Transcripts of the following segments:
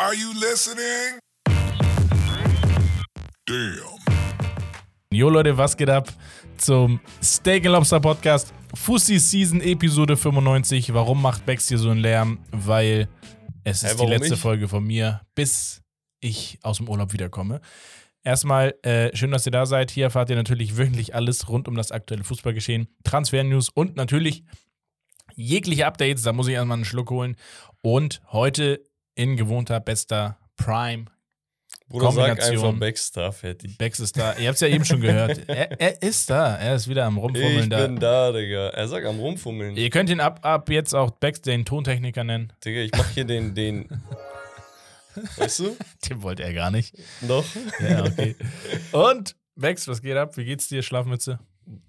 Are you listening? Damn. Jo Leute, was geht ab zum Steak Lobster Podcast? Fussi Season Episode 95. Warum macht Bex hier so einen Lärm? Weil es ist Hä, die letzte ich? Folge von mir, bis ich aus dem Urlaub wiederkomme. Erstmal, äh, schön, dass ihr da seid. Hier erfahrt ihr natürlich wöchentlich alles rund um das aktuelle Fußballgeschehen, Transfer-News und natürlich jegliche Updates. Da muss ich erstmal einen Schluck holen. Und heute in gewohnter, bester Prime Bruder, sag einfach Backstar fertig. Bex ist da. Ihr habt es ja eben schon gehört. Er, er ist da. Er ist wieder am Rumfummeln Ich da. bin da, Digga. Er sagt am Rumfummeln. Ihr könnt ihn ab, ab jetzt auch Bex den Tontechniker nennen. Digga, ich mach hier den, den. weißt du? Den wollte er gar nicht. Noch? Ja, okay. Und Bex, was geht ab? Wie geht's dir, Schlafmütze?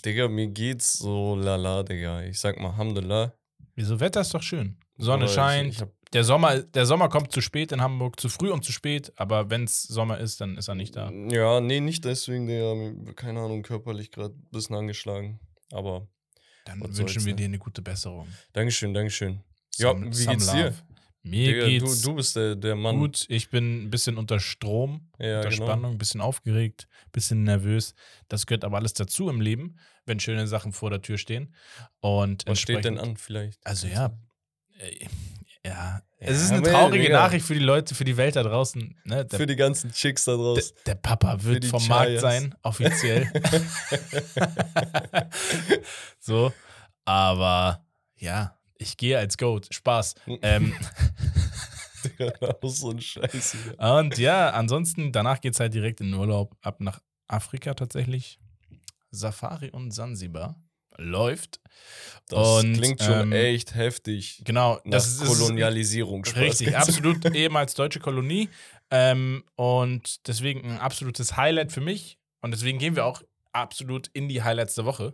Digga, mir geht's so lala, Digga. Ich sag mal, Alhamdulillah. Wieso Wetter ist doch schön. Sonne ich- scheint. ich hab- der, Sommer, der Sommer kommt zu spät in Hamburg, zu früh und zu spät, aber wenn es Sommer ist, dann ist er nicht da. Ja, nee, nicht deswegen. Mir- Keine Ahnung, körperlich gerade ein bisschen angeschlagen. Aber Dann wünschen wir ne? dir eine gute Besserung. Dankeschön, Dankeschön. Ja, Some- wie geht's dir? Mir Digga, geht's du, du bist der, der Mann. gut. Ich bin ein bisschen unter Strom. Ja, unter genau. Spannung, ein bisschen aufgeregt, ein bisschen nervös. Das gehört aber alles dazu im Leben, wenn schöne Sachen vor der Tür stehen. Und Was steht denn an, vielleicht? Also ja, äh, ja, Ja, es ist eine traurige Digga. Nachricht für die Leute, für die Welt da draußen. Ne? Der, Für die ganzen Chicks da der, draußen. der Papa wird vom Markt Giants. sein, offiziell. so, aber ja, ich gehe als Goat. Spaß. Ähm, Digga, auch so ein Scheiß. Und ja, ansonsten, danach geht es halt direkt in den Urlaub ab nach Afrika tatsächlich. Safari und Sansibar läuft. Das Und, klingt schon ähm, echt heftig. Genau, das ist Kolonialisierung. Spaß. Richtig, absolut ehemals deutsche Kolonie. Ähm, und deswegen ein absolutes Highlight für mich. Und deswegen gehen wir auch absolut in die Highlights der Woche.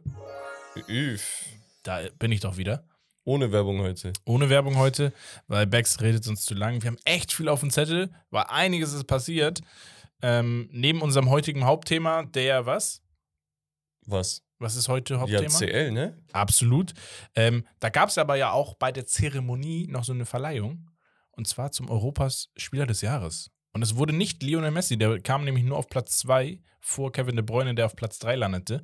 Üff. Da bin ich doch wieder. Ohne Werbung heute. Ohne Werbung heute, weil Bex redet uns zu lang. Wir haben echt viel auf dem Zettel, weil einiges ist passiert. Ähm, neben unserem heutigen Hauptthema, der was? Was? Was ist heute Ja, Hauptthema? CL, ne? Absolut. Ähm, da gab es aber ja auch bei der Zeremonie noch so eine Verleihung. Und zwar zum Europas Spieler des Jahres. Und es wurde nicht Lionel Messi, der kam nämlich nur auf Platz 2 vor Kevin De Bruyne, der auf Platz 3 landete.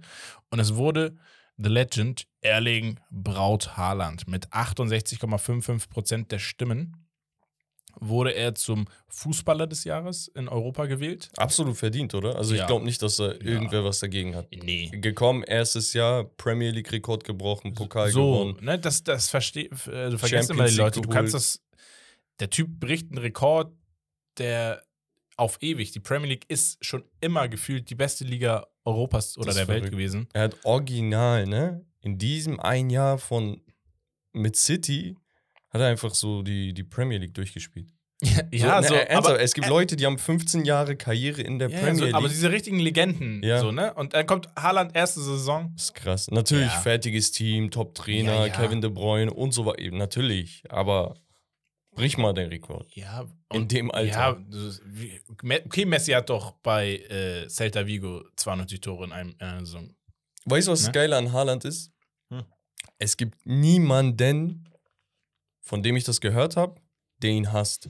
Und es wurde The Legend Erling Braut Haaland mit 68,55% der Stimmen. Wurde er zum Fußballer des Jahres in Europa gewählt? Absolut verdient, oder? Also Ja. ich glaube nicht, dass da irgendwer was dagegen hat. Nee. Gekommen, erstes Jahr, Premier League-Rekord gebrochen, Pokal so, gewonnen. ne, das, das versteh, f- äh, Champions immer die Leute. Du kannst das. Der Typ bricht einen Rekord, der auf ewig. Die Premier League ist schon immer gefühlt die beste Liga Europas oder Das der Welt verrückt. gewesen. Er hat original, ne? In diesem ein Jahr von mit City hat er einfach so die, die Premier League durchgespielt. ja, ne, so. ernsthaft, aber, es gibt Leute, die haben 15 Jahre Karriere in der ja, Premier so, League. aber diese richtigen Legenden, Ja. so, ne? Und dann kommt Haaland erste Saison. Das ist krass. Natürlich, Ja. fertiges Team, Top-Trainer, Ja, ja. Kevin De Bruyne und so weiter. Natürlich, aber brich mal den Rekord. Ja, In dem Alter. Ja, okay, Messi hat doch bei äh, Celta Vigo 92 Tore in, einem, in einer Saison. Weißt du, was Ne? das Geile an Haaland ist? Hm. Es gibt niemanden, von dem ich das gehört habe, der ihn hasst.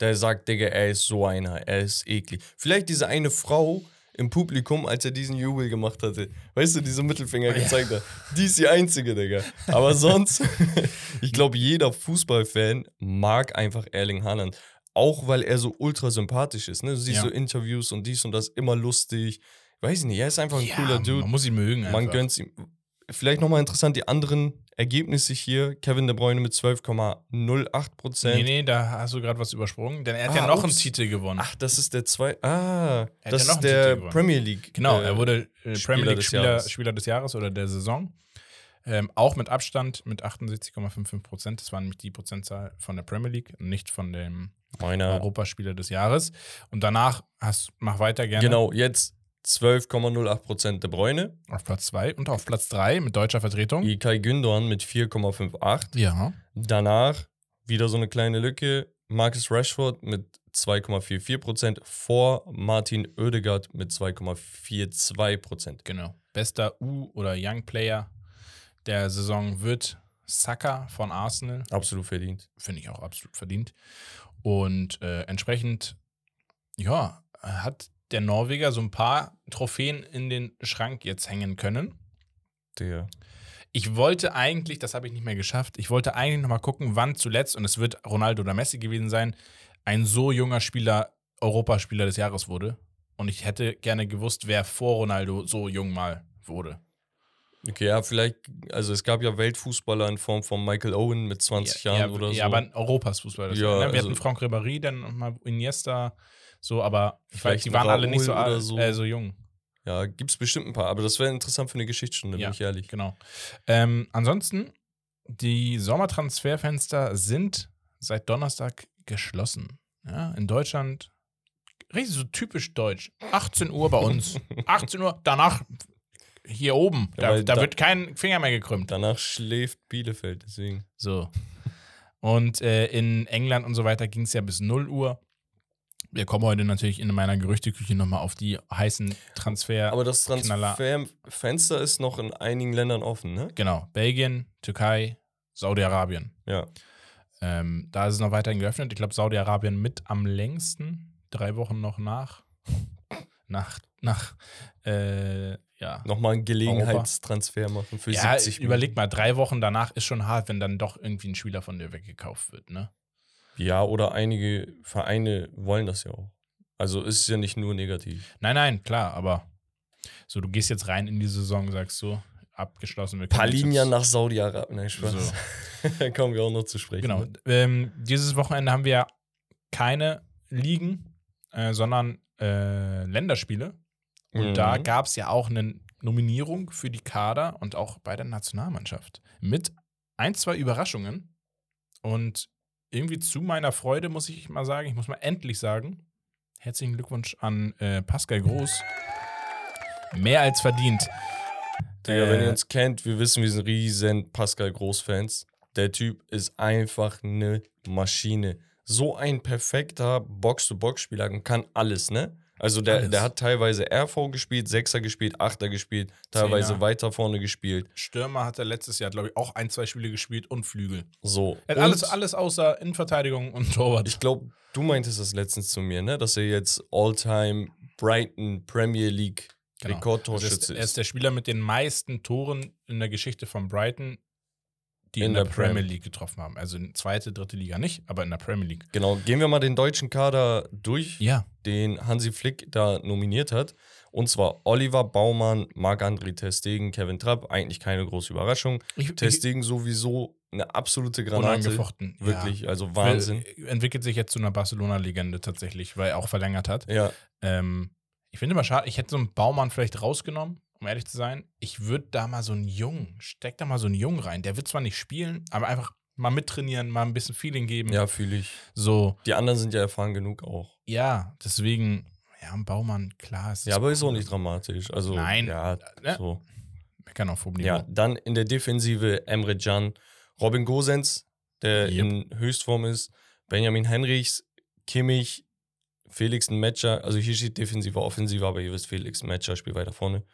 Der sagt, Digga, er ist so einer, er ist eklig. Vielleicht diese eine Frau im Publikum, als er diesen Jubel gemacht hatte. Weißt du, diese Mittelfinger gezeigt hat. Die ist die einzige, Digga. Aber sonst, ich glaube, jeder Fußballfan mag einfach Erling Haaland. Auch weil er so ultra sympathisch ist. Ne? Du siehst Ja. so Interviews und dies und das, immer lustig. Weiß ich nicht, er ist einfach ein cooler Dude. Man muss ihn mögen. Man einfach. gönnt ihm. Vielleicht nochmal interessant, die anderen Ergebnisse hier. Kevin De Bruyne mit 12,08 Prozent. Nee, nee, da hast du gerade was übersprungen, denn er hat Ah, ja noch einen ups. Titel gewonnen. Ach, das ist der zwei. Ah, Er das ja noch ist einen der. Premier League. genau, äh, er wurde äh, Premier League des Spieler, Jahres. Spieler des Jahres oder der Saison. Ähm, auch mit Abstand mit 68,55 Prozent. Das war nämlich die Prozentzahl von der Premier League, nicht von dem Meiner. Europaspieler des Jahres. Und danach hast, mach weiter gerne. Genau, jetzt 12,08 Prozent De Bruyne. Auf Platz 2 und auf Platz 3 mit deutscher Vertretung. Ilkay Gündoğan mit 4,58. Ja. Danach wieder so eine kleine Lücke. Marcus Rashford mit 2,44 Prozent vor Martin Oedegaard mit 2,42 Prozent. Genau. Bester U- oder Young Player der Saison wird Saka von Arsenal. Absolut verdient. Finde ich auch absolut verdient. Und äh, entsprechend, ja, hat der Norweger so ein paar Trophäen in den Schrank jetzt hängen können. Der. Ich wollte eigentlich, das habe ich nicht mehr geschafft, ich wollte eigentlich nochmal gucken, wann zuletzt, und es wird Ronaldo oder Messi gewesen sein, ein so junger Spieler Europaspieler des Jahres wurde. Und ich hätte gerne gewusst, wer vor Ronaldo so jung mal wurde. Okay, ja, vielleicht, also es gab ja Weltfußballer in Form von Michael Owen mit 20 ja, Jahren ja, oder so. Ja, aber Europas Fußball. Das Ja, ja, ne? Wir also- hatten Franck Ribéry, dann mal Iniesta, so, aber ich weiß, die waren alle nicht so, alt, so. Äh, so jung. Ja, gibt es bestimmt ein paar, aber das wäre interessant für eine Geschichtsstunde, Ja. bin ich ehrlich. Genau. Ähm, ansonsten, die Sommertransferfenster sind seit Donnerstag geschlossen. Ja, in Deutschland, richtig so typisch deutsch. 18 Uhr bei uns. 18 Uhr, danach hier oben. Ja, Da, weil da da- wird kein Finger mehr gekrümmt. Danach schläft Bielefeld, deswegen. So. Und äh, in England und so weiter ging es ja bis 0 Uhr. Wir kommen heute natürlich in meiner Gerüchteküche nochmal auf die heißen Transfer. Aber das. Transferfenster ist noch in einigen Ländern offen, ne? genau, Belgien, Türkei, Saudi-Arabien. Ja. Ähm, da ist es noch weiterhin geöffnet. Ich glaube, Saudi-Arabien mit am längsten. Drei Wochen noch nach. Nach, nach, äh, ja. Nochmal einen Gelegenheitstransfer machen für Ja, 70 überleg mal, drei Wochen danach ist schon hart, wenn dann doch irgendwie ein Spieler von dir weggekauft wird, ne? Ja, oder einige Vereine wollen das ja auch. Also ist es ja nicht nur negativ. Nein, nein, klar, aber so, du gehst jetzt rein in die Saison, sagst so, abgeschlossen. Wir Palinja jetzt- nach Saudi-Arabien. Nein, Spaß. So. da kommen wir auch noch zu sprechen. Genau. ne? Ähm, dieses Wochenende haben wir keine Ligen, äh, sondern äh, Länderspiele. Und Mhm. da gab es ja auch eine Nominierung für die Kader und auch bei der Nationalmannschaft. Mit ein, zwei Überraschungen. Und irgendwie zu meiner Freude muss ich mal sagen, ich muss mal endlich sagen, herzlichen Glückwunsch an äh, Pascal Groß. Mehr als verdient. Digga, wenn Äh, ihr uns kennt, wir wissen, wir sind riesen Pascal Groß-Fans. Der Typ ist einfach eine Maschine. So ein perfekter Box-to-Box-Spieler und kann alles, ne? Also der, Alles. der hat teilweise RV gespielt, Sechser gespielt, Achter gespielt, teilweise Zehner. weiter vorne gespielt. Stürmer hat er letztes Jahr, glaube ich, auch ein, zwei Spiele gespielt und Flügel. So. Er hat alles, alles außer Innenverteidigung und Torwart. Ich glaube, du meintest das letztens zu mir, ne? Dass er jetzt All-Time Brighton Premier League Genau. Rekordtorschütze Also er ist. ist der Spieler mit den meisten Toren in der Geschichte von Brighton, die in, In der, der Premier Prem. League getroffen haben. Also in zweite, dritte Liga nicht, aber in der Premier League. Genau, gehen wir mal den deutschen Kader durch. Ja. den Hansi Flick da nominiert hat. Und zwar Oliver Baumann, Marc-André Testegen, Kevin Trapp. Eigentlich keine große Überraschung. Ich, Testegen sowieso eine absolute Granate. unangefochten. Wirklich, also Ja. Wahnsinn. Weil, Entwickelt sich jetzt zu einer Barcelona-Legende tatsächlich, weil er auch verlängert hat. Ja, Ähm, ich finde immer schade, ich hätte so einen Baumann vielleicht rausgenommen, um ehrlich zu sein. Ich würde da mal so einen Jungen, steck da mal so einen Jungen rein. Der wird zwar nicht spielen, aber einfach mal mittrainieren, mal ein bisschen Feeling geben. ja, fühle ich. So, Die anderen sind ja erfahren genug auch. ja, deswegen, ja, ein Baumann, klar. Ja, aber ist auch nicht dramatisch. Also, Nein. Ja, Ne? so. Meckern auf hohem Ja, Niveau. dann in der Defensive Emre Can, Robin Gosens, der Yep. in Höchstform ist, Benjamin Henrichs, Kimmich, Felix ein Matcher, also hier steht defensiver, offensiver, aber ihr wisst, Felix ein Matcher spielt weiter vorne.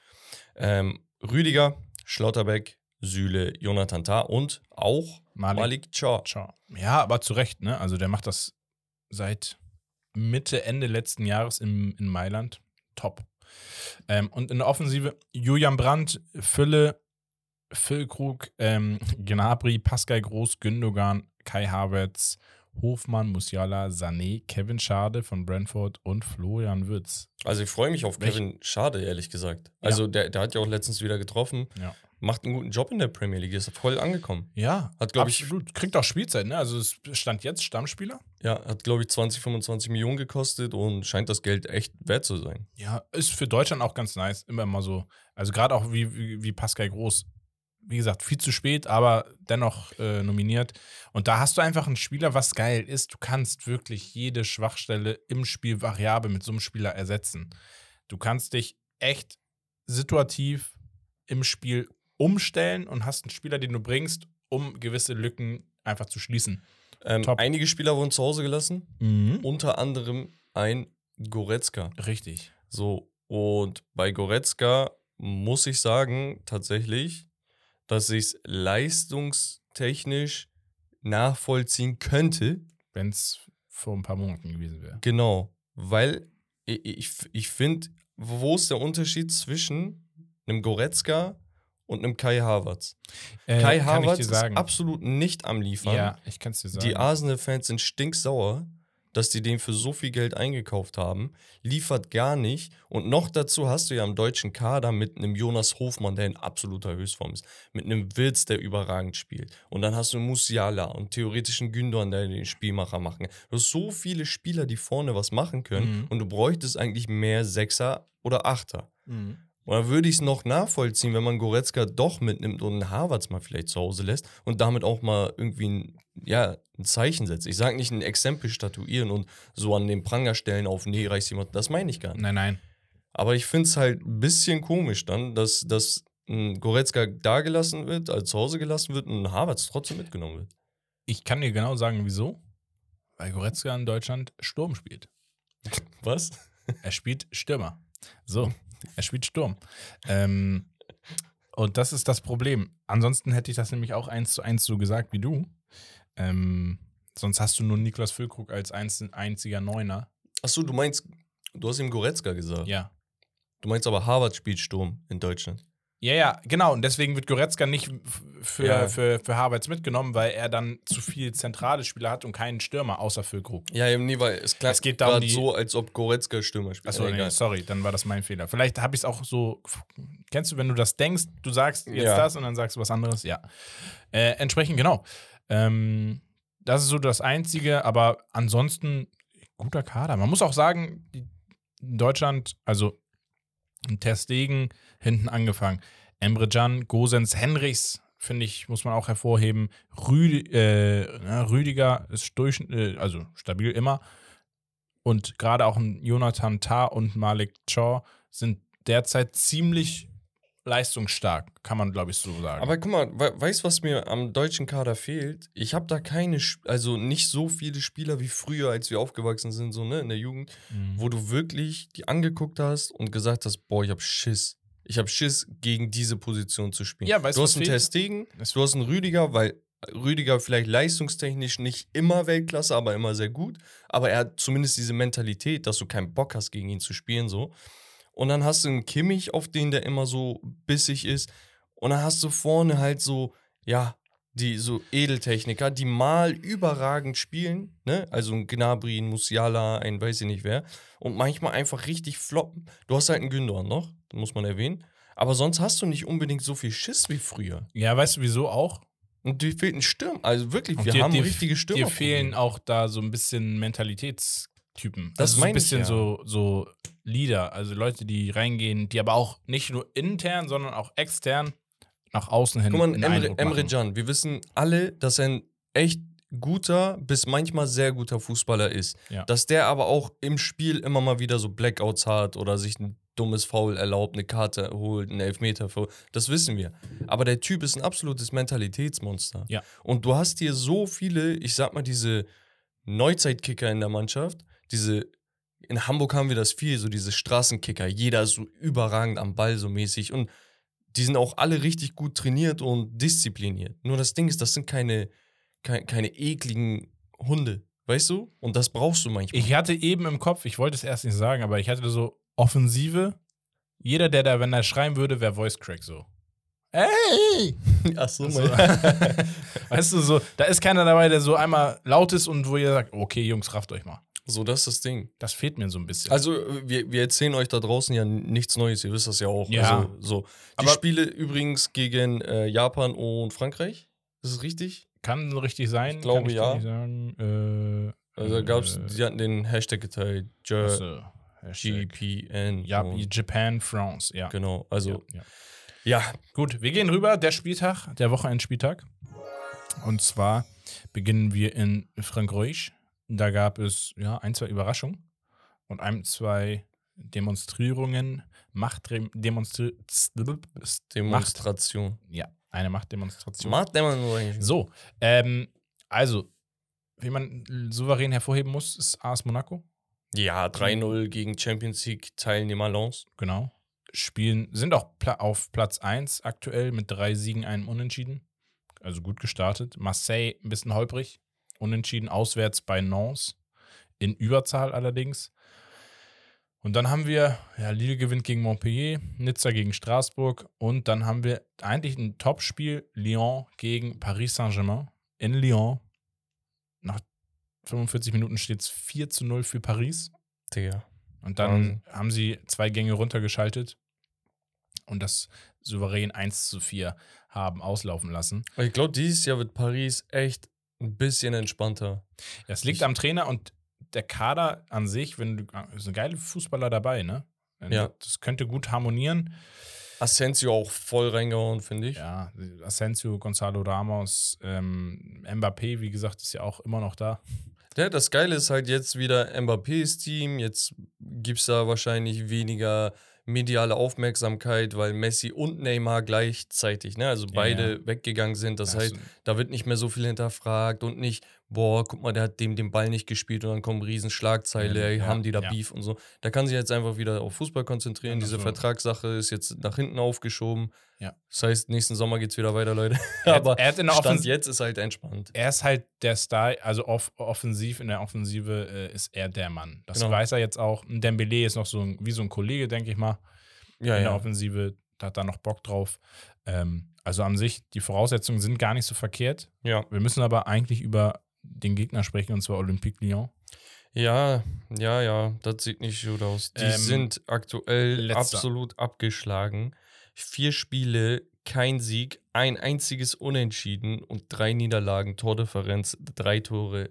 Ähm, Rüdiger, Schlotterbeck, Süle, Jonathan Tah und auch Malik. Malik. Ciao. Ja, aber zu Recht, ne? Also der macht das seit Mitte, Ende letzten Jahres im, in Mailand. Top. Ähm, und in der Offensive Julian Brandt, Fülle, Füllkrug, ähm, Gnabry, Pascal Groß, Gündogan, Kai Havertz, Hofmann, Musiala, Sané, Kevin Schade von Brentford und Florian Würz. Also ich freue mich auf Welch- Kevin Schade, ehrlich gesagt. Also der, der hat ja auch letztens wieder getroffen. Ja. Macht einen guten Job in der Premier League, ist voll angekommen. Ja, Hat, glaub ich-. Kriegt auch Spielzeit, ne? Also es stand jetzt Stammspieler. Ja, hat, glaube ich, 20, 25 Millionen gekostet und scheint das Geld echt wert zu sein. Ja, ist für Deutschland auch ganz nice. Immer mal so. Also gerade auch wie, wie, wie Pascal Groß. Wie gesagt, viel zu spät, aber dennoch äh, nominiert. Und da hast du einfach einen Spieler, was geil ist. Du kannst wirklich jede Schwachstelle im Spiel variabel mit so einem Spieler ersetzen. Du kannst dich echt situativ im Spiel umstellen und hast einen Spieler, den du bringst, um gewisse Lücken einfach zu schließen. Ähm, einige Spieler wurden zu Hause gelassen, unter anderem ein Goretzka. Richtig. So, und bei Goretzka muss ich sagen, tatsächlich, dass ich es technisch nachvollziehen könnte. Wenn es vor ein paar Monaten gewesen wäre. Genau, weil ich, ich, ich finde, wo ist der Unterschied zwischen einem Goretzka und einem Kai Havertz? Äh, Kai Havertz ist sagen. absolut nicht am Liefern. Ja, ich kann es dir sagen. Die Arsenal-Fans sind stinksauer, dass die den für so viel Geld eingekauft haben. Liefert gar nicht. Und noch dazu hast du ja im deutschen Kader mit einem Jonas Hofmann, der in absoluter Höchstform ist. Mit einem Wirtz, der überragend spielt. Und dann hast du Musiala und theoretischen Gündogan, der den Spielmacher machen kann. Du hast so viele Spieler, die vorne was machen können. Mhm. Und du bräuchtest eigentlich mehr Sechser oder Achter. Mhm. Und dann würde ich es noch nachvollziehen, wenn man Goretzka doch mitnimmt und einen Harvards mal vielleicht zu Hause lässt und damit auch mal irgendwie ein, ja, ein Zeichen setzt. Ich sage nicht ein Exempel statuieren und so an den Pranger stellen auf, nee, reicht jemand. Das meine ich gar nicht. Nein, nein. Aber ich finde es halt ein bisschen komisch dann, dass, dass ein Goretzka da gelassen wird, also zu Hause gelassen wird und ein Harvards trotzdem mitgenommen wird. Ich kann dir genau sagen, wieso. Weil Goretzka in Deutschland Sturm spielt. Was? Er spielt Stürmer. So, er spielt Sturm. Ähm, und das ist das Problem. Ansonsten hätte ich das nämlich auch eins zu eins so gesagt wie du. Ähm, sonst hast du nur Niklas Füllkrug als einz einziger Neuner. Achso, du meinst, du hast ihm Goretzka gesagt. Ja. Du meinst aber Harvards spielt Sturm in Deutschland. Ja, ja, genau. Und deswegen wird Goretzka nicht für, Ja. für, für Havertz mitgenommen, weil er dann zu viel zentrale Spieler hat und keinen Stürmer außer Füllkrug. Ja, eben, nee, weil es klang Es geht darum, die- so, als ob Goretzka Stürmer spielt. Achso, nee, sorry, dann war das mein Fehler. Vielleicht habe ich es auch so. Kennst du, wenn du das denkst, du sagst jetzt Ja. das und dann sagst du was anderes? Ja. Äh, entsprechend, genau. Ähm, das ist so das Einzige, aber ansonsten guter Kader. Man muss auch sagen, Deutschland, also in Testegen hinten angefangen. Emre Can, Gosens, Henrichs, finde ich, muss man auch hervorheben. Rüdi, äh, Rüdiger ist durch, äh, also stabil immer. Und gerade auch Jonathan Tah und Malik Chaw sind derzeit ziemlich leistungsstark, kann man, glaube ich, so sagen. Aber guck mal, we weißt du, was mir am deutschen Kader fehlt? Ich habe da keine, also nicht so viele Spieler wie früher, als wir aufgewachsen sind, so ne, in der Jugend, Mhm. wo du wirklich die angeguckt hast und gesagt hast, boah, ich hab Schiss. Ich hab Schiss, gegen diese Position zu spielen. Ja, weißt du hast einen? Testegen, Es- du hast einen Rüdiger, weil Rüdiger vielleicht leistungstechnisch nicht immer Weltklasse, aber immer sehr gut. Aber er hat zumindest diese Mentalität, dass du keinen Bock hast, gegen ihn zu spielen, so. Und dann hast du einen Kimmich, auf den der immer so bissig ist. Und dann hast du vorne halt so, ja, die so Edeltechniker, die mal überragend spielen, ne? Also ein Gnabry, ein Musiala, ein weiß ich nicht wer. Und manchmal einfach richtig floppen. Du hast halt einen Gündogan noch, muss man erwähnen. Aber sonst hast du nicht unbedingt so viel Schiss wie früher. ja, weißt du, wieso auch? Und dir fehlt ein Stürmer. Also wirklich, wir dir- haben dir- richtige Stürmer. Dir fehlen auch da so ein bisschen Mentalitätstypen. Das also so ein meine ich bisschen ja. so, so Leader, also Leute, die reingehen, die aber auch nicht nur intern, sondern auch extern nach außen hin. Guck mal, Emre, Emre. Can, wir wissen alle, dass er ein echt guter bis manchmal sehr guter Fußballer ist. Ja. Dass der aber auch im Spiel immer mal wieder so Blackouts hat oder sich ein dummes Foul erlaubt, eine Karte holt, einen Elfmeter vor. Das wissen wir. Aber der Typ ist ein absolutes Mentalitätsmonster. Ja. Und du hast hier so viele, ich sag mal, diese Neuzeitkicker in der Mannschaft, diese in Hamburg haben wir das viel, so diese Straßenkicker. Jeder ist so überragend am Ball so mäßig und die sind auch alle richtig gut trainiert und diszipliniert. Nur das Ding ist, das sind keine, keine, keine ekligen Hunde, weißt du? Und das brauchst du manchmal. Ich hatte eben im Kopf, ich wollte es erst nicht sagen, aber ich hatte so Offensive. Jeder, der da, wenn er schreien würde, wäre Voice Crack so. Ey! Ach so, So. mein- weißt du, so, da ist keiner dabei, der so einmal laut ist und wo ihr sagt, okay, Jungs, rafft euch mal. So, das ist das Ding. Das fehlt mir so ein bisschen. Also, wir, wir erzählen euch da draußen ja nichts Neues, ihr wisst das ja auch. Ja. Also, so. Die Aber- Spiele übrigens gegen äh, Japan und Frankreich. Ist es richtig? Kann richtig sein. Ich glaube, ich ja. sagen. Äh, Also, da gab's, äh, die hatten den Hashtag geteilt. J achso, Hashtag. GPN. Ja, Japan, France, ja. Genau, also, ja, ja. ja. Gut, wir gehen rüber. Der Spieltag, der Wochenendspieltag. Und zwar beginnen wir in Frankreich. Da gab es ja ein, zwei Überraschungen und ein, zwei Demonstrierungen, Machtdemonstri Macht, Demonstration. ja, eine Machtdemonstration. Machtdemonstration. So, ähm, also, wie man souverän hervorheben muss, ist AS Monaco. Ja, 3-0 gegen Champions League Teilnehmer Lens. Genau. Spielen, sind auch pla auf Platz 1 aktuell mit drei Siegen, einem Unentschieden. also gut gestartet. Marseille ein bisschen holprig, unentschieden auswärts bei Nantes, in Überzahl allerdings. Und dann haben wir, ja, Lille gewinnt gegen Montpellier, Nizza gegen Straßburg und dann haben wir eigentlich ein Topspiel, Lyon gegen Paris Saint-Germain in Lyon. Nach 45 Minuten steht es 4 zu 0 für Paris. Digga. Und dann Wahnsinn. haben sie zwei Gänge runtergeschaltet und das souverän 1 zu 4 haben auslaufen lassen. Ich glaube, dieses Jahr wird Paris echt ein bisschen entspannter. Das liegt Ich- am Trainer und der Kader an sich, wenn du, es sind geile Fußballer dabei, ne? Ja. Das könnte gut harmonieren. Asensio auch voll reingehauen, finde ich. Ja, Asensio, Gonzalo Ramos, ähm, Mbappé, wie gesagt, ist ja auch immer noch da. Ja, das Geile ist halt jetzt wieder Mbappés Team. Jetzt gibt es da wahrscheinlich weniger mediale Aufmerksamkeit, weil Messi und Neymar gleichzeitig, ne, also Ja, beide weggegangen sind. Das Da hast heißt, da wird nicht mehr so viel hinterfragt und nicht, boah, guck mal, der hat dem den Ball nicht gespielt und dann kommen Riesenschlagzeile, Ja, haben die da ja. Beef und so. Da kann sich jetzt einfach wieder auf Fußball konzentrieren. Diese Vertragssache ist jetzt nach hinten aufgeschoben. Ja. Das heißt, nächsten Sommer geht es wieder weiter, Leute. Er hat- Aber er hat in der Stand jetzt ist halt entspannt. er ist halt der Star, also off offensiv, in der Offensive äh, ist er der Mann. Das Genau. weiß er jetzt auch. Dembele ist noch so ein, wie so ein Kollege, denke ich mal. Ja, in der. Offensive, da hat er noch Bock drauf. Ähm, also an sich, die Voraussetzungen sind gar nicht so verkehrt. Ja. Wir müssen aber eigentlich über den Gegner sprechen, und zwar Olympique Lyon. Ja, ja, ja, das sieht nicht gut aus. Die Ähm, sind aktuell letzter. absolut abgeschlagen. Vier Spiele, kein Sieg, ein einziges Unentschieden und drei Niederlagen, Tordifferenz, drei Tore,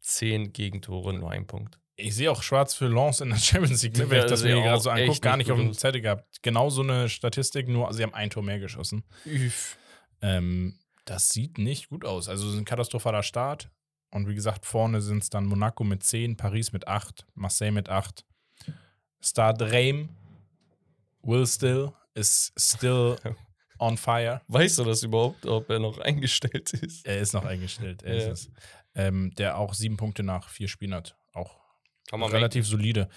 zehn Gegentore, nur ein Punkt. Ich sehe auch schwarz für Lens in der Champions League, ne, wenn Ja, ich das mir gerade so angucke. Gar nicht auf dem. Zettel gehabt. Genau so eine Statistik, nur sie haben ein Tor mehr geschossen. Üff. Ähm, das sieht nicht gut aus. Also ein katastrophaler Start. Und wie gesagt, vorne sind es dann Monaco mit 10, Paris mit 8, Marseille mit 8. Start Reim, Will Still is still on fire. Weißt du das überhaupt, ob er noch eingestellt ist? Er ist noch eingestellt, er Ja. ist es. Ähm, der auch sieben Punkte nach vier Spielen hat. Auch relativ solide.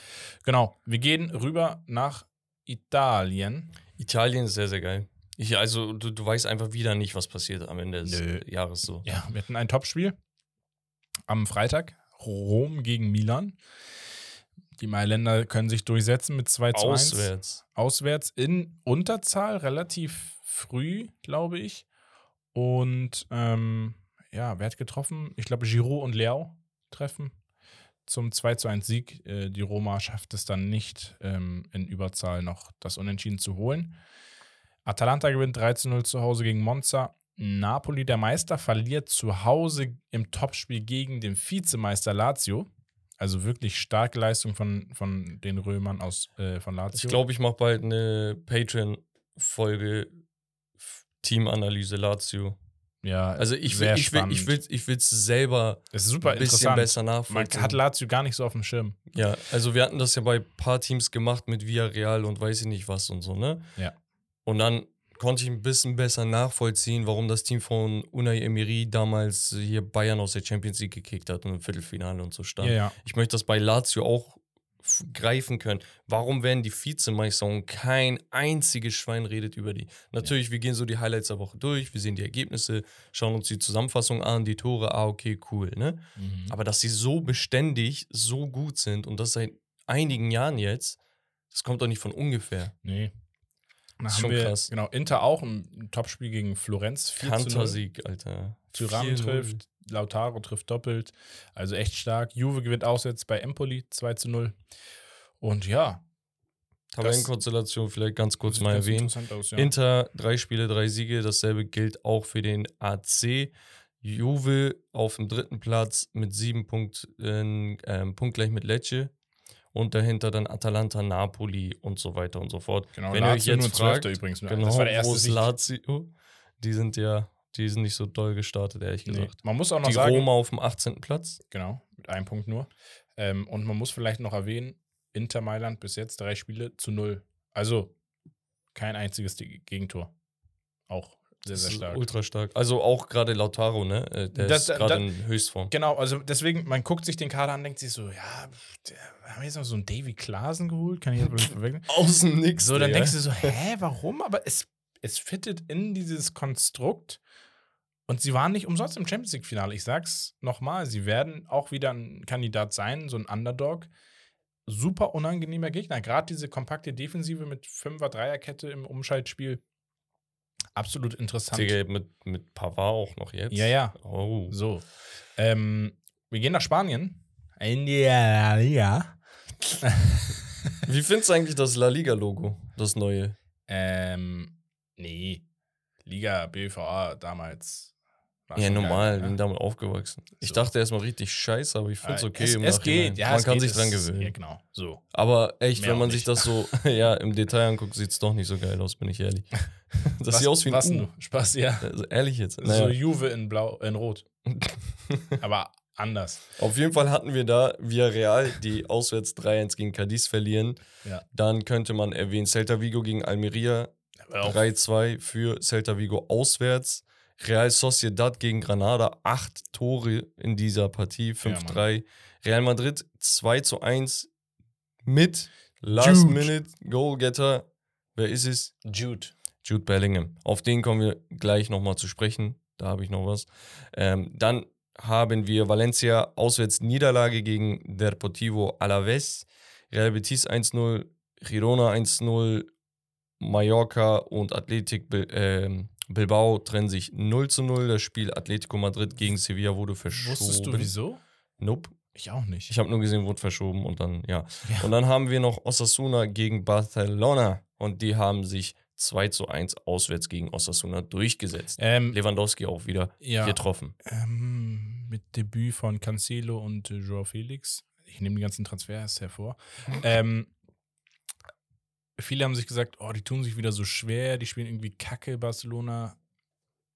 Genau, wir gehen rüber nach Italien. Italien ist sehr, sehr geil. Ich, also, du, du weißt einfach wieder nicht, was passiert am Ende des Nö. Jahres so. Ja, wir hatten ein Topspiel am Freitag. Rom gegen Milan. Die Mailänder können sich durchsetzen mit 2 zu 1. Auswärts. Auswärts in Unterzahl, relativ früh, glaube ich. Und ähm, ja, wer hat getroffen? Ich glaube, Giroud und Leao treffen zum 2 zu 1 Sieg. Äh, die Roma schafft es dann nicht, ähm, in Überzahl noch das Unentschieden zu holen. Atalanta gewinnt 3 zu 0 zu Hause gegen Monza. Napoli, der Meister, verliert zu Hause im Topspiel gegen den Vizemeister Lazio. Also wirklich starke Leistung von, von den Römern aus äh, von Lazio. Ich glaube, ich mache bald eine Patreon-Folge Teamanalyse Lazio. ja, Also ich will ich will, ich will, ich will's selber es ist super ein bisschen besser Man nachvollziehen. hat Lazio gar nicht so auf dem Schirm. ja, also wir hatten das ja bei ein paar Teams gemacht mit Villarreal und weiß ich nicht was und so, ne? Ja. Und dann konnte ich ein bisschen besser nachvollziehen, warum das Team von Unai Emery damals hier Bayern aus der Champions League gekickt hat und im Viertelfinale und so stand. Ja, ja. Ich möchte das bei Lazio auch greifen können. Warum werden die Vizemeister und kein einziges Schwein redet über die? Natürlich, wir gehen so die Highlights der Woche durch, wir sehen die Ergebnisse, schauen uns die Zusammenfassung an, die Tore, ah, okay, cool, ne? Mhm. Aber dass sie so beständig, so gut sind und das seit einigen Jahren jetzt, das kommt doch nicht von ungefähr. Nee. Ist haben schon wir, krass. Genau, Inter auch ein Topspiel gegen Florenz. 4 zu 0. Kantersieg, Alter. 4-0. trifft, Lautaro trifft doppelt. Also echt stark. Juve gewinnt auswärts bei Empoli 2 zu 0. Und ja. Tabellenkonstellation vielleicht ganz kurz mal erwähnen. Aus, ja. Inter, drei Spiele, drei Siege. Dasselbe gilt auch für den AC. Juve auf dem dritten Platz mit sieben Punkten, ähm, punktgleich mit Lecce. Und dahinter dann Atalanta, Napoli und so weiter und so fort. genau, Wenn ihr euch Lazio jetzt nur fragt, 12. übrigens. Genau, das war der erste wo ist. Lazio? Die sind ja, die sind nicht so doll gestartet, ehrlich Nee. gesagt. Man muss auch noch Die sagen, Roma auf dem 18. Platz. genau, mit einem Punkt nur. Ähm, und man muss vielleicht noch erwähnen, Inter Mailand bis jetzt drei Spiele zu null. Also kein einziges Ge- Gegentor. Auch sehr, sehr stark. Ultra stark. Also auch gerade Lautaro, ne? Äh, Der Das- ist gerade in Höchstform. Genau, also deswegen, man guckt sich den Kader an, denkt sich so, ja, der, haben wir jetzt noch so einen Davy Klaasen geholt? Kann ich das verwechseln? Aus dem Nix. So, dann Digga. denkst du so, hä, warum? Aber es, es fittet in dieses Konstrukt Und sie waren nicht umsonst im Champions League-Finale. Ich sag's nochmal, sie werden auch wieder ein Kandidat sein, so ein Underdog. Super unangenehmer Gegner. Gerade diese kompakte Defensive mit 5er Dreierkette im Umschaltspiel. Absolut interessant. Digga, mit, mit Pavard auch noch jetzt. Ja, ja. Oh. So. Ähm, wir gehen nach Spanien. In die La Liga. Wie findest du eigentlich das La Liga-Logo, das neue? Ähm, nee. Liga BVA damals. War Ja, normal, geil, bin ne? damit aufgewachsen. Ich So. dachte erstmal richtig scheiße, aber ich finde es Äh, okay Es, im es geht, ja. Man es kann geht, sich dran gewöhnen. Ja, genau. So. Aber echt, Mehr wenn man sich das so ja, im Detail anguckt, sieht es doch nicht so geil aus, bin ich ehrlich. Das was, sieht aus wie ein was U. Spaß, ja. Also, ehrlich jetzt. So Naja. Juve in Blau, in Rot. Aber anders. Auf jeden Fall hatten wir da Villarreal, die auswärts 3-1 gegen Cadiz verlieren. Ja. Dann könnte man erwähnen Celta Vigo gegen Almeria, Aber auch 3-2 für Celta Vigo auswärts. Real Sociedad gegen Granada, acht Tore in dieser Partie, 5-3. Real Madrid 2-1 mit Last Jude. Minute Goalgetter. Wer ist es? Jude. Jude Bellingham. Auf den kommen wir gleich nochmal zu sprechen. Da habe ich noch was. Ähm, dann haben wir Valencia auswärts Niederlage gegen Deportivo Alaves. Real Betis 1-0, Girona 1-0, Mallorca und Athletic ähm, Bilbao trennen sich 0 0. Das Spiel Atletico Madrid gegen Sevilla wurde verschoben. Wusstest du wieso? Nope. Ich auch nicht. Ich habe nur gesehen, wurde verschoben und dann, ja. Ja. Und dann haben wir noch Osasuna gegen Barcelona und die haben sich 2 zu 1 auswärts gegen Osasuna durchgesetzt. ähm, Lewandowski auch wieder ja, getroffen. ähm, mit Debüt von Cancelo und Joao Felix. Ich nehme die ganzen Transfers hervor. ähm, viele haben sich gesagt, oh, die tun sich wieder so schwer, die spielen irgendwie Kacke, Barcelona.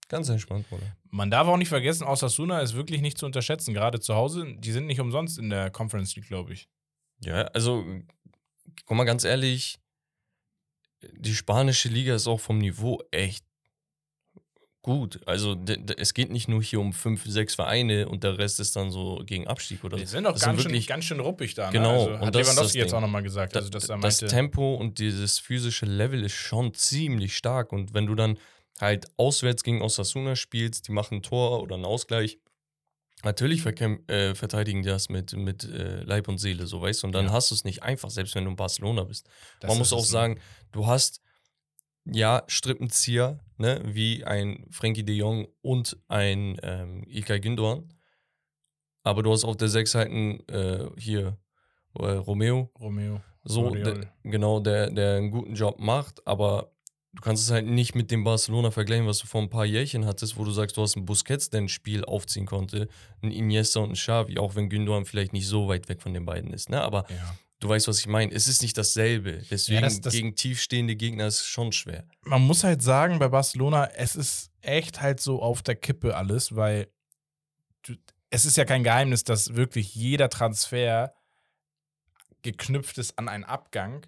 Ganz entspannt, oder? Man darf auch nicht vergessen, Osasuna ist wirklich nicht zu unterschätzen, gerade zu Hause. Die sind nicht umsonst in der Conference League, glaube ich. Ja, also, guck mal ganz ehrlich, die spanische Liga ist auch vom Niveau echt gut. Also, es geht nicht nur hier um fünf, sechs Vereine und der Rest ist dann so gegen Abstieg oder Die so. sind auch Das ganz, wirklich- schön, ganz schön ruppig da. Genau, Ne? Also, und hat das Lewandowski jetzt Ding. auch nochmal gesagt. Da- Also, dass er das Tempo und dieses physische Level ist schon ziemlich stark. Und wenn du dann halt auswärts gegen Osasuna spielst, die machen ein Tor oder einen Ausgleich, natürlich äh, verteidigen die das mit, mit äh, Leib und Seele, so weißt du. Und dann Ja. hast du es nicht einfach, selbst wenn du in Barcelona bist. das Man muss auch sagen, du hast ja Strippenzieher, ne, wie ein Frankie de Jong und ein ähm, Ilkay Gündoğan. Aber du hast auf der Sechs halt einen, äh, hier äh, Romeo, Romeo. so, der, genau, der, der einen guten Job macht, aber du kannst es halt nicht mit dem Barcelona vergleichen, was du vor ein paar Jährchen hattest, wo du sagst, du hast einen Busquets, der ein Spiel aufziehen konnte, einen Iniesta und einen Xavi, auch wenn Gündogan vielleicht nicht so weit weg von den beiden ist, ne? Aber Ja. Du weißt, was ich meine. Es ist nicht dasselbe. Deswegen das- das- gegen tiefstehende Gegner ist schon schwer. man muss halt sagen, bei Barcelona, es ist echt halt so auf der Kippe alles, weil du, es ist ja kein Geheimnis, dass wirklich jeder Transfer geknüpft ist an einen Abgang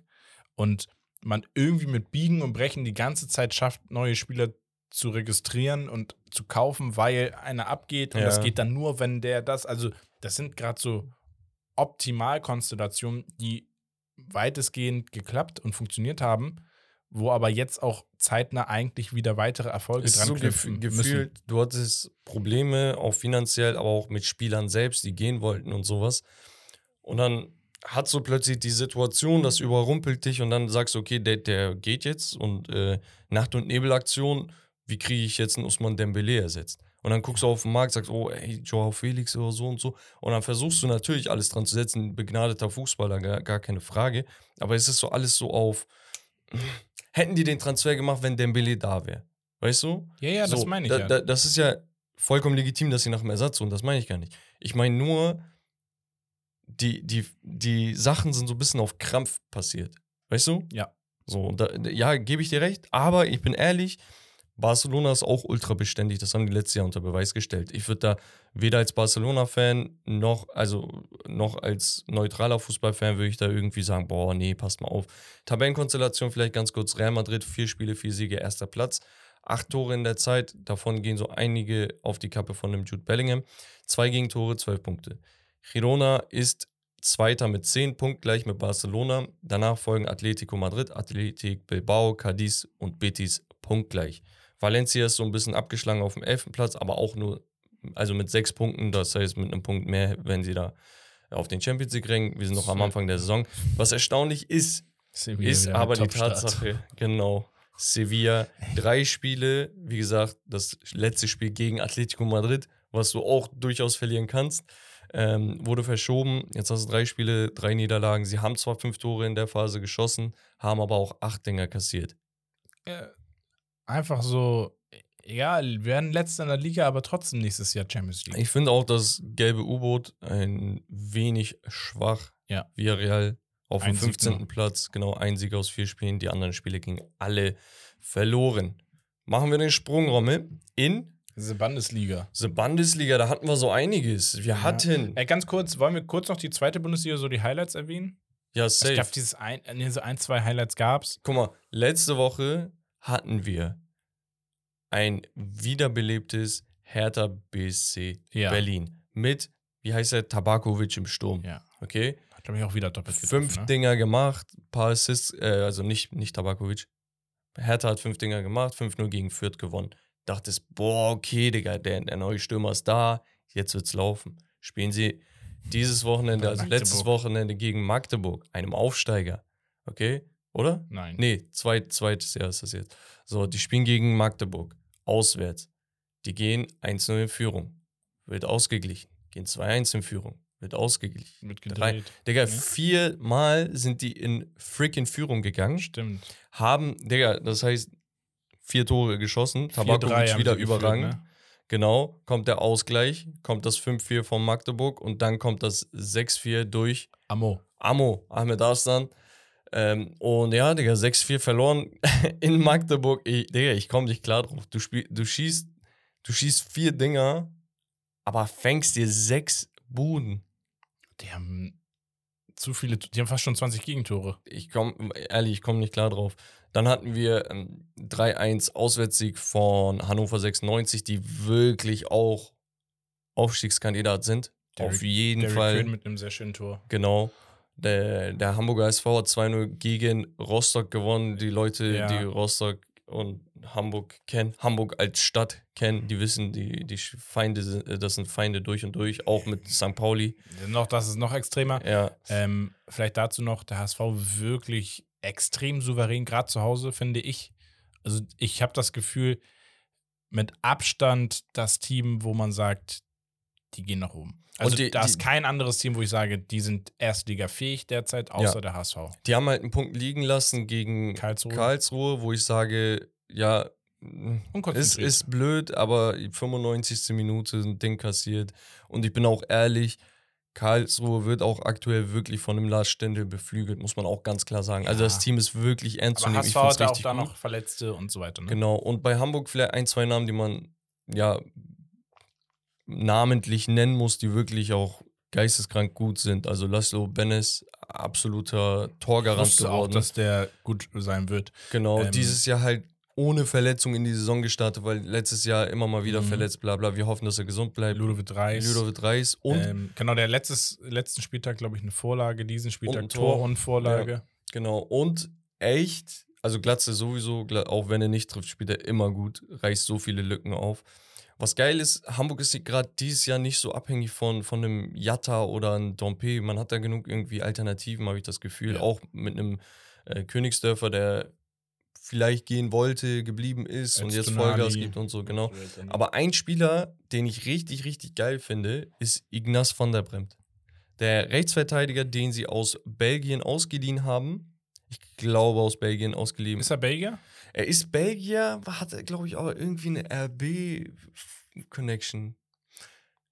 und man irgendwie mit Biegen und Brechen die ganze Zeit schafft, neue Spieler zu registrieren und zu kaufen, weil einer abgeht und Ja. das geht dann nur, wenn der das, also das sind gerade so Optimalkonstellationen, die weitestgehend geklappt und funktioniert haben, wo aber jetzt auch zeitnah eigentlich wieder weitere Erfolge ist dran so knüpfen gef müssen. gefühlt, du hattest Probleme, auch finanziell, aber auch mit Spielern selbst, die gehen wollten und sowas. Und dann hat so plötzlich die Situation, das überrumpelt dich und dann sagst du, okay, der, der geht jetzt und äh, Nacht- und Nebelaktion, wie kriege ich jetzt einen Usman Dembele ersetzt? Und dann guckst du auf den Markt, sagst, oh, ey, Joao Felix oder so und so. Und dann versuchst du natürlich alles dran zu setzen, begnadeter Fußballer, gar, gar keine Frage. Aber es ist so alles so auf, hätten die den Transfer gemacht, wenn Dembele da wäre? Weißt du? Ja, ja, das So, meine ich da, ja. Da, das ist ja vollkommen legitim, dass sie nach dem Ersatz suchen. Das meine ich gar nicht. Ich meine nur, die, die, die Sachen sind so ein bisschen auf Krampf passiert. Weißt du? Ja. So, da, ja, gebe ich dir recht. Aber ich bin ehrlich, Barcelona ist auch ultra beständig. Das haben die letztes Jahr unter Beweis gestellt. Ich würde da weder als Barcelona-Fan noch, also noch als neutraler Fußballfan würde ich da irgendwie sagen, boah, nee, passt mal auf. Tabellenkonstellation vielleicht ganz kurz. Real Madrid, vier Spiele, vier Siege, erster Platz. Acht Tore in der Zeit, davon gehen so einige auf die Kappe von dem Jude Bellingham. Zwei Gegentore, zwölf Punkte. Girona ist Zweiter mit zehn Punkten, gleich mit Barcelona. Danach folgen Atletico Madrid, Athletic Bilbao, Cadiz und Betis punktgleich. Valencia ist so ein bisschen abgeschlagen auf dem 11. Platz, aber auch nur, also mit sechs Punkten, das heißt mit einem Punkt mehr, wenn sie da auf den Champions League ringen. Wir sind noch am Anfang der Saison. Was erstaunlich ist, Sevilla ist aber die. Tatsache, genau. Sevilla, drei Spiele, wie gesagt, das letzte Spiel gegen Atletico Madrid, was du auch durchaus verlieren kannst, ähm, wurde verschoben. Jetzt hast du drei Spiele, drei Niederlagen. Sie haben zwar fünf Tore in der Phase geschossen, haben aber auch acht Dinger kassiert. Äh, Einfach so, egal, wir werden letzter in der Liga, aber trotzdem nächstes Jahr Champions League. Ich finde auch das gelbe U-Boot ein wenig schwach. Ja. Villarreal auf Ein dem Sieg 15. nur. Platz, genau ein Sieg aus vier Spielen. Die anderen Spiele gingen alle verloren. Machen wir den Sprung, Rommel, in Diese Bundesliga. die Bundesliga. Da hatten wir so einiges. Wir hatten, Ey, ganz kurz, wollen wir kurz noch die zweite Bundesliga, so die Highlights erwähnen? ja, Ich safe. glaube, dieses ein, nee, so ein, zwei Highlights gab's. Guck mal, letzte Woche hatten wir ein wiederbelebtes Hertha BSC Ja. Berlin mit, wie heißt er, Tabakovic im Sturm. Ja. Okay? Hat, glaube ich, auch wieder doppelt fünf getroffen, ne? Dinger gemacht, paar Assists, äh, also nicht, nicht Tabakovic. Hertha hat fünf Dinger gemacht, 5-0 gegen Fürth gewonnen. Dachtest, boah, okay, Digga, der, der neue Stürmer ist da, jetzt wird's laufen. Spielen sie dieses Wochenende, Bei also letztes. Wochenende gegen Magdeburg, einem Aufsteiger. Okay? Oder? Nein. Nee, zweit, zweites Jahr ist das jetzt. So, die spielen gegen Magdeburg, auswärts. Die gehen 1-0 in Führung, wird ausgeglichen. Gehen 2-1 in Führung, wird ausgeglichen. Drei- gedreht. Digga, Ja. viermal sind die in freaking Führung gegangen, Stimmt. haben, Digga, das heißt, vier Tore geschossen, 4-3 Tabakovic wieder überragend. ne? Genau, kommt der Ausgleich, kommt das 5-4 von Magdeburg und dann kommt das 6-4 durch Amo. Amo, Ahmed Arslan. Ähm, und ja, Digga, 6-4 verloren in Magdeburg. Ich, Digga, ich komme nicht klar drauf. Du, spiel, du, schießt, du schießt vier Dinger, aber fängst dir sechs Buden. Die haben zu viele, die haben fast schon 20 Gegentore. Ich komme, ehrlich, ich komme nicht klar drauf. Dann hatten wir ähm, 3-1 Auswärtssieg von Hannover 96, die wirklich auch Aufstiegskandidat sind. Derrick- Auf jeden Derrick Fall. Quinn mit einem sehr schönen Tor. Genau. Der, der Hamburger SV hat 2-0 gegen Rostock gewonnen. Die Leute, Ja. die Rostock und Hamburg kennen, Hamburg als Stadt kennen, die wissen, die, die Feinde sind, das sind Feinde durch und durch, auch mit St. Pauli. Noch, das ist noch extremer. Ja, Ähm, vielleicht dazu noch, der HSV wirklich extrem souverän, gerade zu Hause, finde ich. Also ich habe das Gefühl, mit Abstand das Team, wo man sagt, die gehen nach oben. Also die- da die- ist kein anderes Team, wo ich sage, die sind Erstliga-fähig derzeit, außer der HSV. die haben halt einen Punkt liegen lassen gegen Karlsruhe. Karlsruhe, wo ich sage, ja, es ist blöd, aber die 95. Minute ein Ding kassiert. Und ich bin auch ehrlich, Karlsruhe wird auch aktuell wirklich von dem Lars Stendel beflügelt, muss man auch ganz klar sagen. Also Ja. das Team ist wirklich ernst zu nehmen. Ich HSV find's hat ja auch da gut. noch Verletzte und so weiter. Ne? Genau. Und bei Hamburg vielleicht ein, zwei Namen, die man ja namentlich nennen muss, die wirklich auch geisteskrank gut sind. Also Laszlo Benes, absoluter Torgarant wusste auch, geworden. dass der gut sein wird. genau, ähm, dieses Jahr halt ohne Verletzung in die Saison gestartet, weil letztes Jahr immer mal wieder Mhm. verletzt, bla bla. Wir hoffen, dass er gesund bleibt. Ludovic Reis. Ludovic Reis und ähm, genau, der letztes, letzten Spieltag, glaube ich, eine Vorlage, diesen Spieltag ein Tor, Tor. und Vorlage. Genau, und echt, also Glatze sowieso, auch wenn er nicht trifft, spielt er immer gut, reißt so viele Lücken auf. Was geil ist, Hamburg ist gerade dieses Jahr nicht so abhängig von, von einem Jatta oder einem Dompe. Man hat da genug irgendwie Alternativen, habe ich das Gefühl. Ja. Auch mit einem äh, Königsdörfer, der vielleicht gehen wollte, geblieben ist und jetzt. Vollgas gibt und so, genau. Aber ein Spieler, den ich richtig, richtig geil finde, ist Ignaz van der Bremt. Der Rechtsverteidiger, den sie aus Belgien ausgeliehen haben. Ich glaube, aus Belgien ausgeliehen. Ist er Belgier? Er ist Belgier, hat, glaube ich, auch irgendwie eine RB-Connection.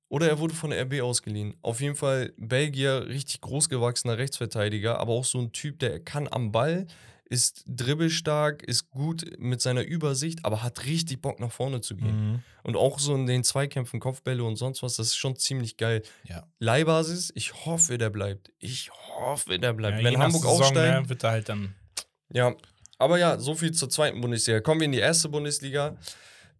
Oder er wurde von der RB ausgeliehen. Auf jeden Fall Belgier, richtig großgewachsener Rechtsverteidiger, aber auch so ein Typ, der kann am Ball, ist dribbelstark, ist gut mit seiner Übersicht, aber hat richtig Bock nach vorne zu gehen. Mhm. Und auch so in den Zweikämpfen, Kopfbälle und sonst was, das ist schon ziemlich geil. Ja. Leihbasis, ich hoffe, der bleibt. Ich hoffe, der bleibt. Ja, Wenn Hamburg Saison, aufsteigt. ne, wird er halt dann. Ja, aber ja, so viel zur zweiten Bundesliga. Kommen wir in die erste Bundesliga.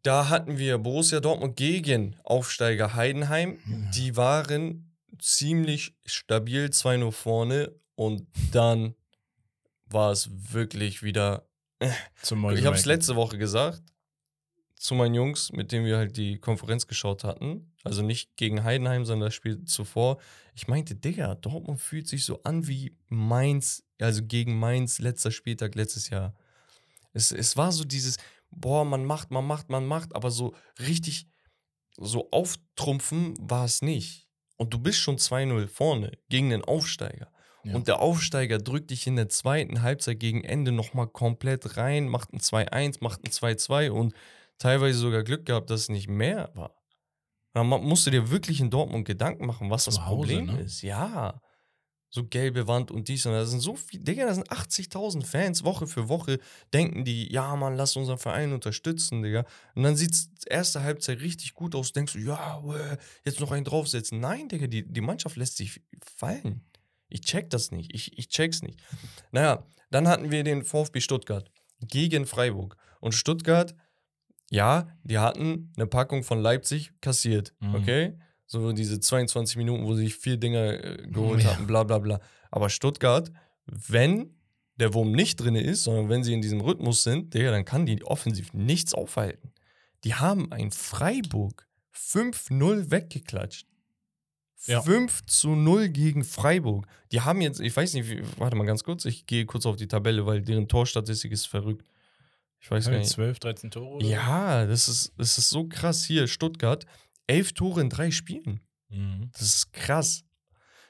Da hatten wir Borussia Dortmund gegen Aufsteiger Heidenheim. Die waren ziemlich stabil, 2-0 vorne. Und dann war es wirklich wieder. Zum Ich habe es letzte Woche gesagt. zu meinen Jungs, mit denen wir halt die Konferenz geschaut hatten. Also nicht gegen Heidenheim, sondern das Spiel zuvor. Ich meinte, Digga, Dortmund fühlt sich so an wie Mainz, also gegen Mainz letzter Spieltag letztes Jahr. Es, es war so dieses, boah, man macht, man macht, man macht, aber so richtig so auftrumpfen war es nicht. Und du bist schon 2-0 vorne gegen den Aufsteiger. Ja. Und der Aufsteiger drückt dich in der zweiten Halbzeit gegen Ende nochmal komplett rein, macht ein 2-1, macht ein 2-2 und teilweise sogar Glück gehabt, dass es nicht mehr war. Dann musst du dir wirklich in Dortmund Gedanken machen, was Zu das Hause, Problem ne? ist. Ja. So gelbe Wand und dies und das. Da sind so viele, Digga, da sind 80.000 Fans Woche für Woche. Denken die, ja, Mann, lass unseren Verein unterstützen, Digga. Und dann sieht es erste Halbzeit richtig gut aus. Denkst du, ja, jetzt noch einen draufsetzen. Nein, Digga, die, die Mannschaft lässt sich fallen. Ich check das nicht. Ich, ich check's nicht. Naja, dann hatten wir den VfB Stuttgart gegen Freiburg. Und Stuttgart, ja, die hatten eine Packung von Leipzig kassiert. Mhm. Okay? So diese 22 Minuten, wo sie sich vier Dinger äh, geholt Ja. hatten, bla bla bla. Aber Stuttgart, wenn der Wurm nicht drin ist, sondern wenn sie in diesem Rhythmus sind, Digga, dann kann die offensiv nichts aufhalten. Die haben ein Freiburg 5-0 weggeklatscht. Ja. 5 zu 0 gegen Freiburg. Die haben jetzt, ich weiß nicht, warte mal ganz kurz, ich gehe kurz auf die Tabelle, weil deren Torstatistik ist verrückt. Ich weiß gar Haben nicht. 12, 13 Tore? oder? Ja, das ist, das ist so krass hier. Stuttgart, elf Tore in drei Spielen. Mhm. Das ist krass.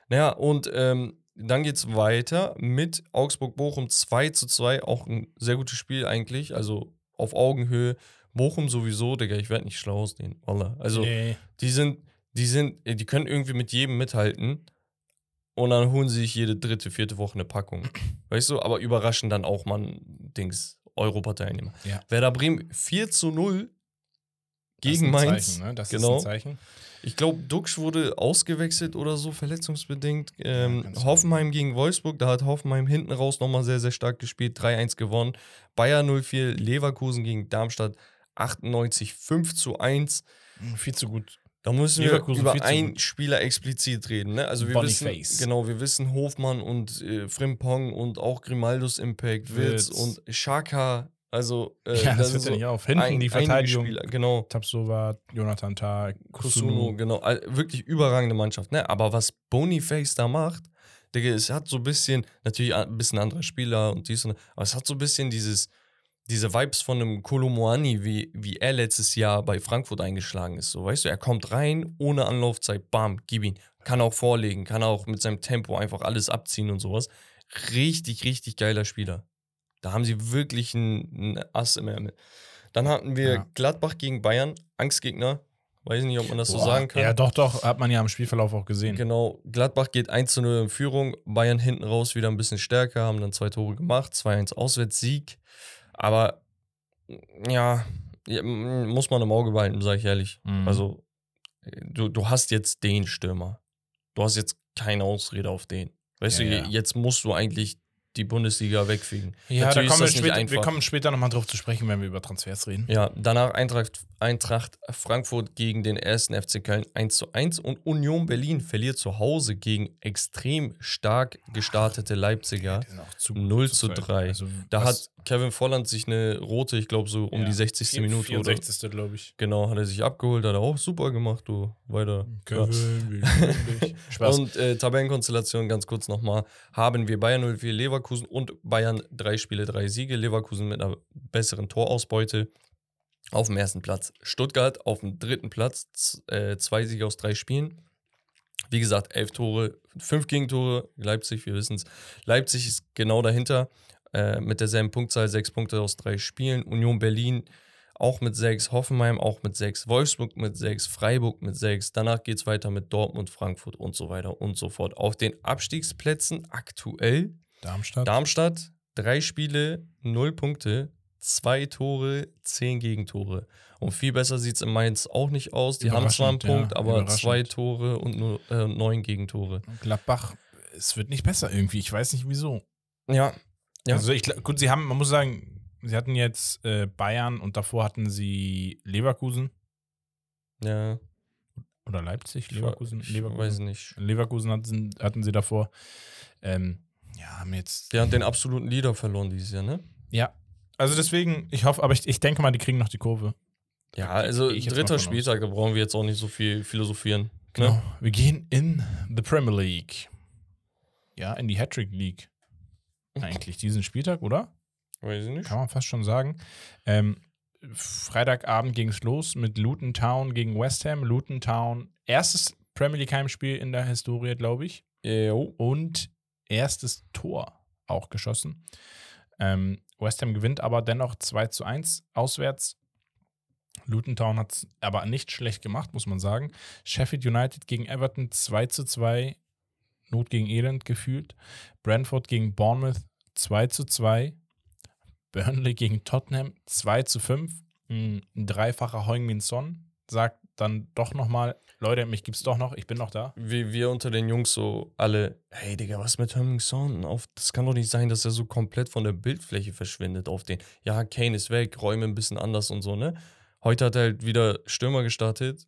Naja, und ähm, dann geht es weiter mit Augsburg-Bochum 2 zu 2. Auch ein sehr gutes Spiel eigentlich. Also auf Augenhöhe. Bochum sowieso, Digga, ich werde nicht schlau aus denen. Wallah. Also nee. die sind, die sind, die können irgendwie mit jedem mithalten. Und dann holen sie sich jede dritte, vierte Woche eine Packung. Weißt du, aber überraschen dann auch mal Dings, Europateilnehmer. Ja. Werder Bremen 4 zu 0 Das ist gegen ein Mainz. Zeichen, ne? Das genau. ist ein Zeichen. Ich glaube, Duxch wurde ausgewechselt oder so, verletzungsbedingt. Ähm, kann sein. Hoffenheim gegen Wolfsburg, da hat Hoffenheim hinten raus nochmal sehr, sehr stark gespielt, 3-1 gewonnen. Bayer 0-4, Leverkusen gegen Darmstadt 98, 5 zu 1. Mhm, Viel zu gut. Da müssen wir über einen. Spieler explizit reden. Ne? Also wir Boniface. wissen, genau, wir wissen Hofmann und äh, Frimpong und auch Grimaldos Impact, Witz Wirtz. und Schaka. Also äh, ja, das hört ja so nicht auf. Hinten ein- die Verteidigung. Spieler, genau. Tapsova, Jonathan Tah, Kusuno, Kusuno. genau. Wirklich überragende Mannschaft, ne? Aber was Boniface da macht, Digga, es hat so ein bisschen, natürlich ein bisschen anderer Spieler und dies und das, aber es hat so ein bisschen dieses, diese Vibes von einem Kolomoani, wie, wie er letztes Jahr bei Frankfurt eingeschlagen ist. So, weißt du, er kommt rein, ohne Anlaufzeit, bam, gib ihn. Kann auch vorlegen, kann auch mit seinem Tempo einfach alles abziehen und sowas. Richtig, richtig geiler Spieler. Da haben sie wirklich einen, Ass im Ärmel. Dann hatten wir Ja. Gladbach gegen Bayern, Angstgegner. Weiß nicht, ob man das so Boah, sagen kann. Ja, doch, doch. Hat man ja im Spielverlauf auch gesehen. Genau, Gladbach geht 1 zu 0 in Führung, Bayern hinten raus wieder ein bisschen stärker, haben dann zwei Tore gemacht, 2-1 Auswärtssieg. Aber ja, muss man im Auge behalten, sage ich ehrlich. Mhm. Also, du, du hast jetzt den Stürmer. Du hast jetzt keine Ausrede auf den. Weißt Ja, du, ja. jetzt musst du eigentlich die Bundesliga wegfegen. Ja, da kommen wir, später, wir einfach. kommen später nochmal drauf zu sprechen, wenn wir über Transfers reden. Ja, danach Eintracht, Eintracht Frankfurt gegen den ersten FC Köln 1 zu 1 und Union Berlin verliert zu Hause gegen extrem stark gestartete Leipziger. Auch zu 0 zur zu Zeit. 3. Also, Da hat Kevin Volland sich eine rote, ich glaube so um ja, die 60. vier- Minute oder 64. glaube ich. genau, hat er sich abgeholt, hat er auch super gemacht, du weiter. Ja. Kevin, wir dich. Spaß. Und äh, Tabellenkonstellation ganz kurz nochmal, haben wir Bayern 04 Leverkusen und Bayern drei Spiele, drei Siege. Leverkusen mit einer besseren Torausbeute auf dem ersten Platz. Stuttgart auf dem dritten Platz, äh, zwei Siege aus drei Spielen. Wie gesagt, elf Tore, fünf Gegentore. Leipzig, wir wissen es. Leipzig ist genau dahinter äh, mit derselben Punktzahl, sechs Punkte aus drei Spielen. Union Berlin auch mit sechs, Hoffenheim auch mit sechs, Wolfsburg mit sechs, Freiburg mit sechs. Danach geht es weiter mit Dortmund, Frankfurt und so weiter und so fort. Auf den Abstiegsplätzen aktuell Darmstadt. Darmstadt, drei Spiele, null Punkte, zwei Tore, zehn Gegentore. Und viel besser sieht es in Mainz auch nicht aus. Die haben zwar einen Überraschend, ja, Punkt, aber zwei Tore und nur äh, neun Gegentore. Gladbach, es wird nicht besser irgendwie. Ich weiß nicht wieso. Ja, Ja. Also ich, gut, sie haben, man muss sagen, sie hatten jetzt äh, Bayern und davor hatten sie Leverkusen ja. oder Leipzig. Leverkusen, ich Leverkusen. weiß nicht. Leverkusen hatten, hatten sie davor. Ähm, ja, haben jetzt. Der hat den absoluten Leader verloren dieses Jahr, ne? Ja. Also deswegen, ich hoffe, aber ich, ich denke mal, die kriegen noch die Kurve. Ja, also dritter. Spieltag, da brauchen wir jetzt auch nicht so viel philosophieren. Genau. Ne? Wir gehen in the Premier League. Ja, in die Hattrick League. Eigentlich diesen Spieltag, oder? Weiß ich nicht. Kann man fast schon sagen. Ähm, Freitagabend ging es los mit Luton Town gegen West Ham. Luton Town, erstes Premier League Heimspiel in der Historie, glaube ich. Jo. Und erstes Tor auch geschossen. Ähm, West Ham gewinnt aber dennoch 2 zu 1 auswärts. Luton Town hat es aber nicht schlecht gemacht, muss man sagen. Sheffield United gegen Everton 2 zu 2. Not gegen Elend gefühlt. Brentford gegen Bournemouth 2 zu 2. Burnley gegen Tottenham 2 zu 5. Ein dreifacher Heung-Min Son sagt dann doch nochmal, Leute, mich gibt's doch noch, ich bin noch da. Wie wir unter den Jungs so alle, hey Digga, was mit Herming Son? Auf, das kann doch nicht sein, dass er so komplett von der Bildfläche verschwindet auf den. Ja, Kane ist weg, Räume ein bisschen anders und so, ne? Heute hat er halt wieder Stürmer gestartet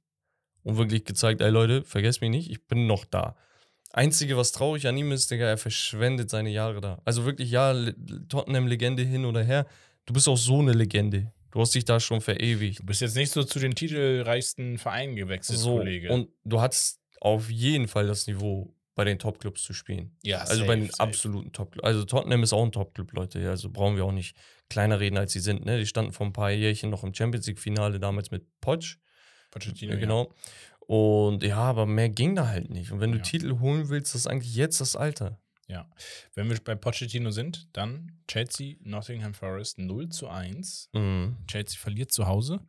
und wirklich gezeigt, ey Leute, vergesst mich nicht, ich bin noch da. Einzige, was traurig an ihm ist, Digga, er verschwendet seine Jahre da. Also wirklich, ja, Le- Tottenham-Legende hin oder her. Du bist auch so eine Legende. Du hast dich da schon verewigt. Du bist jetzt nicht so zu den titelreichsten Vereinen gewechselt, So, Kollege. und du hattest auf jeden Fall das Niveau, bei den Top-Clubs zu spielen. ja, Also bei den absoluten Top-Clubs. Also Tottenham ist auch ein Top-Club, Leute. Also brauchen wir auch nicht kleiner reden, als sie sind. Ne? Die standen vor ein paar Jährchen noch im Champions League-Finale, damals mit Poch. Pochettino, Ja, genau. Und ja, aber mehr ging da halt nicht. Und wenn du Ja. Titel holen willst, das ist eigentlich jetzt das Alter. Ja. Wenn wir bei Pochettino sind, dann Chelsea, Nottingham Forest 0 zu 1. Mhm. Chelsea verliert zu Hause.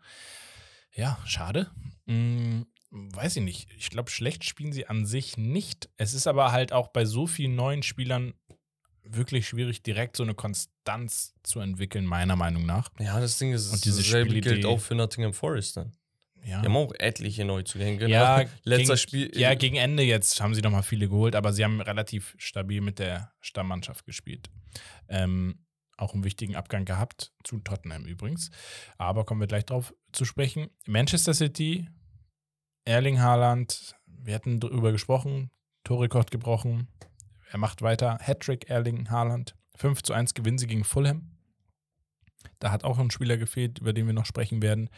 Ja, schade. Hm, weiß ich nicht. Ich glaube, schlecht spielen sie an sich nicht. Es ist aber halt auch bei so vielen neuen Spielern wirklich schwierig, direkt so eine Konstanz zu entwickeln, meiner Meinung nach. Ja, das Ding ist, Und diese dasselbe gilt auch für Nottingham Forest dann. Ja. Die haben auch etliche Neuzugänge. Genau. Ja, letzter gegen, Spiel. Ja, gegen Ende jetzt haben sie noch mal viele geholt, aber sie haben relativ stabil mit der Stammmannschaft gespielt. Ähm, auch einen wichtigen Abgang gehabt, zu Tottenham übrigens. Aber kommen wir gleich drauf zu sprechen. Manchester City, Erling Haaland, wir hatten darüber gesprochen, Torrekord gebrochen. Er macht weiter. Hattrick Erling Haaland. 5 zu 1 gewinnen sie gegen Fulham. Da hat auch ein Spieler gefehlt, über den wir noch sprechen werden.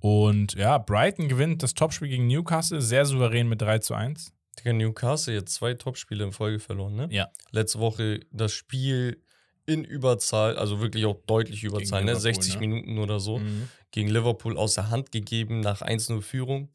Und ja, Brighton gewinnt das Topspiel gegen Newcastle sehr souverän mit 3 zu 1. Digga, Newcastle jetzt zwei Topspiele in Folge verloren, ne? Ja. Letzte Woche das Spiel in Überzahl, also wirklich auch deutlich Überzahl, ne? Liverpool, 60 ne? Minuten oder so, Mhm. gegen Liverpool aus der Hand gegeben nach 1-0 Führung.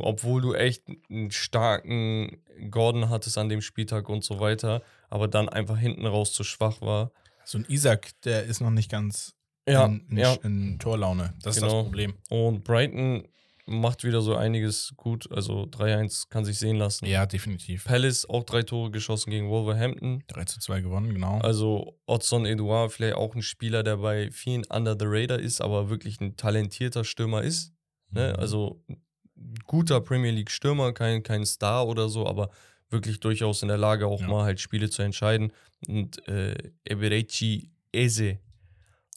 Obwohl du echt einen starken Gordon hattest an dem Spieltag und so weiter, aber dann einfach hinten raus zu schwach war. So ein Isaac, der ist noch nicht ganz Ja, in, in, ja. in Torlaune. Das ist Genau. das Problem. Und Brighton macht wieder so einiges gut, also 3-1 kann sich sehen lassen. Ja, definitiv. Palace auch drei Tore geschossen gegen Wolverhampton. 3 zu 2 gewonnen, genau. Also Odson Edouard, vielleicht auch ein Spieler, der bei vielen under the radar ist, aber wirklich ein talentierter Stürmer ist. Ne? Mhm. Also ein guter Premier League Stürmer, kein, kein Star oder so, aber wirklich durchaus in der Lage, auch Ja. mal halt Spiele zu entscheiden. Und äh, Eberechi Eze,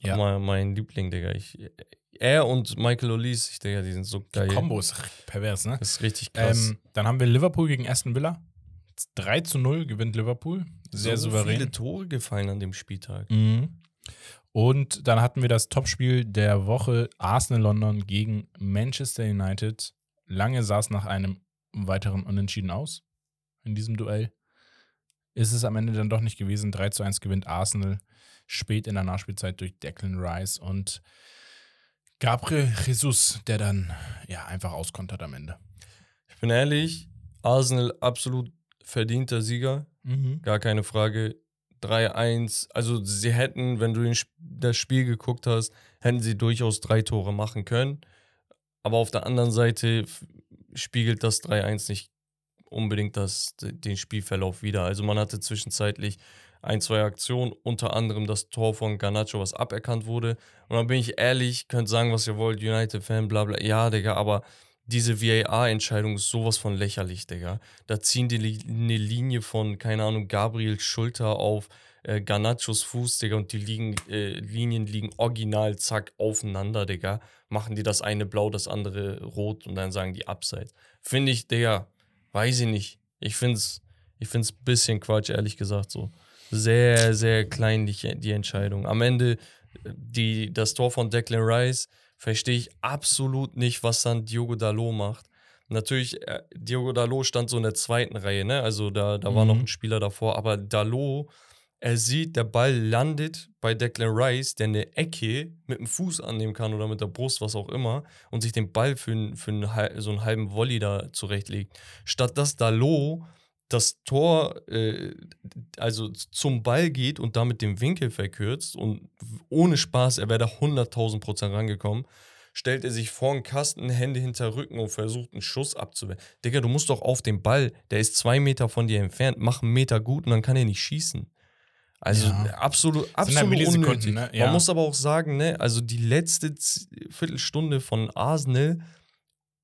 Ja. mein, mein Liebling, Digga. Ich, er und Michael Olise, ich Digga, die sind so geil. Kombo ist pervers, ne? Das ist richtig krass. Ähm, dann haben wir Liverpool gegen Aston Villa. 3 zu 0 gewinnt Liverpool. Sehr so souverän. viele Tore gefallen an dem Spieltag. Mhm. Und dann hatten wir das Topspiel der Woche Arsenal London gegen Manchester United. Lange sah es nach einem weiteren Unentschieden aus in diesem Duell. Ist es am Ende dann doch nicht gewesen. 3 zu 1 gewinnt Arsenal spät in der Nachspielzeit durch Declan Rice und Gabriel Jesus, der dann ja einfach auskontert am Ende. Ich bin ehrlich, Arsenal absolut verdienter Sieger. Gar keine Frage. 3-1. Also sie hätten, wenn du das Spiel geguckt hast, hätten sie durchaus drei Tore machen können. Aber auf der anderen Seite spiegelt das 3-1 nicht unbedingt das, den Spielverlauf wieder. Also man hatte zwischenzeitlich ein, zwei Aktionen, unter anderem das Tor von Garnacho, was aberkannt wurde. Und dann bin ich ehrlich, könnt sagen, was ihr wollt, United-Fan, bla bla. Ja, Digga, aber diese VAR-Entscheidung ist sowas von lächerlich, Digga. Da ziehen die eine Linie von, keine Ahnung, Gabriels Schulter auf äh, Garnachos Fuß, Digga, und die liegen, äh, Linien liegen original, zack, aufeinander, Digga. Machen die das eine blau, das andere rot und dann sagen die Abseits. Finde ich, Digga, weiß ich nicht. Ich find's, ich find's ein bisschen Quatsch, ehrlich gesagt, so. Sehr, sehr kleinlich die Entscheidung. Am Ende, äh, die, das Tor von Declan Rice verstehe ich absolut nicht, was dann Diogo Dalot macht. Natürlich, äh, Diogo Dalot stand so in der zweiten Reihe, ne? Also da, da war noch Mhm. ein Spieler davor, aber Dalot, er sieht, der Ball landet bei Declan Rice, der eine Ecke mit dem Fuß annehmen kann oder mit der Brust, was auch immer, und sich den Ball für, für einen, so einen halben Volley da zurechtlegt. Statt dass Dalot das Tor äh, also zum Ball geht und damit den Winkel verkürzt und ohne Spaß, er wäre da 100.000 Prozent rangekommen, stellt er sich vor den Kasten, Hände hinter Rücken und versucht einen Schuss abzuwehren. Digga, du musst doch auf den Ball, der ist zwei Meter von dir entfernt, mach einen Meter gut und dann kann er nicht schießen. Also Ja. absolut, halt absolut Millisekunden, unnötig. ne? Ja. Man muss aber auch sagen, ne, also die letzte Viertelstunde von Arsenal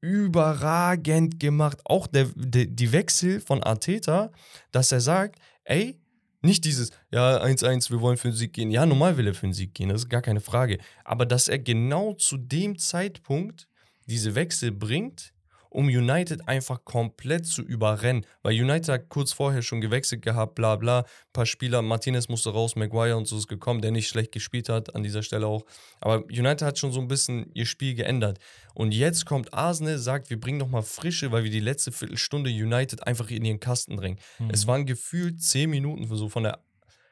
überragend gemacht. Auch der, der, die Wechsel von Arteta, dass er sagt, ey, nicht dieses, ja, 1-1, wir wollen für den Sieg gehen. Ja, normal will er für den Sieg gehen, das ist gar keine Frage. Aber dass er genau zu dem Zeitpunkt diese Wechsel bringt, um United einfach komplett zu überrennen. Weil United hat kurz vorher schon gewechselt gehabt, bla bla. Ein paar Spieler, Martinez musste raus, Maguire und so ist gekommen, der nicht schlecht gespielt hat, an dieser Stelle auch. Aber United hat schon so ein bisschen ihr Spiel geändert. Und jetzt kommt Arsenal, sagt, wir bringen nochmal Frische, weil wir die letzte Viertelstunde United einfach in ihren Kasten drängen. Mhm. Es waren gefühlt 10 Minuten, so von der,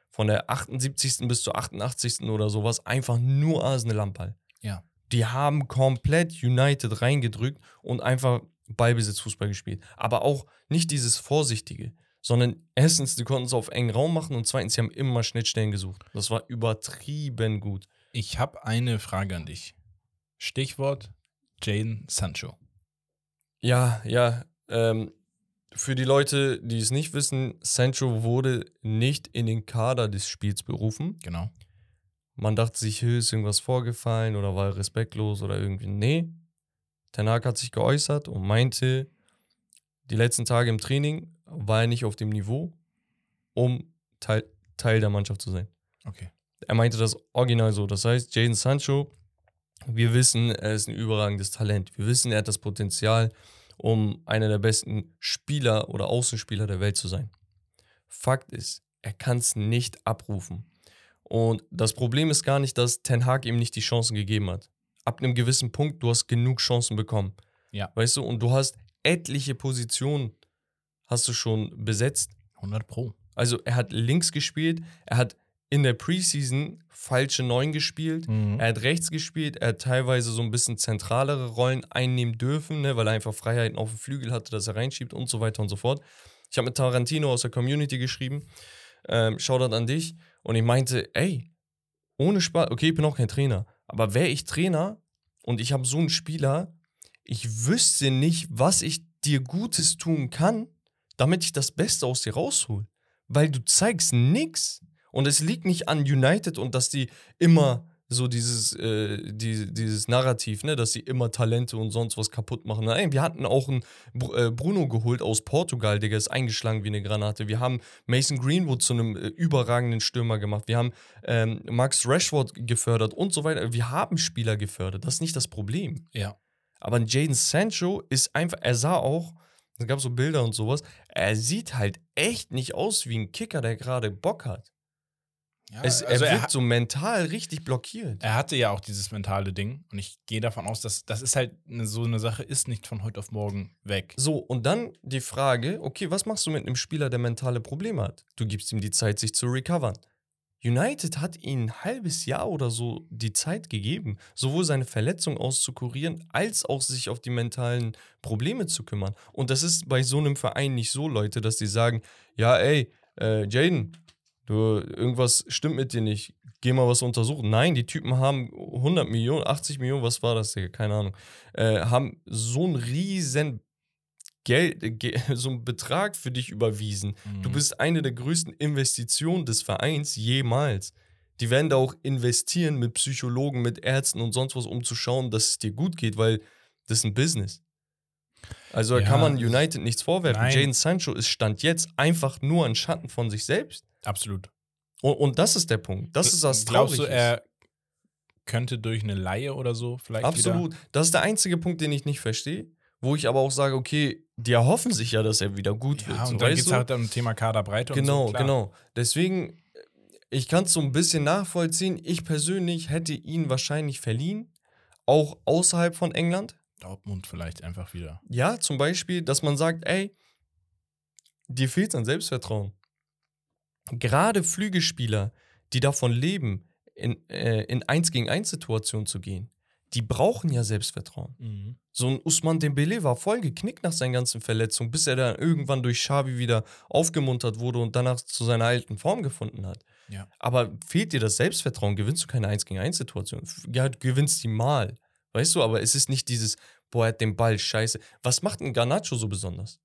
von der 78. bis zur 88. oder sowas, einfach nur Arsenal am Ball. Ja. Die haben komplett United reingedrückt und einfach Ballbesitzfußball gespielt. Aber auch nicht dieses Vorsichtige, sondern erstens, die konnten es auf engen Raum machen und zweitens, sie haben immer Schnittstellen gesucht. Das war übertrieben gut. Ich habe eine Frage an dich. Stichwort Jane Sancho. Ja, ja. Ähm, für die Leute, die es nicht wissen, Sancho wurde nicht in den Kader des Spiels berufen. Genau. Man dachte sich, hier ist irgendwas vorgefallen oder war er respektlos oder irgendwie. Nee. Ten Hag hat sich geäußert und meinte, die letzten Tage im Training war er nicht auf dem Niveau, um Teil, Teil der Mannschaft zu sein. Okay. Er meinte das original so. Das heißt, Jaden Sancho, wir wissen, er ist ein überragendes Talent. Wir wissen, er hat das Potenzial, um einer der besten Spieler oder Außenspieler der Welt zu sein. Fakt ist, er kann es nicht abrufen. Und das Problem ist gar nicht, dass Ten Hag ihm nicht die Chancen gegeben hat. Ab einem gewissen Punkt, du hast genug Chancen bekommen. Ja. Weißt du, und du hast etliche Positionen hast du schon besetzt. 100 Pro. Also er hat links gespielt, er hat in der Preseason falsche Neun gespielt, Mhm. er hat rechts gespielt, er hat teilweise so ein bisschen zentralere Rollen einnehmen dürfen, ne, weil er einfach Freiheiten auf dem Flügel hatte, dass er reinschiebt und so weiter und so fort. Ich habe mit Tarantino aus der Community geschrieben, ähm, Shoutout an dich, und ich meinte, ey, ohne Spaß, okay, ich bin auch kein Trainer, aber wäre ich Trainer und ich habe so einen Spieler, ich wüsste nicht, was ich dir Gutes tun kann, damit ich das Beste aus dir raushol. Weil du zeigst nix. Und es liegt nicht an United und dass die immer so dieses, äh, die, dieses Narrativ, ne, dass sie immer Talente und sonst was kaputt machen. Nein, wir hatten auch einen Br äh, Bruno geholt aus Portugal, der ist eingeschlagen wie eine Granate. Wir haben Mason Greenwood zu einem äh, überragenden Stürmer gemacht. Wir haben ähm, Max Rashford gefördert und so weiter. Wir haben Spieler gefördert. Das ist nicht das Problem. Ja. Aber ein Jaden Sancho ist einfach, er sah auch, es gab so Bilder und sowas, er sieht halt echt nicht aus wie ein Kicker, der gerade Bock hat. Ja Es, also er er, wird hat- so mental richtig blockiert. er hatte ja auch dieses mentale Ding und ich gehe davon aus, dass das ist halt eine, so eine Sache, ist nicht von heute auf morgen weg. So, und dann die Frage, okay, was machst du mit einem Spieler, der mentale Probleme hat? Du gibst ihm die Zeit, sich zu recovern. United hat ihm ein halbes Jahr oder so die Zeit gegeben, sowohl seine Verletzung auszukurieren, als auch sich auf die mentalen Probleme zu kümmern. Und das ist bei so einem Verein nicht so, Leute, dass die sagen, ja, ey, äh, Jaden, du, irgendwas stimmt mit dir nicht, geh mal was untersuchen. Nein, die Typen haben 100 Millionen, 80 Millionen, was war das, Digga? keine Ahnung, äh, haben so einen riesen Geld, äh, so einen Betrag für dich überwiesen. Du Mhm. bist eine der größten Investitionen des Vereins jemals. Die werden da auch investieren mit Psychologen, mit Ärzten und sonst was, um zu schauen, dass es dir gut geht, weil das ist ein Business. Also da Ja, kann man United nichts vorwerfen. nein. Jaden Sancho ist Stand jetzt einfach nur ein Schatten von sich selbst. Absolut. Und, und das ist der Punkt. Das ist das Glaubst du, er könnte durch eine Laie oder so vielleicht Absolut. wieder? Das ist der einzige Punkt, den ich nicht verstehe. Wo ich aber auch sage, okay, die erhoffen sich ja, dass er wieder gut wird. Ja, so, und dann weißt geht es halt um Thema Kaderbreite Genau, und so. klar. genau. Deswegen, ich kann es so ein bisschen nachvollziehen. Ich persönlich hätte ihn wahrscheinlich verliehen, auch außerhalb von England. Dortmund vielleicht einfach wieder. Ja, zum Beispiel, dass man sagt, ey, dir fehlt an Selbstvertrauen. Gerade Flügelspieler, die davon leben, in, äh, in 1 gegen 1 Situationen zu gehen, die brauchen ja Selbstvertrauen. So ein Usman Dembele war voll geknickt nach seinen ganzen Verletzungen, bis er dann irgendwann durch Xavi wieder aufgemuntert wurde und danach zu seiner alten Form gefunden hat. Ja. Aber fehlt dir das Selbstvertrauen, gewinnst du keine 1 gegen 1 Situation. Ja, du gewinnst die mal. Weißt du, aber es ist nicht dieses, boah, er hat den Ball, scheiße. Was macht ein Garnacho so besonders?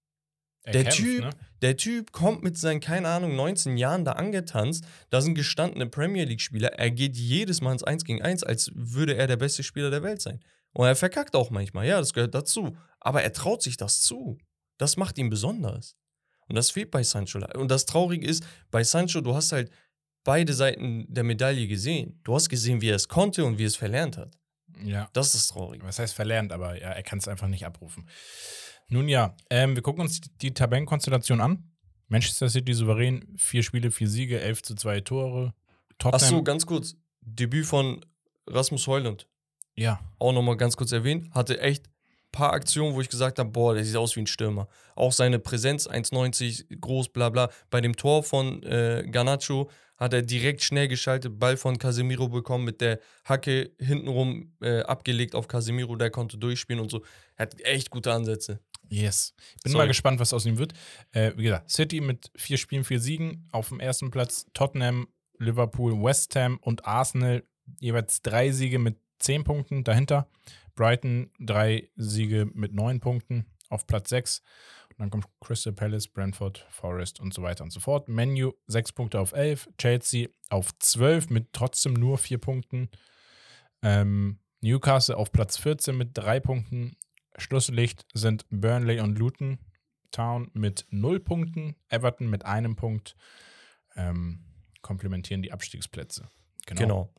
Er Der kämpft, Typ, ne? der Typ kommt mit seinen, keine Ahnung, 19 Jahren da angetanzt. Da sind gestandene Premier League-Spieler. Er geht jedes Mal ins 1 gegen 1, als würde er der beste Spieler der Welt sein. Und er verkackt auch manchmal, ja, das gehört dazu. Aber er traut sich das zu. Das macht ihn besonders. Und das fehlt bei Sancho. Und das Traurige ist, bei Sancho, du hast halt beide Seiten der Medaille gesehen. Du hast gesehen, wie er es konnte und wie er es verlernt hat. Ja. Das ist das Traurige. Was heißt verlernt, aber ja, er kann es einfach nicht abrufen. Nun ja, ähm, wir gucken uns die Tabellenkonstellation an. Manchester City souverän, vier Spiele, vier Siege, 11 zu 2 Tore. Tottenham, Achso, ganz kurz. Debüt von Rasmus Heuland. ja, auch nochmal ganz kurz erwähnt, hatte echt ein paar Aktionen, wo ich gesagt habe, boah, der sieht aus wie ein Stürmer. Auch seine Präsenz, 1,90 groß, bla bla. Bei dem Tor von äh, Garnacho hat er direkt schnell geschaltet, Ball von Casemiro bekommen, mit der Hacke hintenrum äh, abgelegt auf Casemiro, der konnte durchspielen und so. Er hat echt gute Ansätze. Yes. Bin Sorry. mal gespannt, was aus ihm wird. Äh, wie gesagt, City mit vier Spielen, vier Siegen auf dem ersten Platz. Tottenham, Liverpool, West Ham und Arsenal jeweils drei Siege mit zehn Punkten dahinter. Brighton drei Siege mit neun Punkten auf Platz sechs. Und dann kommt Crystal Palace, Brentford, Forest und so weiter und so fort. Menu sechs Punkte auf elf. Chelsea auf zwölf mit trotzdem nur vier Punkten. Ähm, Newcastle auf Platz 14 mit drei Punkten. Schlusslicht sind Burnley und Luton Town mit null Punkten. Everton mit einem Punkt. Ähm, komplementieren die Abstiegsplätze. Genau.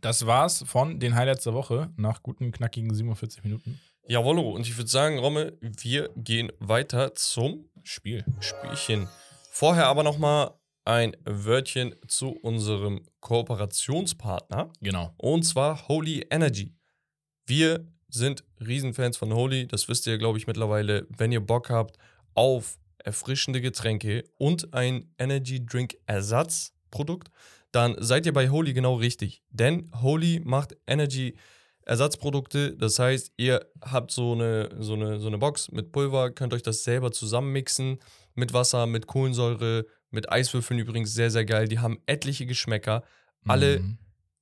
Das war's von den Highlights der Woche nach guten, knackigen 47 Minuten. Jawollo, und ich würde sagen, Romme, wir gehen weiter zum Spiel. Spielchen. Vorher aber nochmal ein Wörtchen zu unserem Kooperationspartner. Genau. Und zwar Holy Energy. Wir sind Riesenfans von Holy. Das wisst ihr, glaube ich, mittlerweile. Wenn ihr Bock habt auf erfrischende Getränke und ein Energy Drink Ersatzprodukt, dann seid ihr bei Holy genau richtig. Denn Holy macht Energy Ersatzprodukte. Das heißt, ihr habt so eine, so, eine, so eine Box mit Pulver, könnt euch das selber zusammenmixen mit Wasser, mit Kohlensäure, mit Eiswürfeln übrigens sehr, sehr geil. Die haben etliche Geschmäcker. Alle Mhm.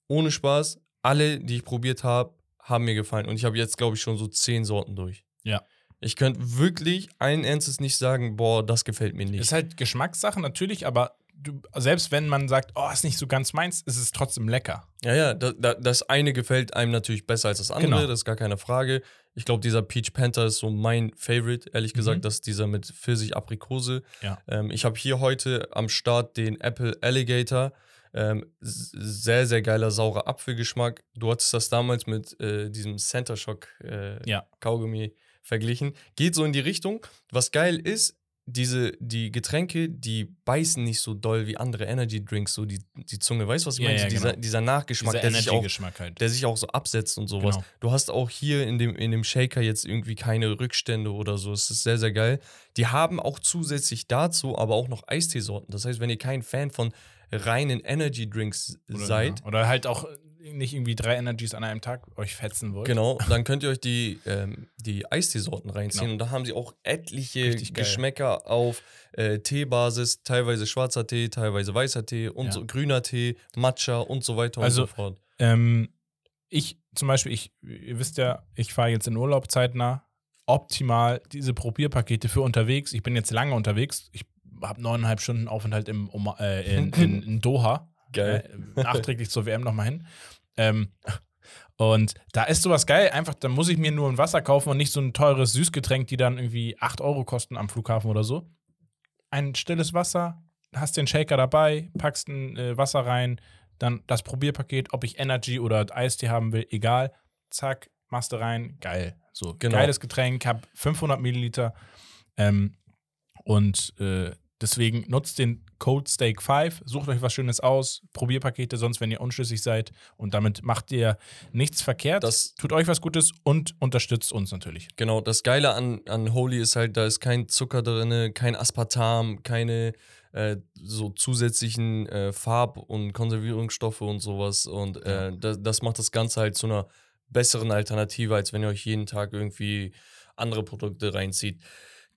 ohne Spaß, alle, die ich probiert habe, haben mir gefallen. Und ich habe jetzt, glaube ich, schon so zehn Sorten durch. Ja. Ich könnte wirklich allen Ernstes nicht sagen, boah, das gefällt mir nicht. Ist halt Geschmackssache natürlich, aber du, selbst wenn man sagt, oh, ist nicht so ganz meins, ist es trotzdem lecker. ja, ja, da, da, das eine gefällt einem natürlich besser als das andere, Genau. das ist gar keine Frage. Ich glaube, dieser Peach Panther ist so mein Favorite, ehrlich gesagt, Mhm. das ist dieser mit Pfirsich-Aprikose. Ja. Ähm, ich habe hier heute am Start den Apple Alligator. Ähm, sehr, sehr geiler, saurer Apfelgeschmack. Du hattest das damals mit äh, diesem Center Shock äh, Ja. Kaugummi verglichen. Geht so in die Richtung. Was geil ist, diese, die Getränke, die beißen nicht so doll wie andere Energy Drinks, so die, die Zunge. Weißt du, was ich Ja, meine? ja, dieser, genau. dieser Nachgeschmack, Dieser der sich, auch, halt. der sich auch so absetzt und sowas. Genau. Du hast auch hier in dem, in dem Shaker jetzt irgendwie keine Rückstände oder so. Es ist sehr, sehr geil. Die haben auch zusätzlich dazu aber auch noch Eisteesorten. Das heißt, wenn ihr kein Fan von reinen Energy Drinks Oder, seid, ja. Oder halt auch nicht irgendwie drei Energies an einem Tag euch fetzen wollt. Genau, dann könnt ihr euch die, ähm, die Eisteesorten reinziehen. Genau. Und da haben sie auch etliche. Geschmäcker auf äh, Teebasis, teilweise schwarzer Tee, teilweise weißer Tee und Ja. so grüner Tee, Matcha und so weiter Also, und so fort. Ähm, ich zum Beispiel, ich, ihr wisst ja, ich fahre jetzt in Urlaub zeitnah. Optimal diese Probierpakete für unterwegs. Ich bin jetzt lange unterwegs. Ich habe neuneinhalb Stunden Aufenthalt im, Oma- äh, in, in, in Doha. Geil. Äh, nachträglich zur WM nochmal hin. Ähm, und da ist sowas geil. Einfach, da muss ich mir nur ein Wasser kaufen und nicht so ein teures Süßgetränk, die dann irgendwie 8 Euro kosten am Flughafen oder so. Ein stilles Wasser, hast den Shaker dabei, packst ein äh, Wasser rein, dann das Probierpaket, ob ich Energy oder Eistee haben will, egal. Zack, machst du rein, geil. So, Genau. geiles Getränk, hab 500 Milliliter. Ähm, und äh, Deswegen nutzt den Code Stake5, sucht euch was Schönes aus, Probierpakete, sonst wenn ihr unschlüssig seid und damit macht ihr nichts verkehrt. Das- tut euch was Gutes und unterstützt uns natürlich. Genau, das Geile an, an Holy ist halt, da ist kein Zucker drin, kein Aspartam, keine äh, so zusätzlichen äh, Farb- und Konservierungsstoffe und sowas. Und äh, das, das macht das Ganze halt zu einer besseren Alternative, als wenn ihr euch jeden Tag irgendwie andere Produkte reinzieht.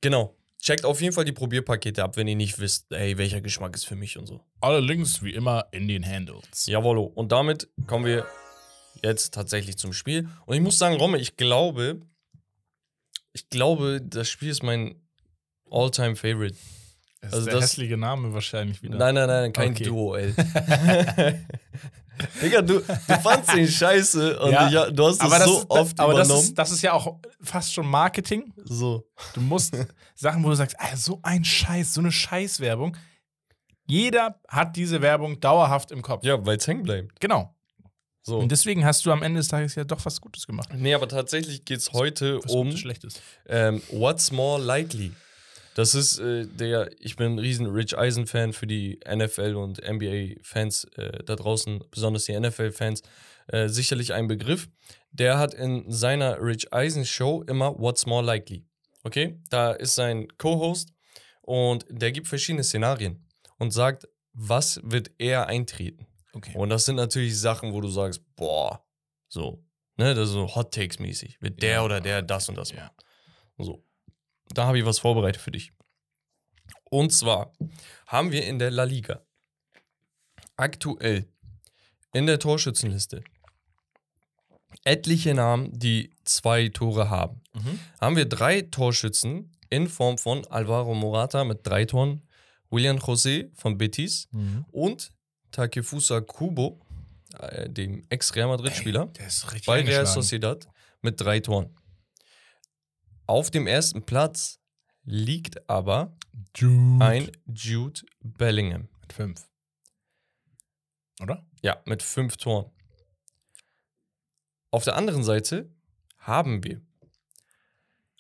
Genau. Checkt auf jeden Fall die Probierpakete ab, wenn ihr nicht wisst, ey, welcher Geschmack ist für mich und so. Alle Links wie immer in den Handles. Jawollo. Und damit kommen wir jetzt tatsächlich zum Spiel. Und ich muss sagen, Romme, ich glaube, ich glaube, das Spiel ist mein All-Time Favorite. Das Also ist der das- hässliche Name wahrscheinlich wieder. Nein, nein, nein, kein Okay. Duo, ey. Digga, du, du fandst den scheiße und Ja, ich, du hast aber es das, so ist, oft aber das übernommen. ist, das ist ja auch fast schon Marketing. so. Du musst Sachen, wo du sagst, ah, so ein Scheiß, so eine Scheißwerbung. Jeder hat diese Werbung dauerhaft im Kopf. Ja, weil es hängen bleibt. Genau. So. Und deswegen hast du am Ende des Tages ja doch was Gutes gemacht. Nee, aber tatsächlich geht es heute Was um Schlechtes. ähm, What's More Likely. Das ist äh, der, ich bin ein riesen Rich Eisen-Fan für die NFL und NBA-Fans äh, da draußen, besonders die NFL-Fans, äh, sicherlich ein Begriff. Der hat in seiner Rich Eisen-Show immer What's More Likely. Okay? Da ist sein Co-Host und der gibt verschiedene Szenarien und sagt, was wird eher eintreten. Okay. Und das sind natürlich Sachen, wo du sagst, boah, so, ne, das ist so Hot Takes mäßig. Wird der Ja, oder der das und das ja. machen. So. Da habe ich was vorbereitet für dich. Und zwar haben wir in der La Liga aktuell in der Torschützenliste etliche Namen, die zwei Tore haben. Mhm. Haben wir drei Torschützen in Form von Alvaro Morata mit drei Toren, William José von Betis und Takefusa Kubo, äh, dem Ex-Real Madrid-Spieler, bei Real. Sociedad mit drei Toren. Auf dem ersten Platz liegt aber Jude. ein Jude Bellingham. Mit fünf. Oder? Ja, mit fünf Toren. Auf der anderen Seite haben wir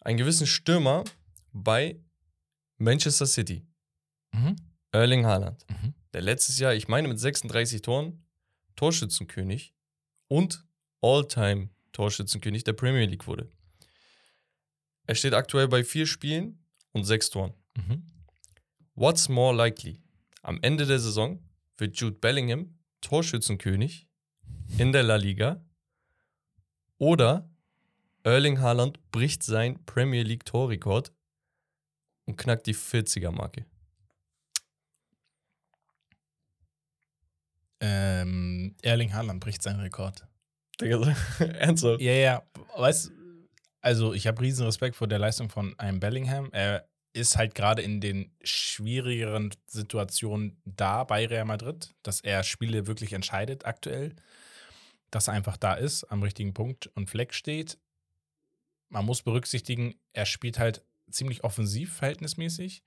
einen gewissen Stürmer bei Manchester City, Mhm. Erling Haaland, Mhm. der letztes Jahr, ich meine mit 36 Toren, Torschützenkönig und All-Time Torschützenkönig der Premier League wurde. Er steht aktuell bei vier Spielen und sechs Toren. Mhm. What's more likely? Am Ende der Saison wird Jude Bellingham Torschützenkönig in der La Liga oder Erling Haaland bricht sein Premier League Torrekord und knackt die 40er Marke. Ähm, Erling Haaland bricht seinen Rekord. Ernsthaft? Ja, ja. Weißt also ich habe riesen Respekt vor der Leistung von einem Bellingham. Er ist halt gerade in den schwierigeren Situationen da bei Real Madrid, dass er Spiele wirklich entscheidet aktuell. Dass er einfach da ist, am richtigen Punkt und Fleck steht. Man muss berücksichtigen, er spielt halt ziemlich offensiv verhältnismäßig.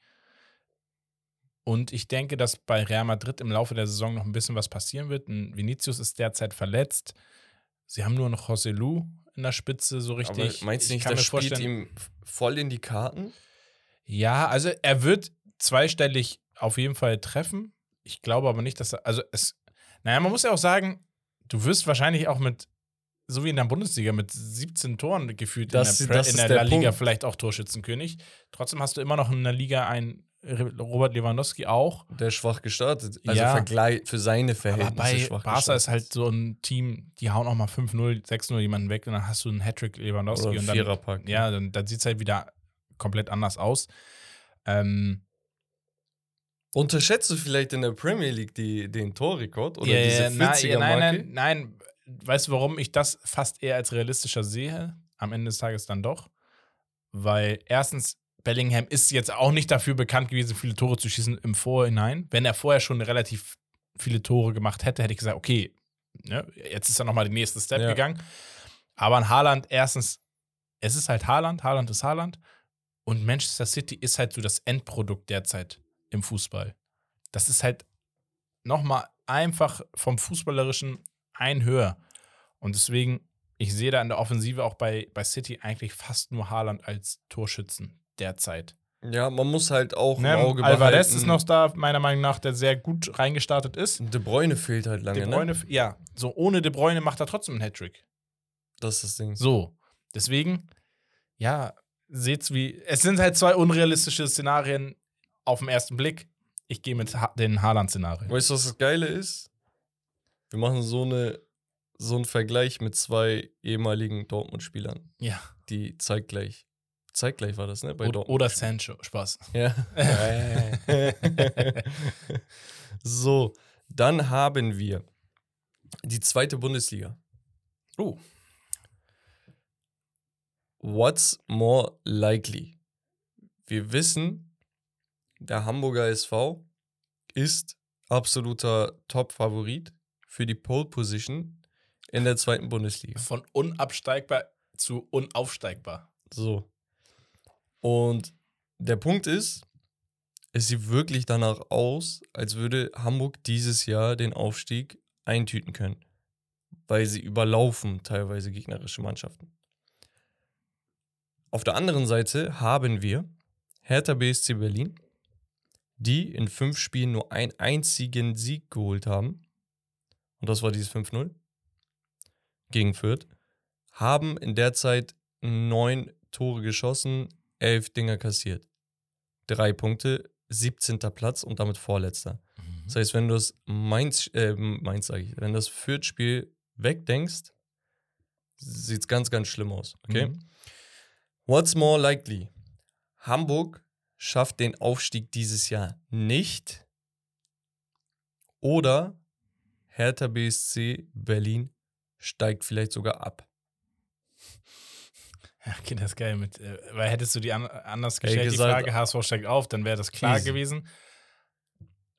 Und ich denke, dass bei Real Madrid im Laufe der Saison noch ein bisschen was passieren wird. Vinicius ist derzeit verletzt. Sie haben nur noch José Lu in der Spitze so richtig. Aber meinst du Ich nicht, das spielt ihm voll in die Karten? Ja, also er wird zweistellig auf jeden Fall treffen. Ich glaube aber nicht, dass er. Also es. Naja, man muss ja auch sagen, du wirst wahrscheinlich auch mit, so wie in der Bundesliga, mit 17 Toren gefühlt Das- in der, Pre- in der, der Liga vielleicht auch Torschützenkönig. Trotzdem hast du immer noch in der Liga einen Robert Lewandowski auch. Der ist schwach gestartet. Also Ja. Vergleich für seine Aber Verhältnisse bei schwach Barca ist gestartet. halt so ein Team, die hauen auch mal 5-0, 6-0 jemanden weg und dann hast du einen Hattrick Lewandowski Oder und dann Viererpack. Ja, dann, dann sieht es halt wieder komplett anders aus. Ähm, Unterschätzt du vielleicht in der Premier League die, den Torrekord oder ja, diese ja, na, 40er ja, Marke? nein, nein, nein. Weißt du, warum ich das fast eher als realistischer sehe? Am Ende des Tages dann doch. Weil erstens, Bellingham ist jetzt auch nicht dafür bekannt gewesen, viele Tore zu schießen im Vorhinein. Wenn er vorher schon relativ viele Tore gemacht hätte, hätte ich gesagt, okay, ne, jetzt ist er nochmal den nächsten Step Ja. gegangen. Aber an Haaland, erstens, es ist halt Haaland, Haaland ist Haaland. Und Manchester City ist halt so das Endprodukt derzeit im Fußball. Das ist halt nochmal einfach vom Fußballerischen ein höher. Und deswegen, ich sehe da in der Offensive auch bei, bei City eigentlich fast nur Haaland als Torschützen derzeit. Ja, man muss halt auch Ne? im Auge Alvarez ist noch da, meiner Meinung nach, der sehr gut reingestartet ist. De Bruyne fehlt halt lange, De Bruyne, ne? ja, so ohne De Bruyne macht er trotzdem einen Hattrick. Das ist das Ding. So, deswegen, ja, seht's wie, es sind halt zwei unrealistische Szenarien auf den ersten Blick. Ich gehe mit ha den Haaland-Szenarien. Weißt du, was das Geile ist? Wir machen so, eine, so einen Vergleich mit zwei ehemaligen Dortmund-Spielern, Ja, die zeitgleich. Zeitgleich war das, ne? Bei oder, oder Sancho, Spaß. Ja. so, dann haben wir die zweite Bundesliga. Oh, What's more likely? Wir wissen, der Hamburger SV ist absoluter Top-Favorit für die Pole Position in der zweiten Bundesliga. von unabsteigbar zu unaufsteigbar. So. Und der Punkt ist, es sieht wirklich danach aus, als würde Hamburg dieses Jahr den Aufstieg eintüten können. Weil sie überlaufen teilweise gegnerische Mannschaften. Auf der anderen Seite haben wir Hertha BSC Berlin, die in fünf Spielen nur einen einzigen Sieg geholt haben. Und das war dieses 5-0 gegen Fürth. Haben in der Zeit neun Tore geschossen, elf Dinger kassiert. Drei Punkte, 17. Platz und damit Vorletzter. Das heißt, wenn du das Mainz, äh, Mainz sage ich, wenn das Fürth-Spiel wegdenkst, sieht es ganz, ganz schlimm aus. Okay? Mhm. What's more likely? Hamburg schafft den Aufstieg dieses Jahr nicht oder Hertha BSC Berlin steigt vielleicht sogar ab. Ja, okay, das ist geil. Mit, äh, weil hättest du die an, anders gestellt, die gesagt, Frage, HSV steigt auf, dann wäre das klar easy. gewesen.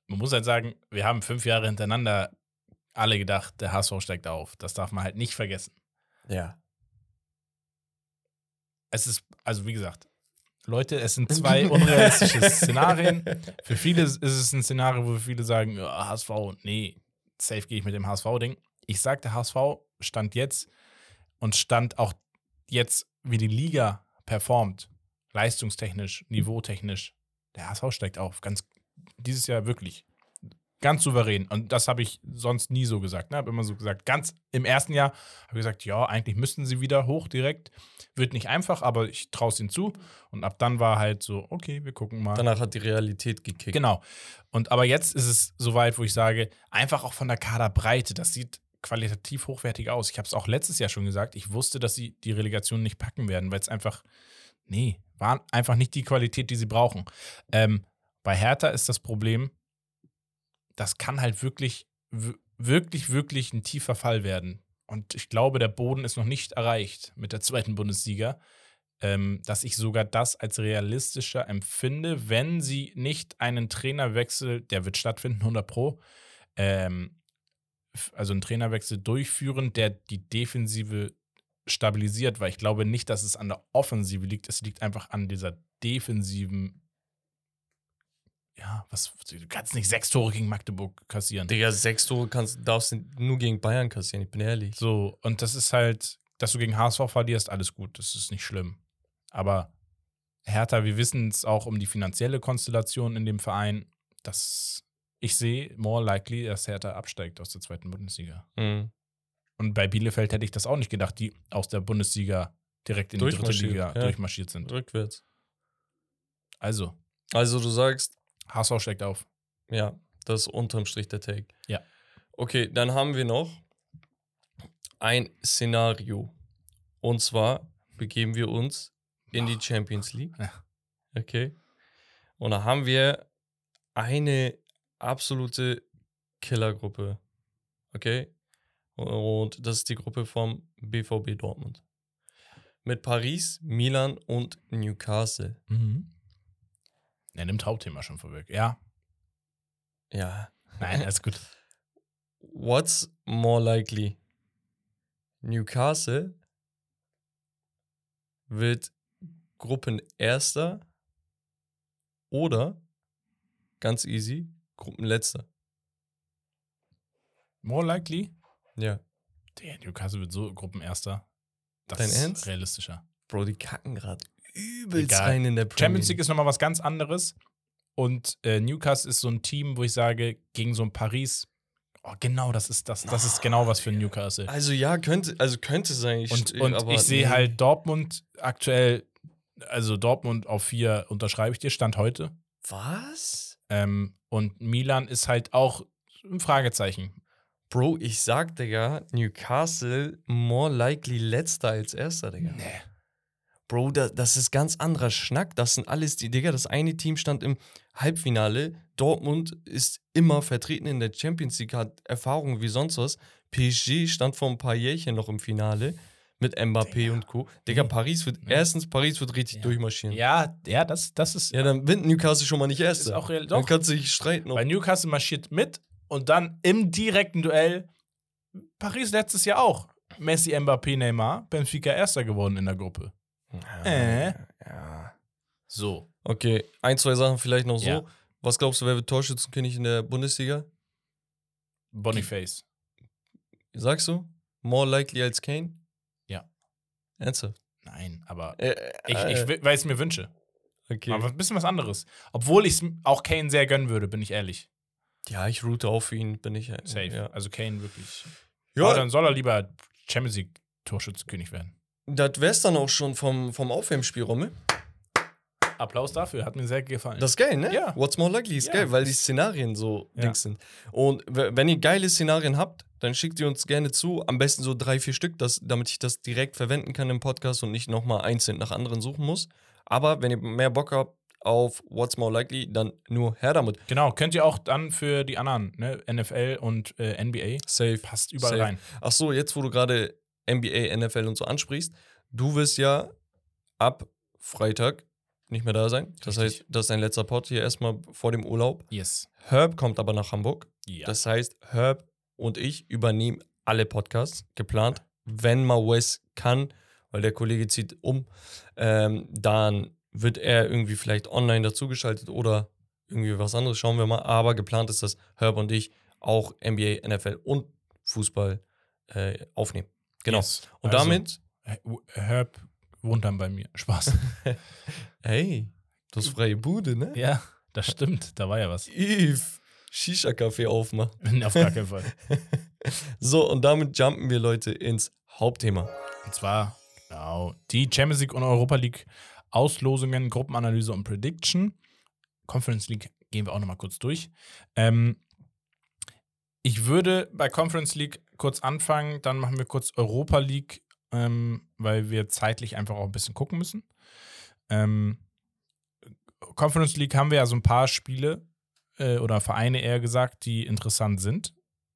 Man muss halt sagen, wir haben fünf Jahre hintereinander alle gedacht, der HSV steigt auf. Das darf man halt nicht vergessen. Ja. Es ist, also wie gesagt, Leute, es sind zwei unrealistische Szenarien. Für viele ist es ein Szenario, wo viele sagen, ja, HSV, nee, safe gehe ich mit dem HSV-Ding. Ich sag, der HSV stand jetzt und stand auch jetzt, wie die Liga performt, leistungstechnisch, niveautechnisch. Der HSV steigt auf, ganz dieses Jahr wirklich. Ganz souverän. Und das habe ich sonst nie so gesagt. Ne? Habe immer so gesagt, ganz im ersten Jahr habe ich gesagt, ja, eigentlich müssten sie wieder hoch direkt. Wird nicht einfach, aber ich traue es ihnen zu. Und ab dann war halt so, okay, wir gucken mal. Danach hat die Realität gekickt. Genau. Und aber jetzt ist es soweit, wo ich sage, einfach auch von der Kaderbreite, das sieht qualitativ hochwertig aus. Ich habe es auch letztes Jahr schon gesagt, ich wusste, dass sie die Relegation nicht packen werden, weil es einfach, nee, war einfach nicht die Qualität, die sie brauchen. Ähm, bei Hertha ist das Problem, das kann halt wirklich, wirklich, wirklich ein tiefer Fall werden. Und ich glaube, der Boden ist noch nicht erreicht mit der zweiten Bundesliga, ähm, dass ich sogar das als realistischer empfinde, wenn sie nicht einen Trainerwechsel, der wird stattfinden, 100 Pro, ähm, also einen Trainerwechsel durchführen, der die Defensive stabilisiert, weil ich glaube nicht, dass es an der Offensive liegt, es liegt einfach an dieser defensiven ja, was, du kannst nicht sechs Tore gegen Magdeburg kassieren. Digga, sechs Tore kannst, darfst du nur gegen Bayern kassieren, ich bin ehrlich. So, und das ist halt, dass du gegen HSV verlierst, alles gut, das ist nicht schlimm. Aber Hertha, wir wissen es auch um die finanzielle Konstellation in dem Verein, dass ich sehe more likely, dass Hertha absteigt aus der zweiten Bundesliga. Mhm. Und bei Bielefeld hätte ich das auch nicht gedacht, die aus der Bundesliga direkt in die dritte Liga ja. durchmarschiert sind. Rückwärts. Also, Also du sagst, HSV steigt auf. ja, das ist unterm Strich der Take. Ja. Okay, dann haben wir noch ein Szenario. Und zwar begeben wir uns in die Champions League. Okay. Und da haben wir eine absolute Killergruppe. Okay. Und das ist die Gruppe vom BVB Dortmund. Mit Paris, Milan und Newcastle. Mhm. Er nimmt Hauptthema schon vorweg. Ja, Ja. nein, alles gut. What's more likely? Newcastle wird Gruppenerster oder ganz easy Gruppenletzter. More likely? Ja. Der Newcastle wird so Gruppenerster. Das Dein ist Ernst? realistischer. Bro, die kacken gerade übelst Egal. rein in der Premier Champions League ist nochmal was ganz anderes. Und äh, Newcastle ist so ein Team, wo ich sage, gegen so ein Paris, oh, genau, das ist das, das ist genau was für Newcastle. Also ja, könnte, also könnte sein. Ich- Und, und ich sehe nee. halt Dortmund aktuell, also Dortmund auf vier unterschreibe ich dir, Stand heute. Was? Ähm, und Milan ist halt auch ein Fragezeichen. Bro, ich sag, Digga, Newcastle more likely letzter als erster, Digga. Nee. Bro, da, das ist ganz anderer Schnack. Das sind alles die, Digga, das eine Team stand im Halbfinale. Dortmund ist immer vertreten in der Champions League, hat Erfahrung wie sonst was. PSG stand vor ein paar Jährchen noch im Finale mit Mbappé Digga. und Co. Digga, Nee. Paris wird, Nee. erstens, Paris wird richtig Ja. durchmarschieren. Ja, ja, das, das ist, Ja, dann wird Newcastle schon mal nicht ist erster. auch real. Dann Doch, kannst du dich streiten. weil Newcastle marschiert mit und dann im direkten Duell Paris letztes Jahr auch. Messi, Mbappé, Neymar, Benfica erster geworden in der Gruppe. Äh. Ja. So. Okay, ein, zwei Sachen vielleicht noch so. Ja. Was glaubst du, wer wird Torschützenkönig in der Bundesliga? Boniface. Sagst du? More likely als Kane? Ernsthaft? Nein, aber Äh, ich, äh, ich, will- weil ich es mir wünsche. okay. Aber ein bisschen was anderes. Obwohl ich es auch Kane sehr gönnen würde, bin ich ehrlich. ja, ich route auf ihn, bin ich. äh, Safe. Ja, Also Kane wirklich. ja Aber dann soll er lieber Champions League Torschützenkönig werden. das wär's dann auch schon vom, vom Aufwärmspiel, Rommel. Applaus dafür, hat mir sehr gefallen. Das ist geil, ne? Ja. What's more likely ist Ja. geil, weil die Szenarien so Ja. Dings sind. Und wenn ihr geile Szenarien habt, dann schickt ihr uns gerne zu. Am besten so drei, vier Stück, das, damit ich das direkt verwenden kann im Podcast und nicht nochmal einzeln nach anderen suchen muss. Aber wenn ihr mehr Bock habt auf What's more likely, dann nur her damit. genau, könnt ihr auch dann für die anderen, ne, NFL und äh, NBA, Safe. passt überall Safe. rein. Ach so, jetzt wo du gerade NBA, NFL und so ansprichst, du wirst ja ab Freitag nicht mehr da sein. Das Richtig. heißt, das ist dein letzter Pod hier erstmal vor dem Urlaub. Yes. Herb kommt aber nach Hamburg. Ja. Das heißt, Herb und ich übernehmen alle Podcasts geplant. Wenn mal Wes kann, weil der Kollege zieht um, ähm, dann wird er irgendwie vielleicht online dazugeschaltet oder irgendwie was anderes. Schauen wir mal. Aber geplant ist, dass Herb und ich auch NBA, NFL und Fußball äh, aufnehmen. Genau. Yes. Und Also, damit, Herb wohnt dann bei mir. Spaß. hey, du hast freie Bude, ne? ja, das stimmt. Da war ja was. Eve, Shisha-Café aufmachen. Auf gar keinen Fall. So, und damit jumpen wir, Leute, ins Hauptthema. Und zwar genau, die Champions League und Europa League Auslosungen, Gruppenanalyse und Prediction. Conference League gehen wir auch nochmal kurz durch. Ähm, ich würde bei Conference League kurz anfangen, dann machen wir kurz Europa League, ähm, weil wir zeitlich einfach auch ein bisschen gucken müssen. Ähm, Conference League haben wir ja so ein paar Spiele äh, oder Vereine eher gesagt, die interessant sind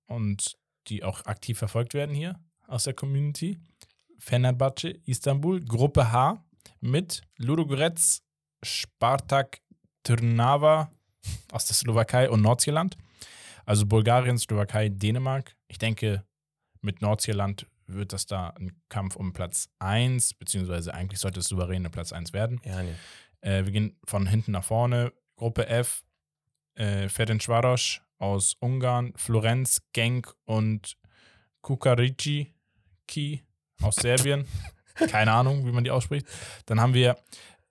und die auch aktiv verfolgt werden hier aus der Community. Fenerbahce, Istanbul, Gruppe H mit Ludogorets, Spartak, Trnava aus der Slowakei und Nordirland. Also Bulgarien, Slowakei, Dänemark. Ich denke, mit Nordirland wird das da ein Kampf um Platz 1, beziehungsweise eigentlich sollte es souverän Platz 1 werden. Ja, nee. Äh, wir gehen von hinten nach vorne. Gruppe F, äh, Ferencvaros aus Ungarn, Florenz, Genk und Kukarici Ki aus Serbien. Keine Ahnung, wie man die ausspricht. Dann haben wir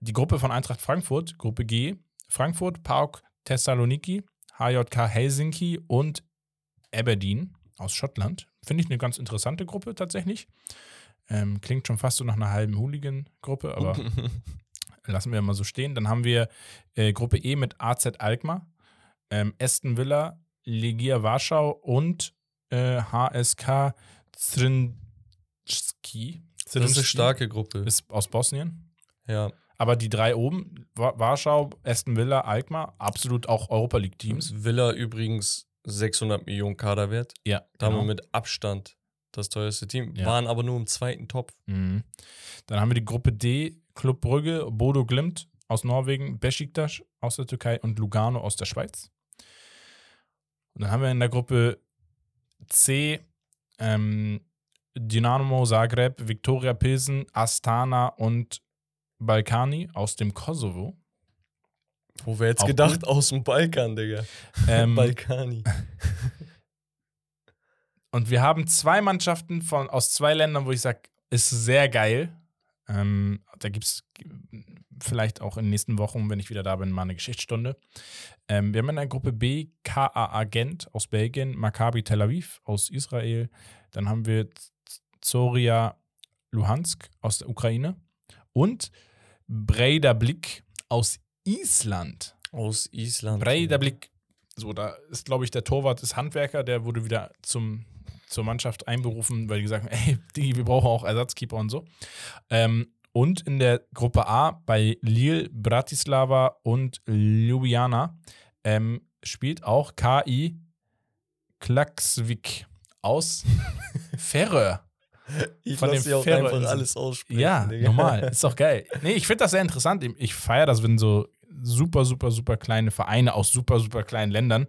die Gruppe von Eintracht Frankfurt, Gruppe G, Frankfurt, PAOK, Thessaloniki, HJK Helsinki und Aberdeen aus Schottland. Finde ich eine ganz interessante Gruppe tatsächlich. Ähm, klingt schon fast so nach einer halben Hooligan-Gruppe, aber lassen wir mal so stehen. Dann haben wir äh, Gruppe E mit AZ Alkmaar, ähm, Aston Villa, Legia Warschau und äh, HSK Zrinski. das ist eine starke Gruppe. Ist aus Bosnien. Ja. Aber die drei oben, Wa- Warschau, Aston Villa, Alkmaar, absolut auch Europa League-Teams. Villa übrigens 600 Millionen Kader wert. Ja, Da haben genau. wir mit Abstand das teuerste Team. Ja. Waren aber nur im zweiten Topf. Mhm. Dann haben wir die Gruppe D, Club Brügge, Bodo Glimt aus Norwegen, Besiktas aus der Türkei und Lugano aus der Schweiz. Und dann haben wir in der Gruppe C ähm, Dynamo Zagreb, Viktoria Pilsen, Astana und Balkani aus dem Kosovo. Wo wir jetzt Auch gedacht, aus dem Balkan, Digga. Ähm, Balkani. Und wir haben zwei Mannschaften von, aus zwei Ländern, wo ich sage, ist sehr geil. Ähm, da gibt es vielleicht auch in den nächsten Wochen, wenn ich wieder da bin, mal eine Geschichtsstunde. Ähm, wir haben in der Gruppe B KAA Gent aus Belgien, Maccabi Tel Aviv aus Israel. Dann haben wir Zoria Luhansk aus der Ukraine und Breidablik aus Island. Aus Island. Breidablik, so, da ist, glaube ich, der Torwart ist Handwerker, der wurde wieder zum, zur Mannschaft einberufen, weil die gesagt haben, ey, die, wir brauchen auch Ersatzkeeper und so. Ähm, und in der Gruppe A bei Lille, Bratislava und Ljubljana ähm, spielt auch KI Klaksvik aus Färöer. Ich von sie auch Färöerinseln. einfach alles aussprechen. Ja, Digga. normal. Ist doch geil. Nee, ich finde das sehr interessant. Ich feiere das, wenn so super, super, super kleine Vereine aus super, super kleinen Ländern.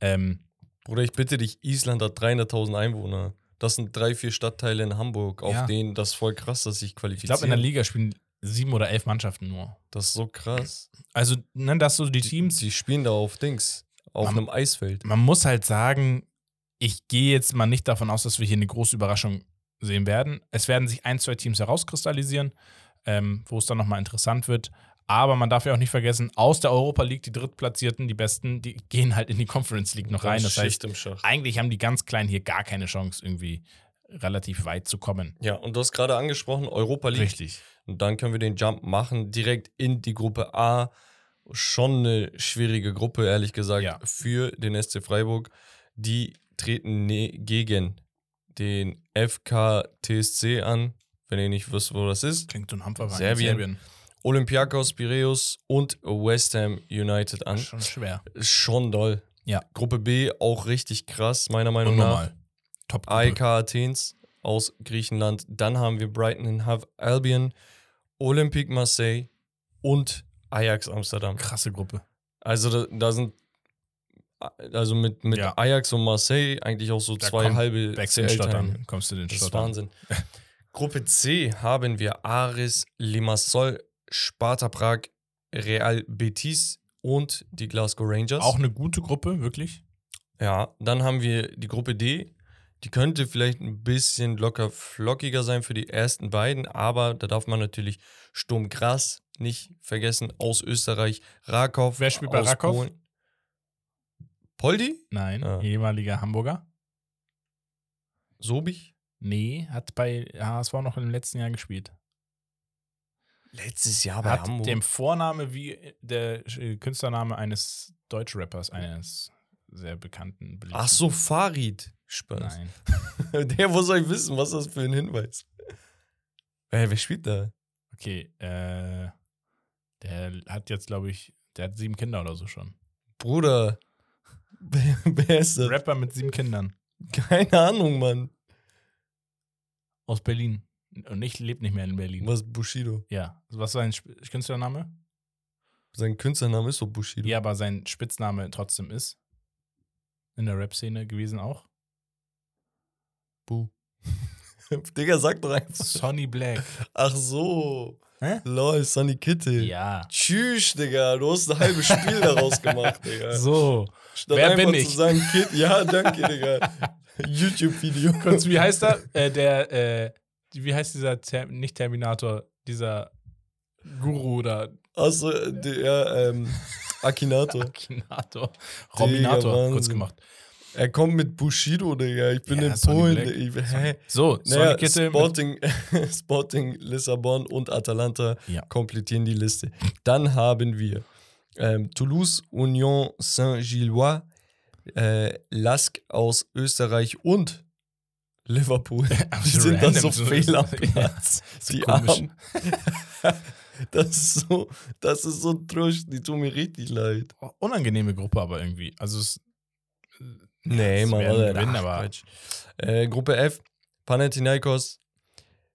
Ähm, Bruder, ich bitte dich, Island hat 300.000 Einwohner. Das sind drei, vier Stadtteile in Hamburg, auf Ja. denen das voll krass, dass ich qualifizieren. glaube, in der Liga spielen sieben oder elf Mannschaften nur. Das ist so krass. Also, ne, das so die Die, Teams. die spielen da auf Dings, auf Man- einem Eisfeld. Man muss halt sagen, ich gehe jetzt mal nicht davon aus, dass wir hier eine große Überraschung sehen werden. Es werden sich ein, zwei Teams herauskristallisieren, ähm, wo es dann nochmal interessant wird. Aber man darf ja auch nicht vergessen, aus der Europa League, die Drittplatzierten, die Besten, die gehen halt in die Conference League noch rein. Das heißt, Schicht eigentlich haben die ganz Kleinen hier gar keine Chance, irgendwie relativ weit zu kommen. Ja, und du hast gerade angesprochen, Europa League. Richtig. Und dann können wir den Jump machen, direkt in die Gruppe A. Schon eine schwierige Gruppe, ehrlich gesagt, Ja. für den SC Freiburg. Die treten ne gegen den FK TSC an, wenn ihr nicht wisst, wo das ist. Klingt so ein Hampferwein. Serbien. Olympiakos Piraeus und West Ham United an. Schon schwer. Schon doll. Ja. Gruppe B auch richtig krass, meiner Meinung nach. Top. AEK Athens aus Griechenland. Dann haben wir Brighton and Hove Albion, Olympique Marseille und Ajax Amsterdam. Krasse Gruppe. Also da, da sind also mit, mit Ja. Ajax und Marseille eigentlich auch so Da zwei halbe CL-Teilnehmer. Stottern. Kommst du den Das ist. Wahnsinn. Gruppe C haben wir Aris Limassol, Sparta Prag, Real Betis und die Glasgow Rangers. Auch eine gute Gruppe, wirklich. Ja, dann haben wir die Gruppe D. Die könnte vielleicht ein bisschen locker flockiger sein für die ersten beiden, aber da darf man natürlich Sturm Graz nicht vergessen aus Österreich. Rakow. Wer spielt bei Rakow? Polen. Poldi? Nein, Ah. ehemaliger Hamburger. Sobich? Nee, hat bei HSV noch im letzten Jahr gespielt. Letztes Jahr bei hat Hamburg. dem Vorname wie der äh, Künstlername eines Deutschrappers, eines sehr bekannten. beliebten- Ach so, Farid. Spaß. Nein. Der, soll ich wissen, was das für ein Hinweis? Ey, wer spielt da? Okay, äh, der hat jetzt, glaube ich, der hat sieben Kinder oder so schon. Bruder. Wer, ist das? Rapper mit sieben Kindern Keine Ahnung, Mann. aus Berlin. Und ich lebe nicht mehr in Berlin. Was Bushido? Ja. Was ist sein Sp Künstlername? Sein Künstlername ist so Bushido. Ja, aber sein Spitzname trotzdem ist in der Rap-Szene gewesen auch. Bu. Digga, sag doch einfach. Sonny Black. Ach so. Hä? Lol, Sunny Kitty. Ja. Tschüss, Digga. Du hast ein halbes Spiel daraus gemacht, Digga. So. Statt wer bin zu ich? sagen, Kid, ja, danke, Digga. YouTube-Video. Kurz, wie heißt er? Äh, der, äh, wie heißt dieser, Ter nicht Terminator, dieser Guru oder Achso, der, ähm, Akinator. Akinator? Robinator, Wahnsinn. kurz gemacht. Er kommt mit Bushido, Digga. Ich bin Ja, in Polen. Ich, hä? So, Naja, Sporting, Sporting Lissabon und Atalanta Ja. komplettieren die Liste. Dann haben wir ähm, Toulouse, Union Saint-Gillois, äh, Lask aus Österreich und Liverpool. Die sind da so fehl am Platz. so die. Armen. das ist so, das ist so trusch, die tun mir richtig leid. Unangenehme Gruppe, aber irgendwie. Also, es, Nee, werden Alter, gewinnen, ach, aber-. Äh, Gruppe F, Panathinaikos,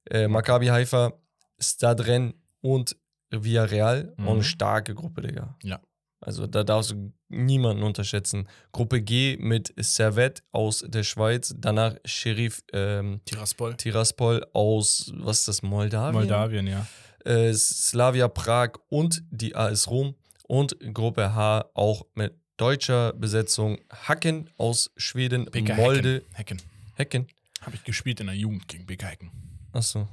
äh, Maccabi Haifa, Stadren und Villarreal. Mhm. Und eine starke Gruppe, Digga. Ja. Also da darfst du niemanden unterschätzen. Gruppe G mit Servette aus der Schweiz, danach Sheriff ähm, Tiraspol. Tiraspol aus, was ist das, Moldawien? Moldawien, ja. Äh, Slavia Prag und die AS Rom. Und Gruppe H auch mit deutscher Besetzung Hacken aus Schweden, BK Molde, Hecken. Hecken. Hecken. Habe ich gespielt in der Jugend gegen BK Hecken. Achso.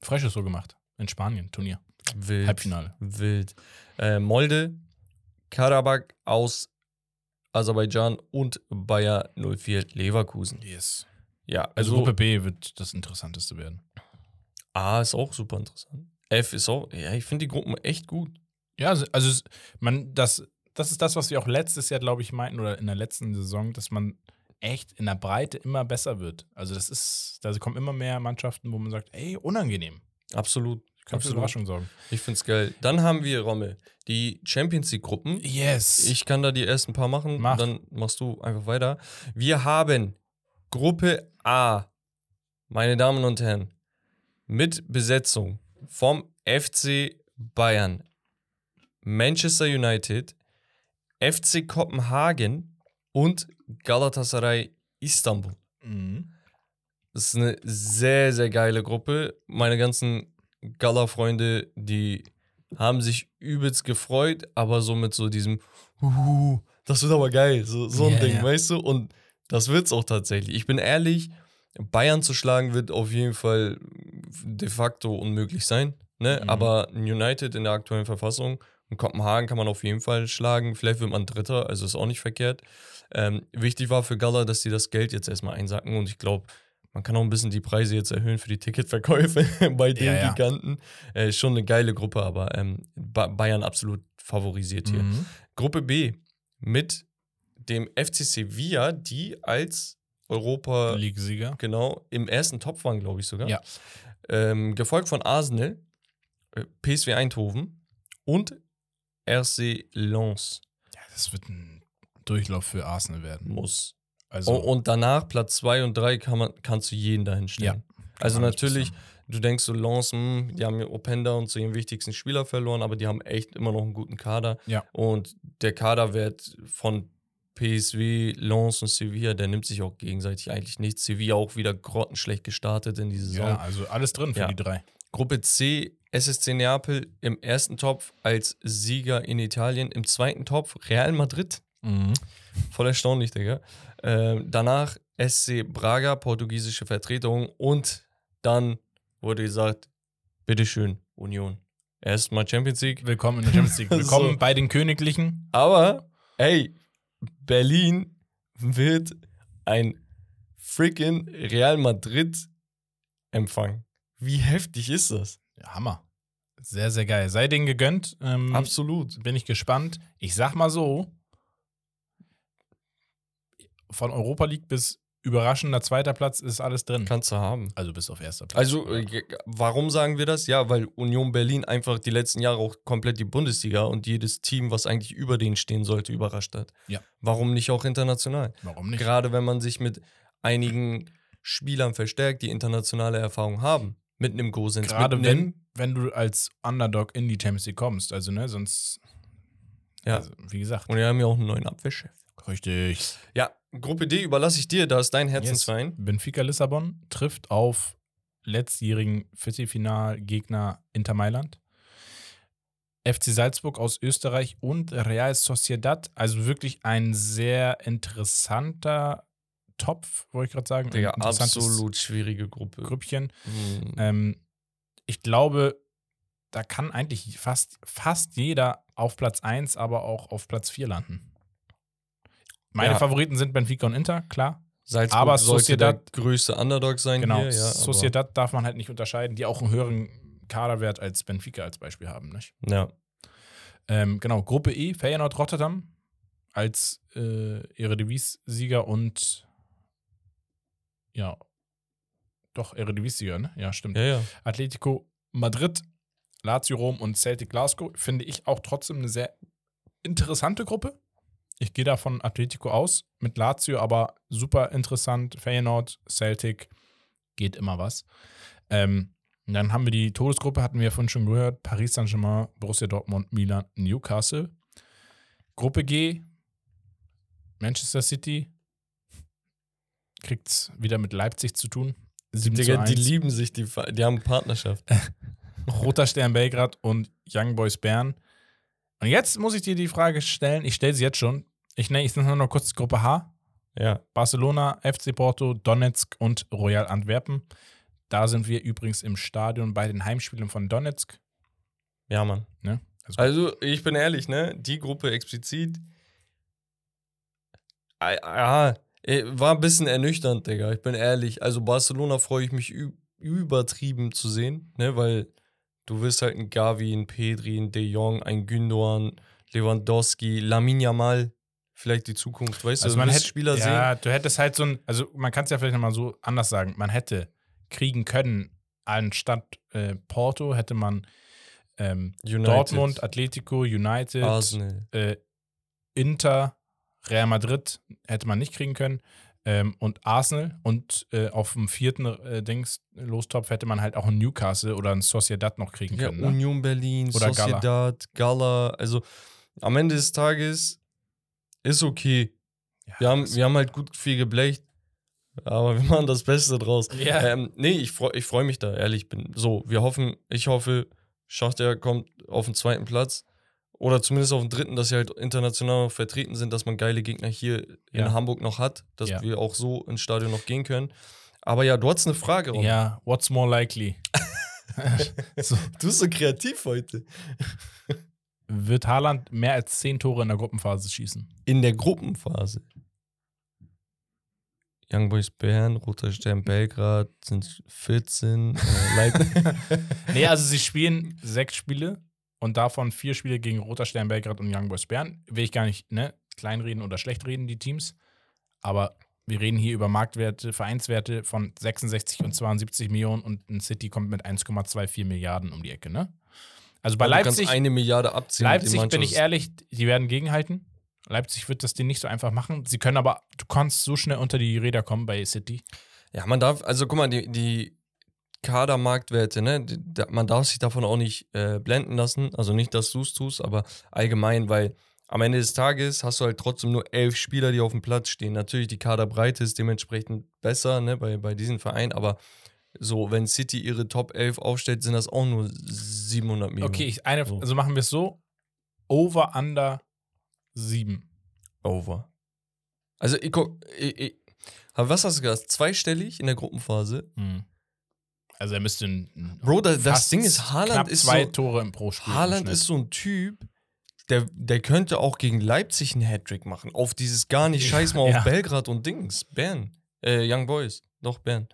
Freistoß so gemacht. in Spanien, Turnier. Wild. Halbfinale. Wild. Äh, Molde, Karabakh aus Aserbaidschan und Bayer 04 Leverkusen. Yes. Ja, Also, also, Gruppe B wird das Interessanteste werden. A ist auch super interessant. F ist auch, ja, ich finde die Gruppen echt gut. Ja, also- also man, das, das ist das, was wir auch letztes Jahr, glaube ich, meinten, oder in der letzten Saison, dass man echt in der Breite immer besser wird. Also das ist, da kommen immer mehr Mannschaften, wo man sagt, ey, unangenehm. Absolut. Kann für. Überraschung sorgen. Ich finde es geil. Dann haben wir, Rommel, die Champions League-Gruppen. Yes. Ich kann da die ersten paar machen, Mach. dann machst du einfach weiter. Wir haben Gruppe A, meine Damen und Herren, mit Besetzung vom FC Bayern, Manchester United, FC Kopenhagen und Galatasaray Istanbul. mhm. Das ist eine sehr, sehr geile Gruppe. Meine ganzen Gala-Freunde, die haben sich übelst gefreut, aber so mit so diesem, "Huhu, das wird aber geil, so, so ein Ja, Ding, ja. weißt du? Und das wird's auch tatsächlich. Ich bin ehrlich, Bayern zu schlagen wird auf jeden Fall de facto unmöglich sein. Ne? Mhm. Aber United in der aktuellen Verfassung und Kopenhagen kann man auf jeden Fall schlagen. Vielleicht wird man Dritter, also ist auch nicht verkehrt. Ähm, wichtig war für Gala, dass sie das Geld jetzt erstmal einsacken und ich glaube, man kann auch ein bisschen die Preise jetzt erhöhen für die Ticketverkäufe bei den Ja, ja. Giganten. Äh, schon eine geile Gruppe, aber ähm, ba Bayern absolut favorisiert hier. Mhm. Gruppe B mit dem FC Sevilla, die als Europa League-Sieger. genau im ersten Topf waren, glaube ich sogar. Ja. Ähm, gefolgt von Arsenal, äh, PSV Eindhoven und RC Lens Ja, das wird ein Durchlauf für Arsenal werden. muss. Also, Oh, und danach Platz 2 und 3 kann man, kannst du jeden dahin stellen. Also man nicht natürlich, du denkst so, Lens, hm, die haben ja Openda und so ihren wichtigsten Spieler verloren, aber die haben echt immer noch einen guten Kader. Ja. Und der Kaderwert von PSW, Lens und Sevilla, der nimmt sich auch gegenseitig eigentlich nichts. Sevilla auch wieder grottenschlecht gestartet in die Saison. ja, also alles drin für Ja. die drei. Gruppe C, SSC Neapel im ersten Topf als Sieger in Italien. Im zweiten Topf Real Madrid. Mhm. Voll erstaunlich, Digga. Ähm, danach SC Braga, portugiesische Vertretung. Und dann wurde gesagt, bitteschön, Union. Erstmal Champions League. Willkommen in der Champions League. Willkommen So. bei den Königlichen. Aber, ey, Berlin wird ein freaking Real Madrid empfangen. Wie heftig ist das? Ja, Hammer. Sehr, sehr geil. Sei denen gegönnt. Ähm, Absolut. bin ich gespannt. Ich sag mal so: Von Europa League bis überraschender zweiter Platz ist alles drin. Kannst du haben. Also bis auf erster Platz. Also, äh, warum sagen wir das? Ja, weil Union Berlin einfach die letzten Jahre auch komplett die Bundesliga und jedes Team, was eigentlich über denen stehen sollte, überrascht hat. Ja. Warum nicht auch international? Warum nicht? Gerade wenn man sich mit einigen Spielern verstärkt, die internationale Erfahrung haben. Mit einem Gosens. Gerade wenn, wenn du als Underdog in die Champions League kommst. Also, ne, sonst. Ja. Also, wie gesagt. Und wir haben ja auch einen neuen Abwehrchef. Richtig. Ja, Gruppe D überlasse ich dir, da ist dein Herzensverein. Benfica Lissabon trifft auf letztjährigen Viertelfinalgegner Inter Mailand. FC Salzburg aus Österreich und Real Sociedad. Also wirklich ein sehr interessanter Topf, wollte ich gerade sagen. Interessantes absolut schwierige Gruppe. Grüppchen. Mhm. Ähm, ich glaube, da kann eigentlich fast, fast jeder auf Platz 1, aber auch auf Platz 4 landen. Meine Ja. Favoriten sind Benfica und Inter, klar. Salzburg aber sollte der Sociedad- größte Underdog sein Genau, hier. Ja, Sociedad darf man halt nicht unterscheiden, die auch einen höheren Kaderwert als Benfica als Beispiel haben. Nicht? Ja. Ähm, genau, Gruppe E, Feyenoord Rotterdam als äh, Eredivisie-Sieger und ja, doch Eredivisie-Sieger, ne? Ja, stimmt. ja, ja. Atletico Madrid, Lazio Rom und Celtic Glasgow finde ich auch trotzdem eine sehr interessante Gruppe. Ich gehe da von Atletico aus, mit Lazio aber super interessant. Feyenoord, Celtic, geht immer was. Ähm, dann haben wir die Todesgruppe, hatten wir ja vorhin schon gehört: Paris Saint-Germain, Borussia Dortmund, Milan, Newcastle. Gruppe G, Manchester City, kriegt wieder mit Leipzig zu tun. 7 zu Digga, die 1. lieben sich, die, die haben Partnerschaft. Roter Stern Belgrad und Young Boys Bern. Und jetzt muss ich dir die Frage stellen, ich stelle sie jetzt schon. Ich nenne ich nenne noch kurz die Gruppe H. ja. Barcelona, FC Porto, Donetsk und Royal Antwerpen. Da sind wir übrigens im Stadion bei den Heimspielen von Donetsk. Ja, Mann. Ne? Also, Also, ich bin ehrlich, ne? Die Gruppe explizit. Ah, Ja, war ein bisschen ernüchternd, Digga. Ich bin ehrlich. Also, Barcelona freue ich mich übertrieben zu sehen, ne? Weil du wirst halt ein Gavi, ein Pedri, ein De Jong, ein Gündogan, Lewandowski, Lamin Yamal. Vielleicht die Zukunft, weißt also du? man hätte, Spieler sehen. ja, du hättest halt so ein, also man kann es ja vielleicht nochmal so anders sagen, man hätte kriegen können, anstatt äh, Porto hätte man ähm, Dortmund, Atletico, United, äh, Inter, Real Madrid hätte man nicht kriegen können ähm, und Arsenal und äh, auf dem vierten äh, Dings Lostopf hätte man halt auch ein Newcastle oder ein Sociedad noch kriegen Ja, können. Ne? Union Berlin, Oder Gala. Sociedad, Gala. Also am Ende des Tages ist okay. Ja, Wir haben, wir haben halt gut viel geblecht, aber wir machen das Beste draus. Ja. Ähm, nee, ich freue ich freu mich da, ehrlich. Bin. So, wir hoffen, ich hoffe, Schachter kommt auf den zweiten Platz oder zumindest auf den dritten, dass sie halt international vertreten sind, dass man geile Gegner hier Ja. in Hamburg noch hat, dass Ja. wir auch so ins Stadion noch gehen können. Aber ja, du hattest eine Frage, Ron. ja, what's more likely? so, Du bist so kreativ heute. Wird Haaland mehr als 10 Tore in der Gruppenphase schießen? in der Gruppenphase. Young Boys Bern, Roter Stern Belgrad sind 14. Äh, Nee, also sie spielen sechs Spiele und davon vier Spiele gegen Roter Stern Belgrad und Young Boys Bern. Will ich gar nicht ne, kleinreden oder schlecht reden, die Teams. Aber wir reden hier über Marktwerte, Vereinswerte von 66 und 72 Millionen und ein City kommt mit 1,24 Milliarden um die Ecke, ne? Also bei Leipzig, eine Milliarde abziehen. Leipzig bin ich ehrlich, die werden gegenhalten. Leipzig wird das denen nicht so einfach machen. Sie können aber, du kannst so schnell unter die Räder kommen bei City. Ja, man darf, also guck mal, die, die Kadermarktwerte, ne, die, man darf sich davon auch nicht äh, blenden lassen. Also nicht, dass du es tust, aber allgemein, weil am Ende des Tages hast du halt trotzdem nur elf Spieler, die auf dem Platz stehen. Natürlich, die Kaderbreite ist dementsprechend besser, ne, bei, bei diesem Verein, aber so, wenn City ihre Top 11 aufstellt, sind das auch nur 700 Millionen. Okay, ich, eine, So. also machen wir es so: Over, under 7. Over. Also, ich guck, ich, ich, was hast du gesagt? Zweistellig in der Gruppenphase? Also er müsste ein, Bro, da, das Ding ist, Haaland ist zwei so, Tore im pro Spiel. Haaland ist so ein Typ, der, der könnte auch gegen Leipzig einen Hattrick machen. Auf dieses gar nicht scheiß mal auf Ja. Belgrad und Dings. Bern. Äh, Young Boys. Doch, Bern.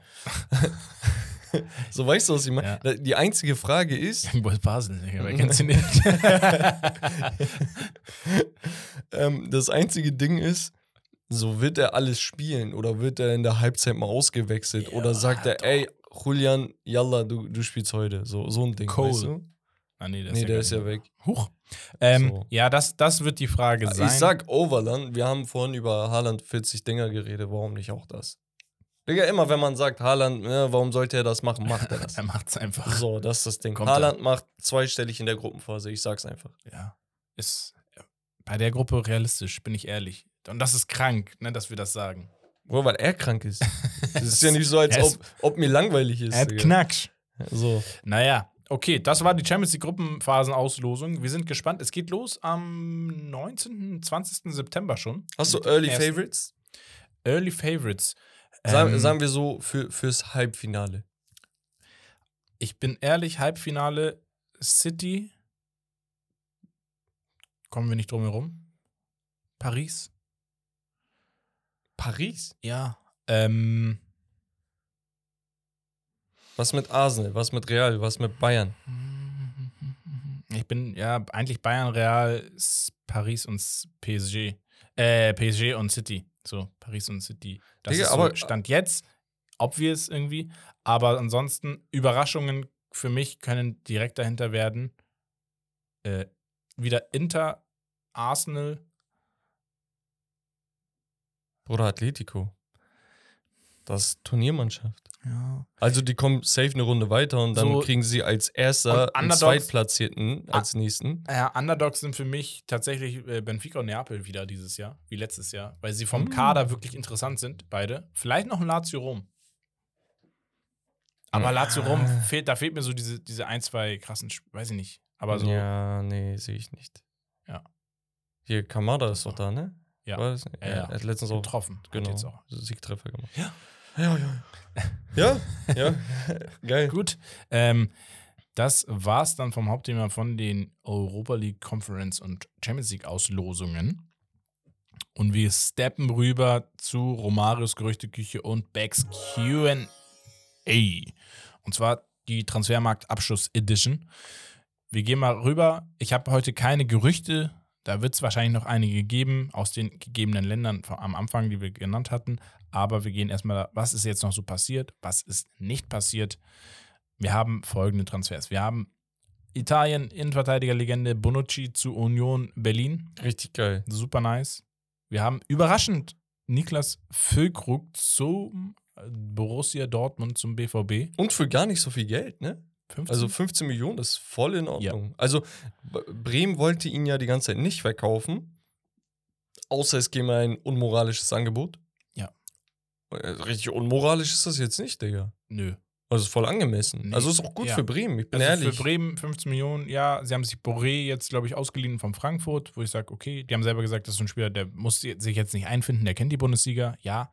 so weißt du, was ich meine? Ja. Die einzige Frage ist, Boys Basel, wer kennt sie nicht? ähm, das einzige Ding ist, so wird er alles spielen oder wird er in der Halbzeit mal ausgewechselt Ja, oder sagt er, doch. ey, Julian, yalla, du, du spielst heute. So, so ein Ding. Cole. Weißt du? ah, nee, der Nee, ist, der ja, ist gar ja weg. Huch. Ähm, So. Ja, das, das wird die Frage sein. Ich sag Overland, wir haben vorhin über Haaland 40 Dinger geredet, warum nicht auch das? Digga, immer wenn man sagt, Haaland, ja, warum sollte er das machen, macht er das. er macht's einfach. so, das ist das Ding. Kommt Haaland macht zweistellig in der Gruppenphase, ich sag's einfach. Ja. Ist äh, bei der Gruppe realistisch, bin ich ehrlich. Und das ist krank, ne, dass wir das sagen. Nur weil er krank ist. Das ist ja nicht so, als Er ob, ob mir langweilig ist. Er hat Digga. Knack. So. Naja, okay, das war die Champions League Gruppenphasenauslosung. Wir sind gespannt. Es geht los am 19., 20. September schon. Hast du Early ersten- Favorites? Early Favorites. Sagen, Ähm, sagen wir so für, fürs Halbfinale. Ich bin ehrlich, Halbfinale City. Kommen wir nicht drum herum. Paris. Paris? Ja. Ähm, Was mit Arsenal? Was mit Real? Was mit Bayern? ich bin ja eigentlich Bayern, Real, Paris und PSG. Äh, PSG und City. So, Paris und City. Das Digga, ist so aber- Stand jetzt. Obvious irgendwie. Aber ansonsten, Überraschungen für mich können direkt dahinter werden. Äh, wieder Inter, Arsenal. Oder Atletico? Das Turniermannschaft. Ja. Also die kommen safe eine Runde weiter und dann So- kriegen sie als erster Und Underdogs- Zweitplatzierten als nächsten. Ja, Underdogs sind für mich tatsächlich äh, Benfica und Neapel wieder dieses Jahr, wie letztes Jahr, weil sie vom Mm. Kader wirklich interessant sind, beide. Vielleicht noch ein Lazio Rom. Aber Lazio Rom Ah. fehlt, da fehlt mir so diese, diese ein, zwei krassen, weiß ich nicht. Aber so, Ja, nee, sehe ich nicht. Ja. Hier, Kamada ist doch da, ne? Ja. War das? Ja, er ja. hat letztens auch getroffen. Genau, Jetzt auch. Siegtreffer gemacht. Ja, ja. Ja, ja. Geil. Gut. Ähm, das war's dann vom Hauptthema von den Europa League Conference und Champions League Auslosungen. Und wir steppen rüber zu Romarios Gerüchteküche und Becks QA. Und zwar die Transfermarkt-Abschluss Edition. Wir gehen mal rüber. Ich habe heute keine Gerüchte. Da wird es wahrscheinlich noch einige geben aus den gegebenen Ländern am Anfang, die wir genannt hatten. Aber wir gehen erstmal, was ist jetzt noch so passiert? Was ist nicht passiert? Wir haben folgende Transfers. Wir haben Italien, Innenverteidigerlegende Bonucci zu Union Berlin. Richtig geil. Super nice. Wir haben überraschend Niklas Füllkrug zum Borussia Dortmund zum BVB. Und für gar nicht so viel Geld, ne? 15? Also 15 Millionen ist voll in Ordnung. Also B- Bremen wollte ihn ja die ganze Zeit nicht verkaufen. Außer es käme ein unmoralisches Angebot. Ja. Äh, Richtig unmoralisch ist das jetzt nicht, Digga. Nö. Also ist voll angemessen. Nee, Also ist auch gut ja. für Bremen, ich bin Also ehrlich. für Bremen 15 Millionen, ja. Sie haben sich Boré jetzt, glaube ich, ausgeliehen von Frankfurt, wo ich sage, okay, die haben selber gesagt, das ist ein Spieler, der muss sich jetzt nicht einfinden, der kennt die Bundesliga, ja.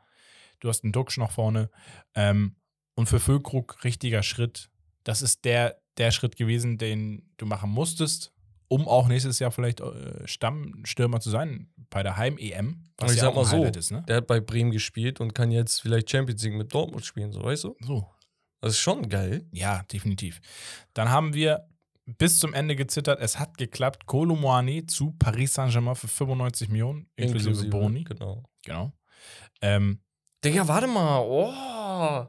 Du hast einen Duxch noch vorne. Ähm, und für Füllkrug richtiger Schritt. Das ist der, der Schritt gewesen, den du machen musstest, um auch nächstes Jahr vielleicht äh, Stammstürmer zu sein bei der Heim-EM. Aber ich ja sag mal so, ist, ne? der hat bei Bremen gespielt und kann jetzt vielleicht Champions League mit Dortmund spielen, so weißt du? So, Das ist schon geil. Ja, definitiv. Dann haben wir bis zum Ende gezittert. Es hat geklappt. Kolo Muani zu Paris Saint-Germain für 95 Millionen, inklusive, Boni. Genau. Genau. Ähm, Digga, warte mal. Oh.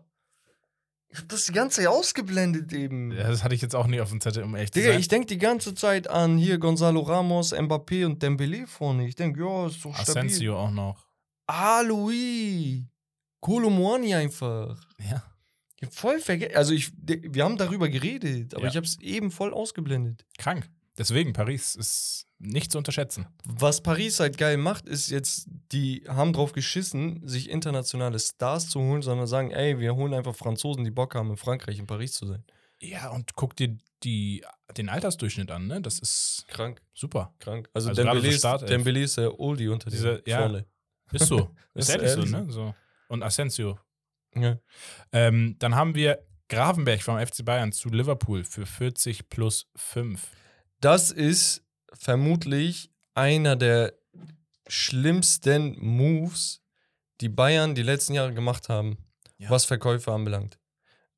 Ich hab das die ganze Zeit ausgeblendet eben. das hatte ich jetzt auch nicht auf dem Zettel, um echt zu Digga, sein. ich denk die ganze Zeit an hier Gonzalo Ramos, Mbappé und Dembele vorne. Ich denk, ja, ist so stabil. Asensio auch noch. Ah, Louis. Kolomoani einfach. Ja. Ich hab voll vergessen. Also, ich, wir haben darüber geredet, aber Ja. ich hab's eben voll ausgeblendet. Krank. Deswegen, Paris ist nicht zu unterschätzen. Was Paris halt geil macht, ist jetzt, die haben drauf geschissen, sich internationale Stars zu holen, sondern sagen, ey, wir holen einfach Franzosen, die Bock haben, in Frankreich, in Paris zu sein. Ja, und guck dir die, den Altersdurchschnitt an, ne? Das ist Krank, super. krank. Also, Also Dembele, so ist. Dembele ist der Oldie unter Diese- den ja. vorne. Ist so. Ist ist ehrlich so, ehrlich ne? So. Und Asensio. Ja. Ähm, dann haben wir Gravenberg vom FC Bayern zu Liverpool für 40 plus 5. Das ist vermutlich einer der schlimmsten Moves, die Bayern die letzten Jahre gemacht haben, Ja. was Verkäufe anbelangt.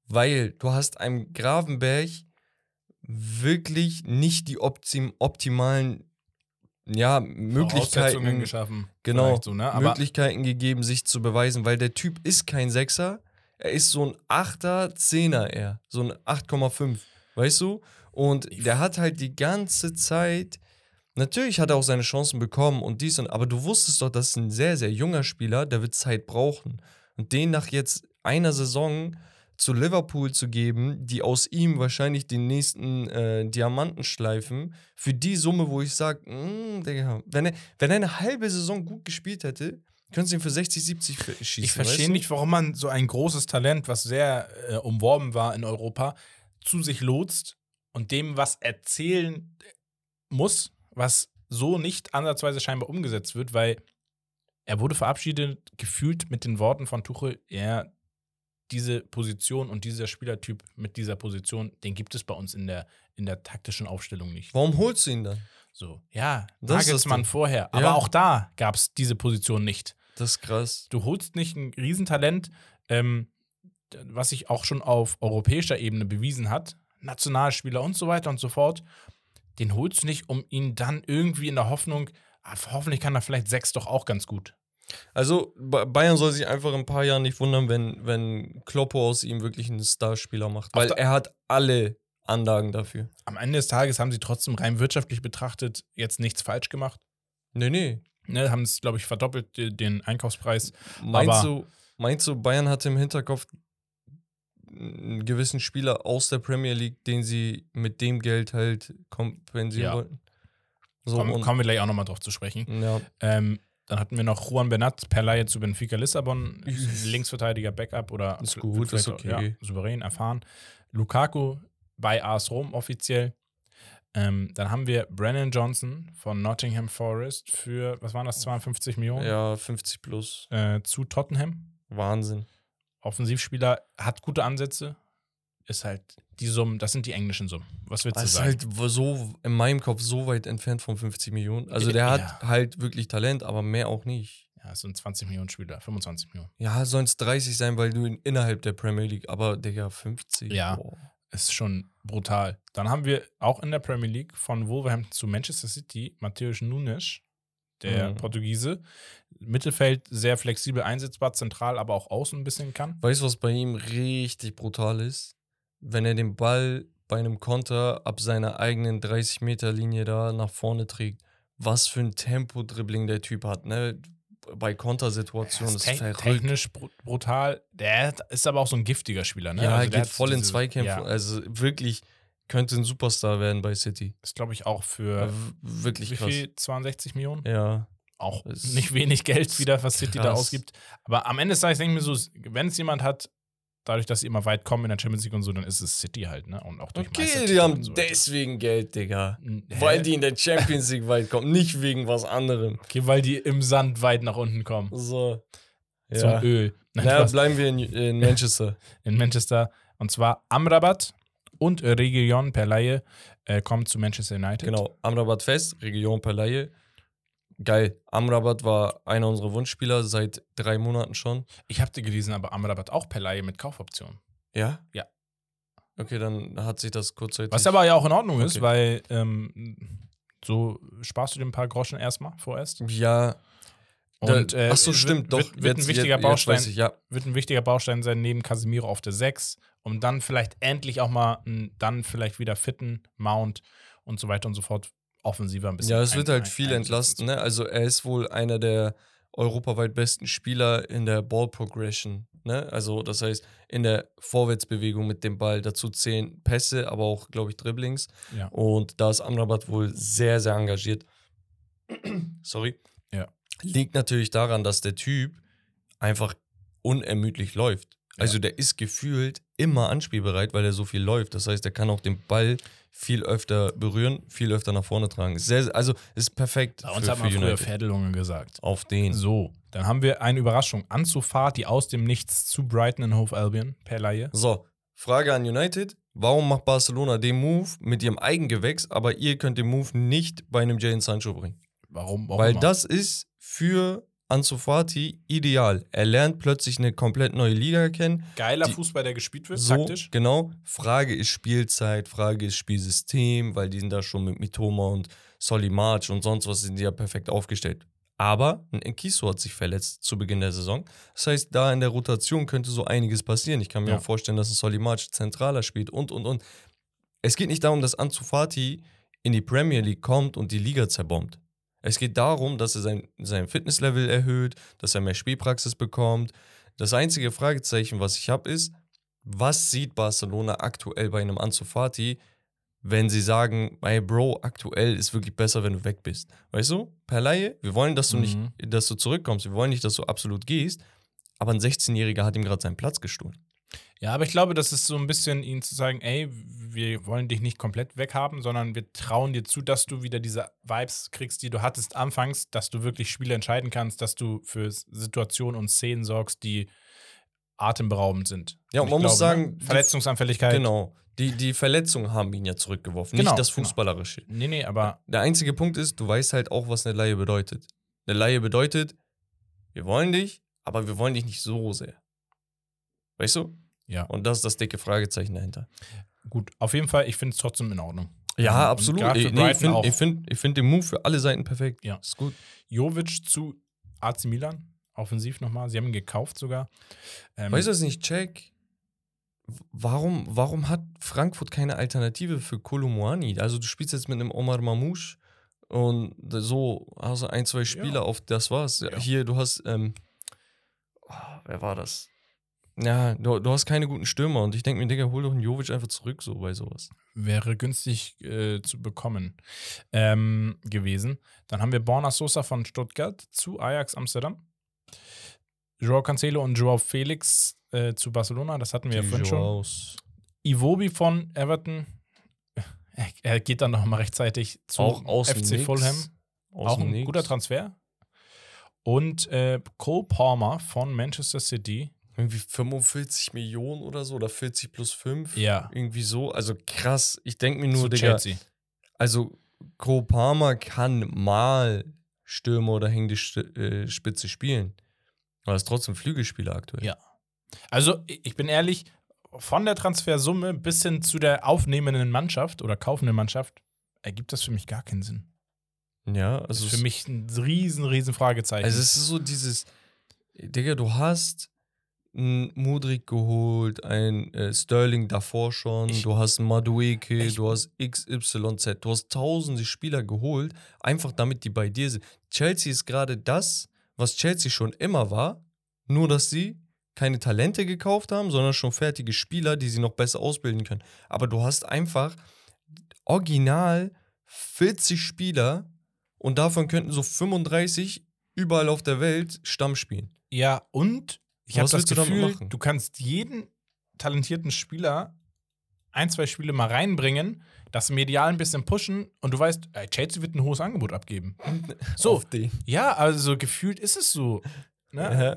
Weil du hast einem Gravenberg wirklich nicht die optim optimalen ja, Möglichkeiten, geschaffen. genau, So, ne? Möglichkeiten gegeben, sich zu beweisen, weil der Typ ist kein Sechser, er ist so ein Achter, Zehner eher, so ein 8,5, weißt du? Und der hat halt die ganze Zeit, natürlich hat er auch seine Chancen bekommen und dies und, aber du wusstest doch, das ist ein sehr, sehr junger Spieler, der wird Zeit brauchen. Und den nach jetzt einer Saison zu Liverpool zu geben, die aus ihm wahrscheinlich den nächsten äh, Diamanten schleifen, für die Summe, wo ich sage, wenn er, wenn er eine halbe Saison gut gespielt hätte, können sie ihn für 60, 70 f- schießen. ich verstehe weißt du? nicht, warum man so ein großes Talent, was sehr äh, umworben war in Europa, zu sich lotst und dem was erzählen muss, was so nicht ansatzweise scheinbar umgesetzt wird, weil er wurde verabschiedet, gefühlt mit den Worten von Tuchel, er diese Position und dieser Spielertyp mit dieser Position, den gibt es bei uns in der, in der taktischen Aufstellung nicht. Warum holst du ihn dann? So, ja, Das ist das Nagelsmann vorher, aber Ja. auch da gab es diese Position nicht. Das ist krass. Du holst nicht ein Riesentalent, ähm, was sich auch schon auf europäischer Ebene bewiesen hat, Nationalspieler und so weiter und so fort. Den holst du nicht, um ihn dann irgendwie in der Hoffnung, ah, hoffentlich kann er vielleicht sechs doch auch ganz gut. Also Ba- Bayern soll sich einfach in ein paar Jahren nicht wundern, wenn, wenn Kloppo aus ihm wirklich einen Starspieler macht. Weil er hat alle Anlagen dafür. Am Ende des Tages haben sie trotzdem rein wirtschaftlich betrachtet jetzt nichts falsch gemacht. Nee, nee. Ne, haben es, glaube ich, verdoppelt, den Einkaufspreis. Meinst Aber- du, meinst du, Bayern hatte im Hinterkopf einen gewissen Spieler aus der Premier League, den sie mit dem Geld halt kompensieren Ja. wollten? So, Kommen, kommen wir gleich auch nochmal drauf zu sprechen. ja, Ähm, dann hatten wir noch Juan Bernat per Laie zu Benfica Lissabon, Linksverteidiger, Backup oder Ist gut, ist okay. Ja, souverän, erfahren. Lukaku bei AS Rom offiziell. Ähm, dann haben wir Brennan Johnson von Nottingham Forest für, was waren das, 52 Millionen ja, 50 plus. äh, zu Tottenham. Wahnsinn. Offensivspieler, hat gute Ansätze, ist halt die Summen, das sind die englischen Summen. Was willst du Das ist sagen? halt so in meinem Kopf so weit entfernt von 50 Millionen. Also der hat Ja. halt wirklich Talent, aber mehr auch nicht. ja, es sind 20 Millionen Spieler, 25 Millionen. Ja, sollen es 30 sein, weil du in, innerhalb der Premier League, aber Digga, 50. Ja. boah. Ist schon brutal. Dann haben wir auch in der Premier League von Wolverhampton zu Manchester City Matthäus Nunes, der Mhm. Portugiese. Mittelfeld sehr flexibel einsetzbar, zentral, aber auch außen ein bisschen kann. Weißt du, was bei ihm richtig brutal ist? Wenn er den Ball bei einem Konter ab seiner eigenen 30-Meter-Linie da nach vorne trägt. Was für ein Tempo-Dribbling der Typ hat, ne? Bei Kontersituationen ist Te- verrückt. technisch br brutal. Der ist aber auch so ein giftiger Spieler. Ne? Ja, er Also geht voll in Zweikämpfe. Ja, Also wirklich könnte ein Superstar werden bei City. ist, glaube ich, auch für W- wirklich wie krass. viel? 62 Millionen? Ja. Auch Das nicht wenig Geld wieder, was City da krass. ausgibt. Aber am Ende des Tages denke ich mir so, wenn es jemand hat, dadurch, dass sie immer weit kommen in der Champions League und so, dann ist es City halt, ne? Und auch durch Okay, die haben so deswegen Geld, Digga. Hä? Weil die in der Champions League weit kommen, nicht wegen was anderem. Okay, weil die im Sand weit nach unten kommen. So. Zum Ja. Öl. Nein, Na, Spaß. bleiben wir in, in Manchester. in Manchester. Und zwar Amrabat und Region per Laie äh, kommen zu Manchester United. Genau, Amrabat fest, Region per Laie. Geil. Amrabat war einer unserer Wunschspieler seit drei Monaten schon. Ich habe dir gelesen, aber Amrabat auch per Laie mit Kaufoption. Ja? Ja. Okay, dann hat sich das kurzzeitig. Was aber ja auch in Ordnung ist, Okay. weil ähm, so sparst du dir ein paar Groschen erstmal vorerst. Ja. Und, äh, ach so, wird- stimmt. Doch, wird- wird ein wichtiger jetzt Baustein. weiß ich, ja. Wird ein wichtiger Baustein sein neben Casemiro auf der 6, um dann vielleicht endlich auch mal einen, dann vielleicht wieder fitten Mount und so weiter und so fort offensiver ein bisschen. Ja, es wird halt ein- viel entlasten. Ne? Also er ist wohl einer der europaweit besten Spieler in der Ball Progression. Ne? Also das heißt, in der Vorwärtsbewegung mit dem Ball. Dazu zählen Pässe, aber auch, glaube ich, Dribblings. Ja. Und da ist Amrabat wohl sehr, sehr engagiert. Sorry. Ja. Liegt natürlich daran, dass der Typ einfach unermüdlich läuft. Also der ist gefühlt immer anspielbereit, weil er so viel läuft. Das heißt, er kann auch den Ball viel öfter berühren, viel öfter nach vorne tragen. Sehr, also ist perfekt Bei uns für, hat man für früher. Pferdelunge gesagt. Auf den. So, dann haben wir eine Überraschung. Ansu Fati aus dem Nichts zu Brighton in Hove Albion per Laie. So, Frage an United. Warum macht Barcelona den Move mit ihrem Eigengewächs, aber ihr könnt den Move nicht bei einem Jadon Sancho bringen? Warum? warum Weil das ist für Ansu Fati ideal. Er lernt plötzlich eine komplett neue Liga kennen. geiler die- Fußball, der gespielt wird, So, taktisch. genau. Frage ist Spielzeit, Frage ist Spielsystem, weil die sind da schon mit Mitoma und Solly March und sonst was sind die ja perfekt aufgestellt. Aber ein Enkiso hat sich verletzt zu Beginn der Saison. Das heißt, da in der Rotation könnte so einiges passieren. Ich kann mir Ja. auch vorstellen, dass ein Solly March zentraler spielt und, und, und. Es geht nicht darum, dass Ansu Fati in die Premier League kommt und die Liga zerbombt. Es geht darum, dass er sein, sein Fitnesslevel erhöht, dass er mehr Spielpraxis bekommt. Das einzige Fragezeichen, was ich habe, ist, was sieht Barcelona aktuell bei einem Ansu Fati, wenn sie sagen, hey Bro, aktuell ist wirklich besser, wenn du weg bist. Weißt du? Per Laie, wir wollen, dass du Mhm. nicht, dass du zurückkommst, wir wollen nicht, dass du absolut gehst, aber ein 16-Jähriger hat ihm gerade seinen Platz gestohlen. Ja, aber ich glaube, das ist so ein bisschen ihnen zu sagen, ey, wir wollen dich nicht komplett weghaben, sondern wir trauen dir zu, dass du wieder diese Vibes kriegst, die du hattest anfangs, dass du wirklich Spiele entscheiden kannst, dass du für Situationen und Szenen sorgst, die atemberaubend sind. Ja, und man muss sagen, ne? die- Verletzungsanfälligkeit. Genau. Die, die Verletzungen haben ihn ja zurückgeworfen, Genau, nicht das genau. Fußballerische. Nee, nee, aber Der einzige Punkt ist, du weißt halt auch, was eine Laie bedeutet. Eine Laie bedeutet, wir wollen dich, aber wir wollen dich nicht so sehr. Weißt du? Ja, Und das ist das dicke Fragezeichen dahinter. gut. Auf jeden Fall, ich finde es trotzdem in Ordnung. Ja, Und absolut. Ich, nee, ich finde find, find den Move für alle Seiten perfekt. Ja. Ist gut. Jovic zu AC Milan, offensiv nochmal. Sie haben ihn gekauft sogar. Ähm, Weißt du, was ich nicht check? Warum, warum hat Frankfurt keine Alternative für Kolumuani? Also du spielst jetzt mit einem Omar Mamouche und so hast du ein, zwei Spieler Ja. auf das war's. Ja. Hier, du hast, ähm, oh, wer war das? Ja, du, du hast keine guten Stürmer und ich denke mir, Digga, hol doch einen Jovic einfach zurück, so bei sowas. wäre günstig äh, zu bekommen ähm, gewesen. Dann haben wir Borna Sosa von Stuttgart zu Ajax Amsterdam. Joao Cancelo und Joao Felix äh, zu Barcelona, das hatten wir ja Die vorhin schon. Joaos. Iwobi von Everton, er, geht dann noch mal rechtzeitig zu Auch aus FC Nix. Fulham. Aus auch ein Nix. guter Transfer. Und äh, Cole Palmer von Manchester City irgendwie 45 Millionen oder so oder 40 plus 5. Ja. Irgendwie so. Also krass. Ich denke mir nur, Zu Digga, Chelsea. also Palmer kann mal Stürmer oder hängende äh, Spitze spielen. Aber er ist trotzdem Flügelspieler aktuell. Ja. Also, ich bin ehrlich, von der Transfersumme bis hin zu der aufnehmenden Mannschaft oder kaufenden Mannschaft ergibt das für mich gar keinen Sinn. Ja, Das also ist für mich ein riesen, riesen Fragezeichen. Also es ist so dieses, Digga, du hast einen Mudrik geholt, ein äh, Sterling davor schon, Ich- du hast Madueke, Ich- du hast XYZ, du hast tausende Spieler geholt, einfach damit die bei dir sind. Chelsea ist gerade das, was Chelsea schon immer war, nur dass sie keine Talente gekauft haben, sondern schon fertige Spieler, die sie noch besser ausbilden können. Aber du hast einfach original 40 Spieler und davon könnten so 35 überall auf der Welt Stamm spielen. ja, und ich habe das Gefühl, du kannst jeden talentierten Spieler ein, zwei Spiele mal reinbringen, das medial ein bisschen pushen und du weißt, ey, Chelsea wird ein hohes Angebot abgeben. So, ja, also gefühlt ist es so. Ne? Ja.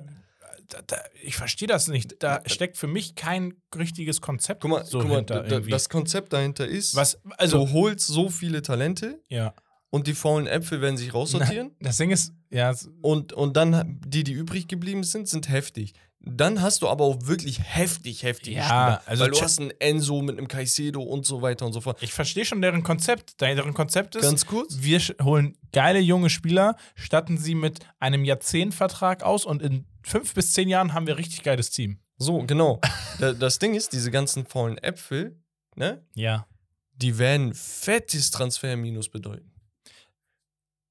Da, da, ich verstehe das nicht. Da steckt für mich kein richtiges Konzept Guck mal, so guck mal da, das Konzept dahinter ist, Was, also, du holst so viele Talente ja. Und die faulen Äpfel werden sich raussortieren. Das Ding ist, ja, Und, und dann, die, die übrig geblieben sind, sind heftig. Dann hast du aber auch wirklich heftig, heftige Ja, Spieler. also weil du hast einen Enzo mit einem Caicedo und so weiter und so fort. ich verstehe schon deren Konzept. Deren Konzept ist, Ganz kurz. wir holen geile junge Spieler, statten sie mit einem Jahrzehntvertrag aus und in fünf bis zehn Jahren haben wir richtig geiles Team. So, genau. Da- das Ding ist, diese ganzen faulen Äpfel, ne, Ja. die werden fettes Transferminus bedeuten.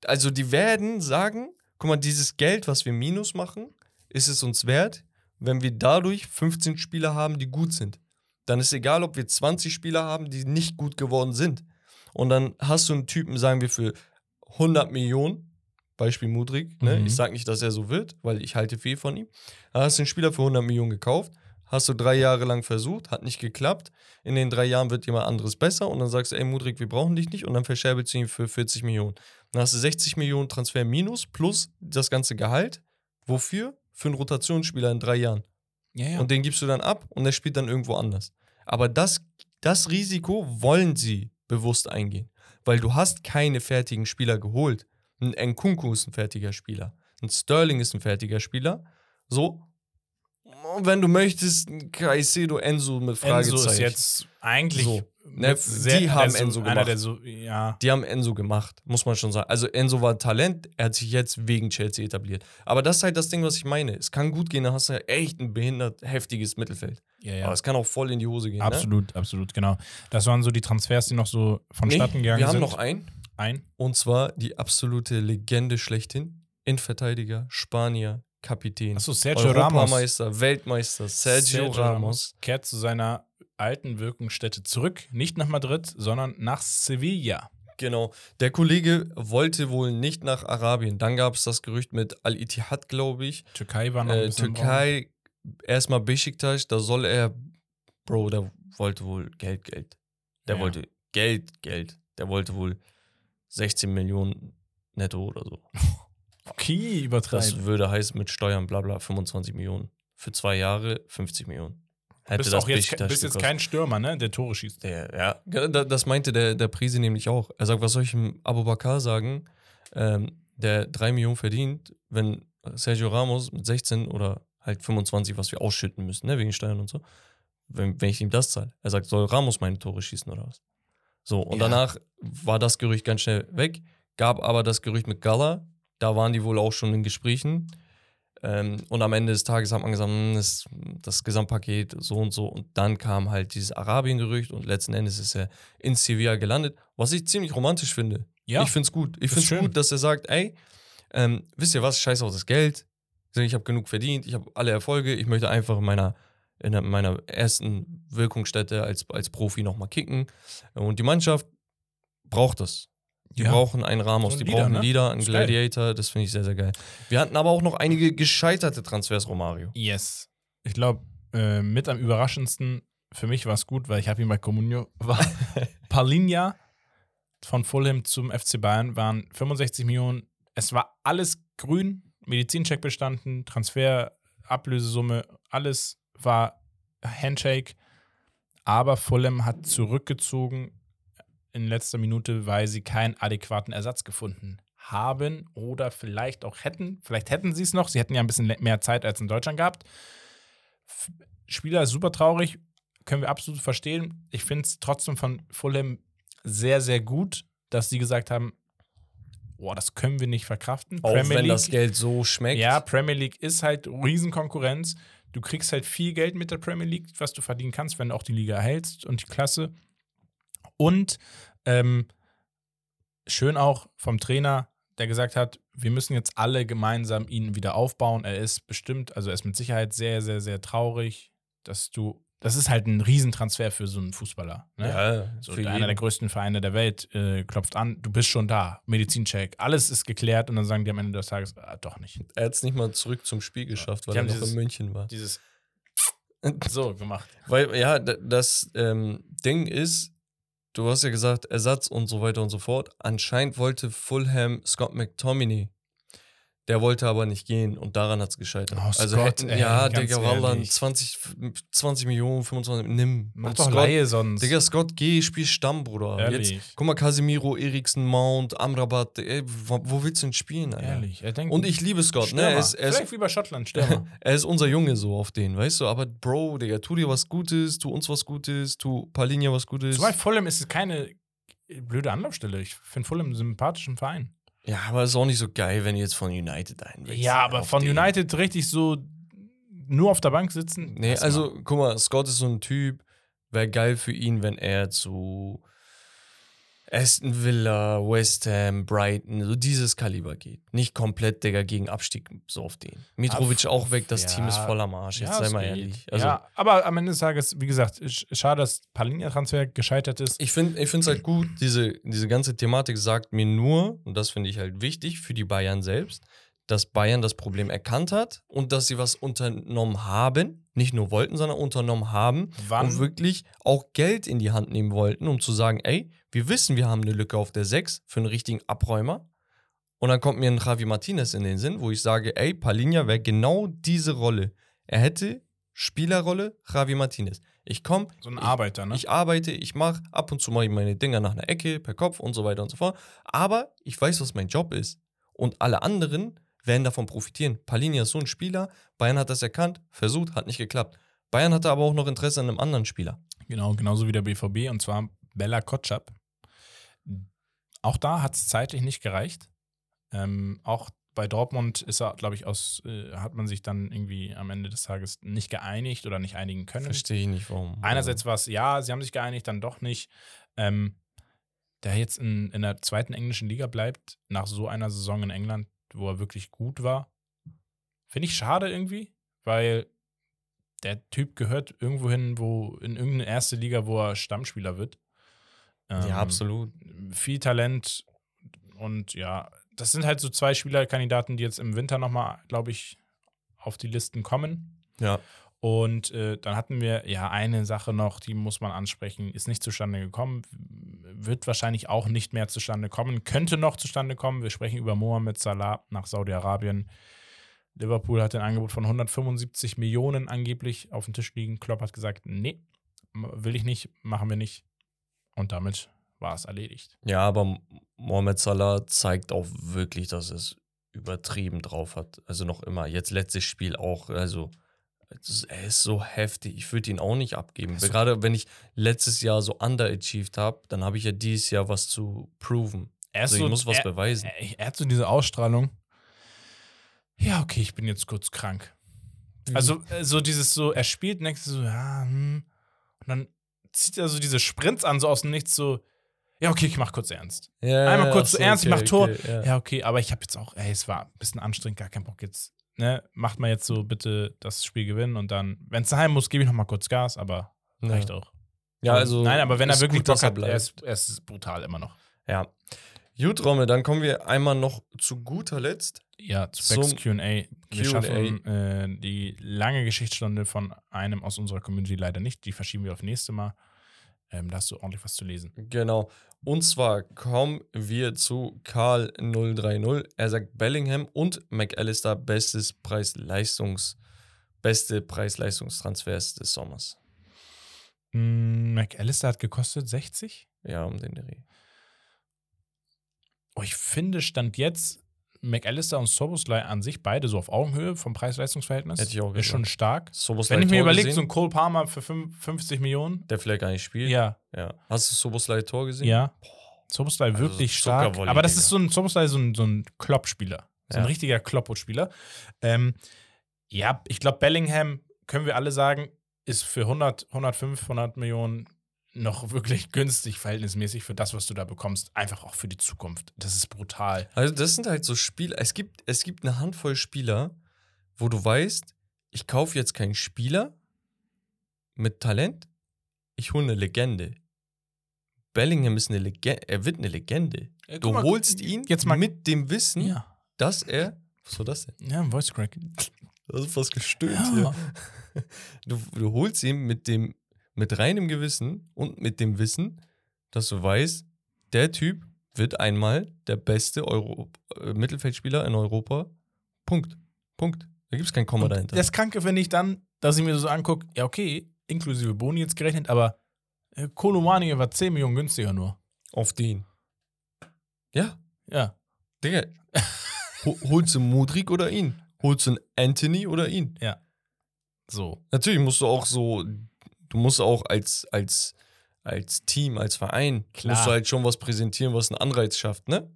Also die werden sagen, guck mal, dieses Geld, was wir minus machen, ist es uns wert, wenn wir dadurch 15 Spieler haben, die gut sind. Dann ist egal, ob wir 20 Spieler haben, die nicht gut geworden sind. Und dann hast du einen Typen, sagen wir, für 100 Millionen, Beispiel Mudrik, ne? Mhm. ich sage nicht, dass er so wird, weil ich halte viel von ihm. Da hast du einen Spieler für 100 Millionen gekauft, hast du drei Jahre lang versucht, hat nicht geklappt. In den drei Jahren wird jemand anderes besser und dann sagst du, ey Mudrik, wir brauchen dich nicht und dann verscherbelst du ihn für 40 Millionen. Dann hast du 60 Millionen Transfer minus plus das ganze Gehalt. Wofür? Für einen Rotationsspieler in drei Jahren. Ja, ja. Und den gibst du dann ab und der spielt dann irgendwo anders. Aber das, das Risiko wollen sie bewusst eingehen. Weil du hast keine fertigen Spieler geholt. Ein Nkunku ist ein fertiger Spieler. Ein Sterling ist ein fertiger Spieler. So. Wenn du möchtest, Caicedo Enzo mit Fragezeichen. Enzo ist jetzt eigentlich So. Ne, die haben Enzo einer gemacht. der so, ja. Die haben Enzo gemacht, muss man schon sagen. Also Enzo war Talent, er hat sich jetzt wegen Chelsea etabliert. Aber das ist halt das Ding, was ich meine. Es kann gut gehen, dann hast du halt echt ein behindert heftiges Mittelfeld. Ja, ja. Aber es kann auch voll in die Hose gehen. Ne? Absolut, absolut, genau. Das waren so die Transfers, die noch so vonstatten gegangen wir haben sind. noch einen. ein. Und zwar die absolute Legende schlechthin. Innenverteidiger, Spanier, Kapitän. Achso, Sergio Ramos. Europameister, Weltmeister, Sergio, Ramos. kehrt zu seiner alten Wirkungsstätte zurück. Nicht nach Madrid, sondern nach Sevilla. Genau. Der Kollege wollte wohl nicht nach Arabien. Dann gab es das Gerücht mit Al-Ittihad, glaube ich. Türkei war noch ein Äh, Raum. Türkei, erstmal Besiktas, da soll er, Bro, der wollte wohl Geld, Geld. Der Ja. wollte Geld, Geld. Der wollte wohl 16 Millionen netto oder so. Okay, Das übertreiben. würde heißen mit Steuern, bla bla, 25 Millionen. Für zwei Jahre 50 Millionen. Hätte Bist das auch jetzt, bist jetzt kein Stürmer, ne? Der Tore schießt. Der, ja, das meinte der, der Prisi nämlich auch. Er sagt, was soll ich dem Abu Bakar sagen, ähm, der 3 Millionen verdient, wenn Sergio Ramos mit 16 oder halt 25, was wir ausschütten müssen, ne, wegen Steuern und so, wenn, wenn ich ihm das zahle. Er sagt, soll Ramos meine Tore schießen oder was? So, und Ja. danach war das Gerücht ganz schnell weg, gab aber das Gerücht mit Gala, da waren die wohl auch schon in Gesprächen. Ähm, und am Ende des Tages hat man gesagt, hm, das, das Gesamtpaket so und so. Und dann kam halt dieses Arabien-Gerücht und letzten Endes ist er in Sevilla gelandet, was ich ziemlich romantisch finde. Ja. Ich finde es gut. Ich finde es gut, dass er sagt, ey, ähm, wisst ihr was, scheiß auf das Geld. Ich habe genug verdient, ich habe alle Erfolge, ich möchte einfach in meiner, in meiner ersten Wirkungsstätte als, als Profi nochmal kicken. Und die Mannschaft braucht das. Die Ja. brauchen einen Ramos, So ein die Leader, brauchen einen ne? Leader, einen. Gladiator, das finde ich sehr, sehr geil. Wir hatten aber auch noch einige gescheiterte Transfers, Romario. Yes. Ich glaube, äh, mit am überraschendsten für mich war es gut, weil ich habe ihn bei Comunio war. Palinja von Fulham zum FC Bayern waren 65 Millionen. Es war alles grün, Medizincheck bestanden, Transfer Ablösesumme, alles war Handshake. Aber Fulham hat zurückgezogen in letzter Minute, weil sie keinen adäquaten Ersatz gefunden haben oder vielleicht auch hätten. Vielleicht hätten sie es noch. Sie hätten ja ein bisschen mehr Zeit als in Deutschland gehabt. Spieler ist super traurig, können wir absolut verstehen. Ich finde es trotzdem von Fulham sehr, sehr gut, dass sie gesagt haben, boah, das können wir nicht verkraften. Auch wenn das Geld so schmeckt. Ja, Premier League ist halt Riesenkonkurrenz. Du kriegst halt viel Geld mit der Premier League, was du verdienen kannst, wenn du auch die Liga erhältst und die Klasse. Und ähm, schön auch vom Trainer, der gesagt hat, wir müssen jetzt alle gemeinsam ihn wieder aufbauen. Er ist bestimmt, also er ist mit Sicherheit sehr, sehr, sehr traurig, dass du, das ist halt ein Riesentransfer für so einen Fußballer. Ne? ja So, einer jeden. der größten Vereine der Welt äh, klopft an, du bist schon da, Medizincheck, alles ist geklärt und dann sagen die am Ende des Tages, ah, doch nicht. Er hat es nicht mal zurück zum Spiel geschafft, weil Die er noch dieses- in München war. Dieses so gemacht. Weil, ja, das ähm, Ding ist, du hast ja gesagt, Ersatz und so weiter und so fort. Anscheinend wollte Fulham Scott McTominay. Der wollte aber nicht gehen und daran hat es gescheitert. Oh, also Scott, hätten, ey, ja, Digga, Wallan, ehrlich. 20, 20 Millionen, 25, nimm. Mach Und doch Scott, Laie sonst. Digga, Scott, geh, spiel Stamm, Bruder. Ehrlich. Jetzt, guck mal, Casemiro, Eriksen, Mount, Amrabat, ey, wo, willst du denn spielen, Alter? Ehrlich. Er denkt, Und ich liebe Scott, ne? Stürmer. Er ist, er ist Vielleicht wie bei Schottland, Stürmer. er ist unser Junge so auf den, weißt du? Aber Bro, Digga, tu dir was Gutes, tu uns was Gutes, tu Palinja was Gutes. Zumal Fulham ist keine blöde Anlaufstelle. Ich finde Fulham einen sympathischen Verein. Ja, aber ist auch nicht so geil, wenn ihr jetzt von United einwechselt. Ja, aber von den. United richtig so nur auf der Bank sitzen. Nee, also, guck mal, Scott ist so ein Typ, wäre geil für ihn, wenn er zu Aston Villa, West Ham, Brighton, so dieses Kaliber geht. Nicht komplett, Digga, gegen Abstieg, so auf den. Mitrovic auch weg, das Team ist ja. voll am Arsch, jetzt Ja, sei mal geht. ehrlich. Also, ja, aber am Ende des Tages, wie gesagt, sch- schade, dass Palinja-Transfer gescheitert ist. Ich finde ich es halt gut, diese, diese ganze Thematik sagt mir nur, und das finde ich halt wichtig für die Bayern selbst, dass Bayern das Problem erkannt hat und dass sie was unternommen haben, nicht nur wollten, sondern unternommen haben Wann? und wirklich auch Geld in die Hand nehmen wollten, um zu sagen, ey, wir wissen, wir haben eine Lücke auf der 6 für einen richtigen Abräumer. Und dann kommt mir ein Javi Martinez in den Sinn, wo ich sage, ey, Palinja wäre genau diese Rolle. Er hätte Spielerrolle Javi Martinez. Ich komme, so ein ich- Arbeiter, ne? ich arbeite, ich mache ab und zu mache ich meine Dinger nach einer Ecke, per Kopf und so weiter und so fort. Aber ich weiß, was mein Job ist. Und alle anderen werden davon profitieren. Palini ist so ein Spieler. Bayern hat das erkannt, versucht, hat nicht geklappt. Bayern hatte aber auch noch Interesse an einem anderen Spieler. Genau, genauso wie der BVB und zwar Bella Kotschap. Auch da hat es zeitlich nicht gereicht. Ähm, auch bei Dortmund ist er, glaube ich, aus, äh, hat man sich dann irgendwie am Ende des Tages nicht geeinigt oder nicht einigen können. Verstehe ich nicht, warum. Einerseits war es, ja, sie haben sich geeinigt, dann doch nicht. Ähm, der jetzt in, in der zweiten englischen Liga bleibt, nach so einer Saison in England, wo er wirklich gut war, finde ich schade irgendwie, weil der Typ gehört irgendwo hin, wo, in irgendeine erste Liga, wo er Stammspieler wird. Ähm, Ja, absolut. Viel Talent und ja, das sind halt so zwei Spielerkandidaten, die jetzt im Winter nochmal, glaube ich, auf die Listen kommen. Ja. Und äh, dann hatten wir ja eine Sache noch, die muss man ansprechen, ist nicht zustande gekommen, wird wahrscheinlich auch nicht mehr zustande kommen, könnte noch zustande kommen. Wir sprechen über Mohamed Salah nach Saudi-Arabien. Liverpool hat ein Angebot von 175 Millionen angeblich auf dem Tisch liegen. Klopp hat gesagt, nee, will ich nicht, machen wir nicht. Und damit war es erledigt. Ja, aber Mohamed Salah zeigt auch wirklich, dass es übertrieben drauf hat. Also noch immer. Jetzt letztes Spiel auch. Also ist- er ist so heftig. Ich würde ihn auch nicht abgeben. Also- Gerade wenn ich letztes Jahr so underachieved habe, dann habe ich ja dieses Jahr was zu proven. Er Also ich so- muss was er, beweisen. Er, er hat so diese Ausstrahlung. Ja, okay, ich bin jetzt kurz krank. Mhm. Also, äh, so dieses so, er spielt nächstes so, ja, hm. Und dann zieht er so diese Sprints an, so aus dem Nichts, so, ja, okay, ich mach kurz ernst. Ja, Einmal kurz so so, ernst, ich okay, mach Tor. okay, ja. Ja, okay, aber ich habe jetzt auch, ey, es war ein bisschen anstrengend, gar keinen Bock jetzt. Ne, macht mal jetzt so bitte das Spiel gewinnen und dann, wenn es daheim muss, gebe ich noch mal kurz Gas, aber Ja. reicht auch. Ja, also Nein, aber wenn er wirklich gut, Bock hat, er bleibt. ist, er ist brutal immer noch. Ja. Gut, Rommel, dann kommen wir einmal noch zu guter Letzt. Ja, zu Zum Becks QA. Wir schaffen äh, die lange Geschichtsstunde von einem aus unserer Community leider nicht. Die verschieben wir auf nächste Mal. Ähm, da hast du ordentlich was zu lesen. Genau. Und zwar kommen wir zu Karl 030. Er sagt Bellingham und McAllister bestes Preis-Leistungs beste Preis-Leistungstransfers des Sommers. Mm, McAllister hat gekostet 60? Ja, um den Dreh. Oh, ich finde, Stand jetzt McAllister und Soboslai an sich beide so auf Augenhöhe vom Preis-Leistungs-Verhältnis. Hätte ich auch Ist schon gesagt. stark. Soboslai Wenn ich mir überlege, so ein Cole Palmer für fünf- 50 Millionen. der vielleicht gar nicht spielt. Ja, ja. Hast du Soboslai Tor gesehen? ja. Soboslai Also wirklich stark. Aber das ist so ein Soboslai so ein, so ein Klopp-Spieler. So ein Ja. richtiger Kloppo-Spieler. Ähm, ja, ich glaube, Bellingham, können wir alle sagen, ist für 100, 105, 100 Millionen noch wirklich günstig, verhältnismäßig für das, was du da bekommst. Einfach auch für die Zukunft. Das ist brutal. Also, das sind halt so Spieler. Es gibt, es gibt eine Handvoll Spieler, wo du weißt, ich kaufe jetzt keinen Spieler mit Talent, ich hole eine Legende. Bellingham ist eine Legende, er wird eine Legende. Äh, Du mal, holst ihn jetzt mal- mit dem Wissen, Ja, dass er. Was war das denn? ja, ein Voice Crack. Das ist fast gestöhnt Ja. hier. Du, du holst ihn mit dem, mit reinem Gewissen und mit dem Wissen, dass du weißt, der Typ wird einmal der beste Euro äh, Mittelfeldspieler in Europa. Punkt. Punkt. Da gibt es kein Komma Und dahinter. das Kranke finde ich dann, dass ich mir so angucke, ja, okay, inklusive Boni jetzt gerechnet, aber äh, Kolomani war 10 Millionen günstiger nur. Auf den. Ja, Ja. Digga. Ho- holst du Mudrik oder ihn? Holst du einen Anthony oder ihn? So. Natürlich musst du auch so, du musst auch als, als, als Team, als Verein, Klar. musst du halt schon was präsentieren, was einen Anreiz schafft, ne?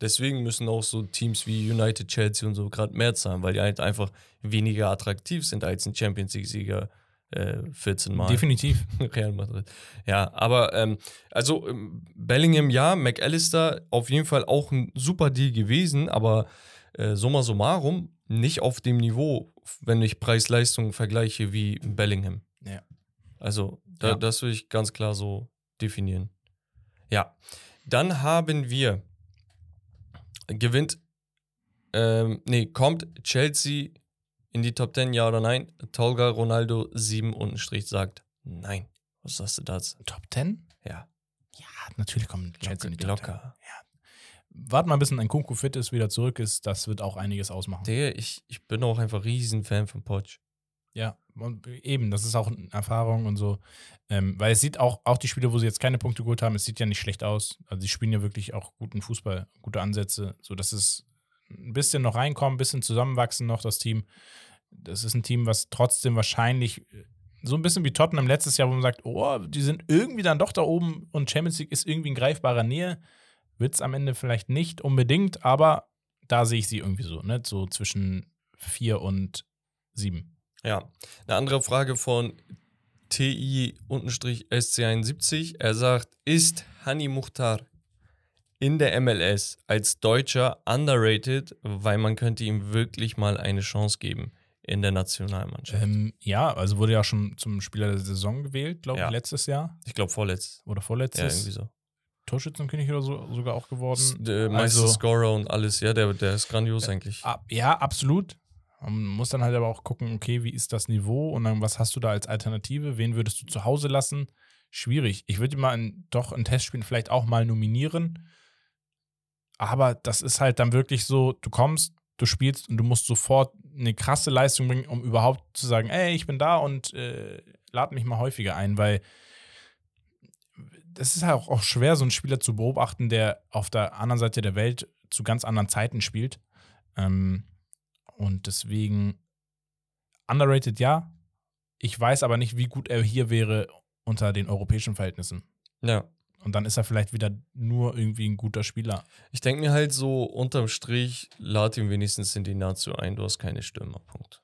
Deswegen müssen auch so Teams wie United, Chelsea und so gerade mehr zahlen, weil die halt einfach weniger attraktiv sind als ein Champions League-Sieger äh, 14 Mal. Definitiv. Real Madrid. Ja, aber ähm, also ähm, Bellingham ja, McAllister auf jeden Fall auch ein super Deal gewesen, aber äh, summa summarum nicht auf dem Niveau, wenn ich Preis-Leistung vergleiche wie Bellingham. Ja. Also da, Ja. das würde ich ganz klar so definieren. Ja, dann haben wir gewinnt, ähm, nee, kommt Chelsea in die Top 10, ja oder nein? Tolga Ronaldo 7 unten Strich sagt nein. Was sagst du dazu? Top 10? Ja, Ja, natürlich kommt Chelsea in die Top locker. 10. Warte mal, bis ein Kunku fit ist, wieder zurück ist. Das wird auch einiges ausmachen. Digga, ich, ich bin auch einfach riesen Fan von Poch. Ja, und eben, das ist auch eine Erfahrung und so. Ähm, weil es sieht auch, auch die Spiele, wo sie jetzt keine Punkte geholt haben, es sieht ja nicht schlecht aus. Also sie spielen ja wirklich auch guten Fußball, gute Ansätze, sodass es ein bisschen noch reinkommt, ein bisschen zusammenwachsen noch, das Team. Das ist ein Team, was trotzdem wahrscheinlich äh, so ein bisschen wie Tottenham letztes Jahr, wo man sagt, oh, die sind irgendwie dann doch da oben und Champions League ist irgendwie in greifbarer Nähe. Wird es am Ende vielleicht nicht unbedingt, aber da sehe ich sie irgendwie so, ne? So zwischen vier und sieben. Ja, eine andere Frage von TI-SC71. Er sagt, ist Hani Mukhtar in der MLS als Deutscher underrated, weil man könnte ihm wirklich mal eine Chance geben in der Nationalmannschaft. Ähm, ja, also wurde ja schon zum Spieler der Saison gewählt, glaube Ja. ich, letztes Jahr ich glaube vorletzt. oder Ja, vorletztes. irgendwie so. Torschützenkönig oder so sogar auch geworden. Der meiste Also- Scorer und alles, ja, der, der ist grandios eigentlich. Ab, ja, absolut. Man muss dann halt aber auch gucken, okay, wie ist das Niveau und dann was hast du da als Alternative? Wen würdest du zu Hause lassen? Schwierig. Ich würde mal in, doch in Testspielen vielleicht auch mal nominieren. Aber das ist halt dann wirklich so, du kommst, du spielst und du musst sofort eine krasse Leistung bringen, um überhaupt zu sagen, ey, ich bin da und äh, lad mich mal häufiger ein, weil das ist halt auch, auch schwer, so einen Spieler zu beobachten, der auf der anderen Seite der Welt zu ganz anderen Zeiten spielt. Ähm, und deswegen underrated ja. Ich weiß aber nicht, wie gut er hier wäre unter den europäischen Verhältnissen. Ja. Und dann ist er vielleicht wieder nur irgendwie ein guter Spieler. Ich denke mir halt so, unterm Strich, lad ihn wenigstens in die Nazio ein, du hast keine Stürmer, Punkt.